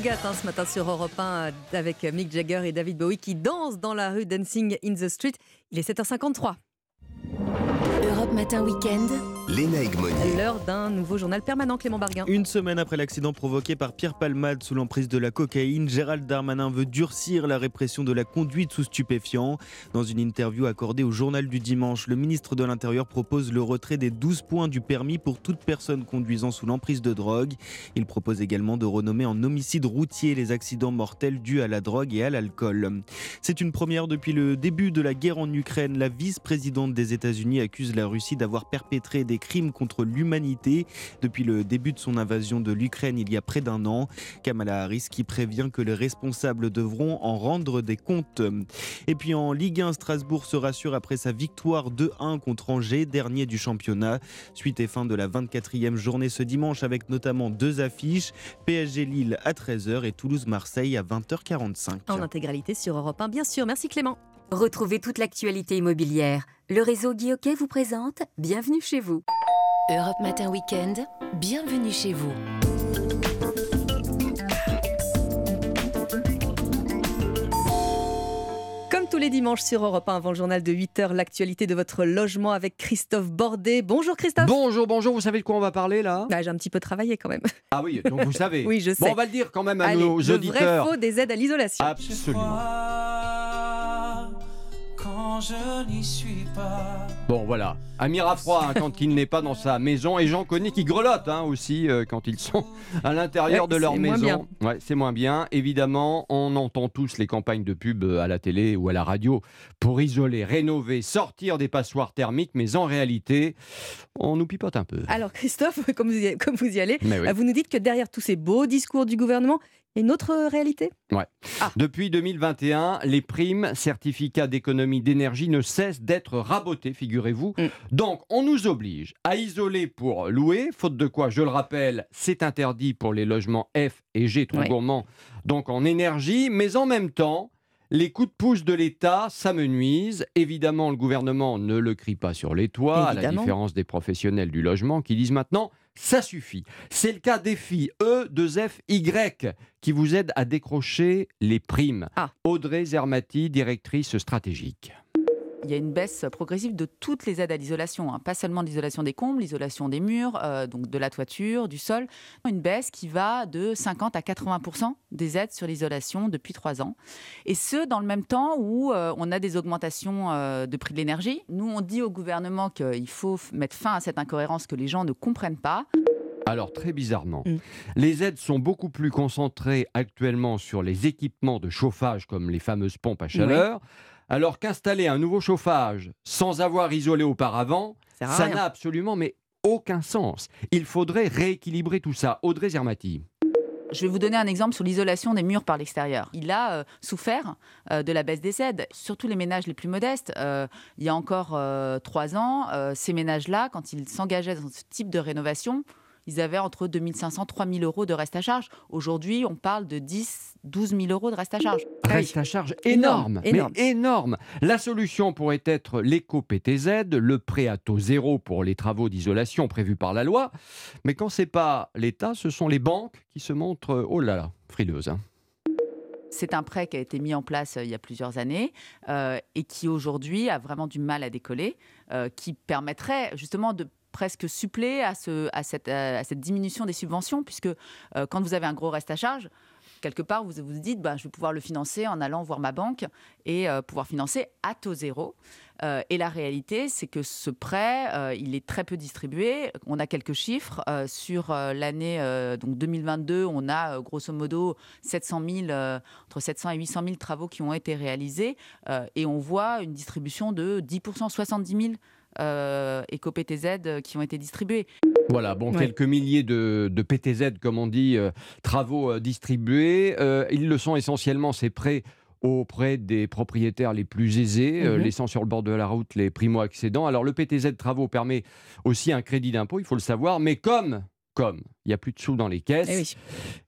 Hein, ce matin sur Europe 1 euh, avec Mick Jagger et David Bowie qui dansent dans la rue Dancing in the Street. Il est 7h53. Europe Matin Weekend. Léna Egmonier. L'heure d'un nouveau journal permanent, Clément Barguin. Une semaine après l'accident provoqué par Pierre Palmade sous l'emprise de la cocaïne, Gérald Darmanin veut durcir la répression de la conduite sous stupéfiants. Dans une interview accordée au journal du dimanche, le ministre de l'Intérieur propose le retrait des 12 points du permis pour toute personne conduisant sous l'emprise de drogue. Il propose également de renommer en homicide routier les accidents mortels dus à la drogue et à l'alcool. C'est une première depuis le début de la guerre en Ukraine. La vice-présidente des États-Unis accuse la Russie d'avoir perpétré des crimes contre l'humanité depuis le début de son invasion de l'Ukraine il y a près d'un an. Kamala Harris qui prévient que les responsables devront en rendre des comptes. Et puis en Ligue 1, Strasbourg se rassure après sa victoire 2-1 contre Angers, dernier du championnat. Suite et fin de la 24e journée ce dimanche avec notamment deux affiches, PSG Lille à 13h et Toulouse-Marseille à 20h45. En intégralité sur Europe 1, bien sûr. Merci Clément. Retrouvez toute l'actualité immobilière. Le réseau Guillauquet vous présente Bienvenue chez vous. Europe Matin Weekend, bienvenue chez vous. Comme tous les dimanches sur Europe 1 avant le journal de 8h, l'actualité de votre logement avec Christophe Bordet. Bonjour Christophe. Bonjour, bonjour, vous savez de quoi on va parler là? Bah, J'ai un petit peu travaillé quand même. Ah oui, donc vous savez. Oui, je Bon, sais. on va le dire quand même à Allez, nos le auditeurs. vrai faux des aides à l'isolation. Absolument. Quand je n'y suis pas. Bon, voilà. Amir à froid hein, quand il n'est pas dans sa maison et Jean Conny qui grelotte hein, aussi euh, quand ils sont à l'intérieur Ouais, de leur maison. Ouais, c'est moins bien. Évidemment, on entend tous les campagnes de pub euh, à la télé ou à la radio pour isoler, rénover, sortir des passoires thermiques, mais en réalité, on nous pipote un peu. Alors Christophe, comme vous y, comme vous y allez, oui. euh, vous nous dites que derrière tous ces beaux discours du gouvernement, une autre euh, réalité? Ouais. Depuis 2021, les primes, certificats d'économie d'énergie ne cessent d'être rabotés, figurez-vous. Donc, on nous oblige à isoler pour louer, faute de quoi, je le rappelle, c'est interdit pour les logements F et G trop gourmands, donc en énergie, mais en même temps, les coups de pouce de l'État s'amenuisent. Évidemment, le gouvernement ne le crie pas sur les toits, à la différence des professionnels du logement qui disent maintenant ça suffit. C'est le cas des filles E, 2F, Y qui vous aident à décrocher les primes. Audrey Zermati, directrice stratégique. Il y a une baisse progressive de toutes les aides à l'isolation, hein. pas seulement l'isolation des combles, l'isolation des murs, euh, donc de la toiture, du sol. Une baisse qui va de 50 à 80% des aides sur l'isolation depuis trois ans. Et ce, dans le même temps où euh, on a des augmentations euh, de prix de l'énergie. Nous, on dit au gouvernement qu'il faut mettre fin à cette incohérence que les gens ne comprennent pas. Alors très bizarrement, Mm. les aides sont beaucoup plus concentrées actuellement sur les équipements de chauffage comme les fameuses pompes à chaleur, alors qu'installer un nouveau chauffage sans avoir isolé auparavant, ça n'a absolument mais aucun sens. Il faudrait rééquilibrer tout ça. Audrey Zermati. Je vais vous donner un exemple sur l'isolation des murs par l'extérieur. Il a euh, souffert euh, de la baisse des aides, surtout les ménages les plus modestes. Euh, il y a encore euh, trois ans, euh, ces ménages-là, quand ils s'engageaient dans ce type de rénovation, ils avaient entre 2500 3000 euros de reste à charge. Aujourd'hui, on parle de 10 12 000 euros de reste à charge. Reste à charge énorme, Énorme, mais énorme. La solution pourrait être l'éco-PTZ, le prêt à taux zéro pour les travaux d'isolation prévus par la loi. Mais quand c'est pas l'État, ce sont les banques qui se montrent, oh là là, frileuses. hein. C'est un prêt qui a été mis en place euh, il y a plusieurs années euh, et qui aujourd'hui a vraiment du mal à décoller, euh, qui permettrait justement de presque suppléer à, ce, à, cette, à cette diminution des subventions, puisque euh, quand vous avez un gros reste à charge, quelque part, vous vous dites, bah, je vais pouvoir le financer en allant voir ma banque et euh, pouvoir financer à taux zéro. Euh, et la réalité, c'est que ce prêt, euh, il est très peu distribué. On a quelques chiffres. Euh, sur euh, l'année euh, donc 2022, on a euh, grosso modo 700 000, euh, entre 700 et 800 000 travaux qui ont été réalisés. Euh, et on voit une distribution de 10%, 70 000 euh, éco-PTZ qui ont été distribués. Voilà, bon, Ouais. quelques milliers de, de PTZ, comme on dit, euh, travaux euh, distribués. Euh, ils le sont essentiellement, ces prêts auprès des propriétaires les plus aisés, euh, Mhm. laissant sur le bord de la route les primo-accédants. Alors, le PTZ travaux permet aussi un crédit d'impôt, il faut le savoir, mais comme comme il n'y a plus de sous dans les caisses Eh oui.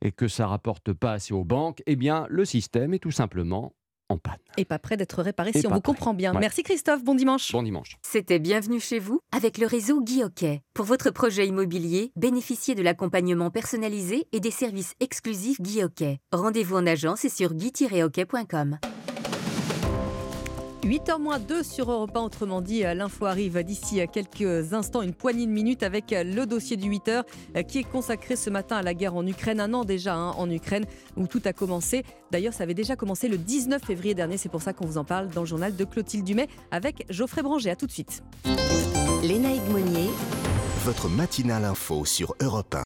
et que ça rapporte pas assez aux banques, eh bien, le système est tout simplement en panne. Et pas prêt d'être réparé Et si on vous prêt. comprend bien. Ouais. Merci Christophe, bon dimanche. Bon dimanche. C'était Bienvenue chez vous avec le réseau Guy Hockey. Pour votre projet immobilier, bénéficiez de l'accompagnement personnalisé et des services exclusifs Guy Hockey. Rendez-vous en agence et sur guy-hockey.com. 8h02 sur Europe 1, autrement dit, euh, l'info arrive d'ici à quelques instants, une poignée de minutes avec euh, le dossier du 8h euh, qui est consacré ce matin à la guerre en Ukraine, un an déjà hein, en Ukraine où tout a commencé. D'ailleurs, ça avait déjà commencé le 19 février dernier, c'est pour ça qu'on vous en parle dans le journal de Clotilde Dumais avec Geoffrey Branger. À tout de suite. Lénaïque Monnier, Votre matinale info sur Europe 1.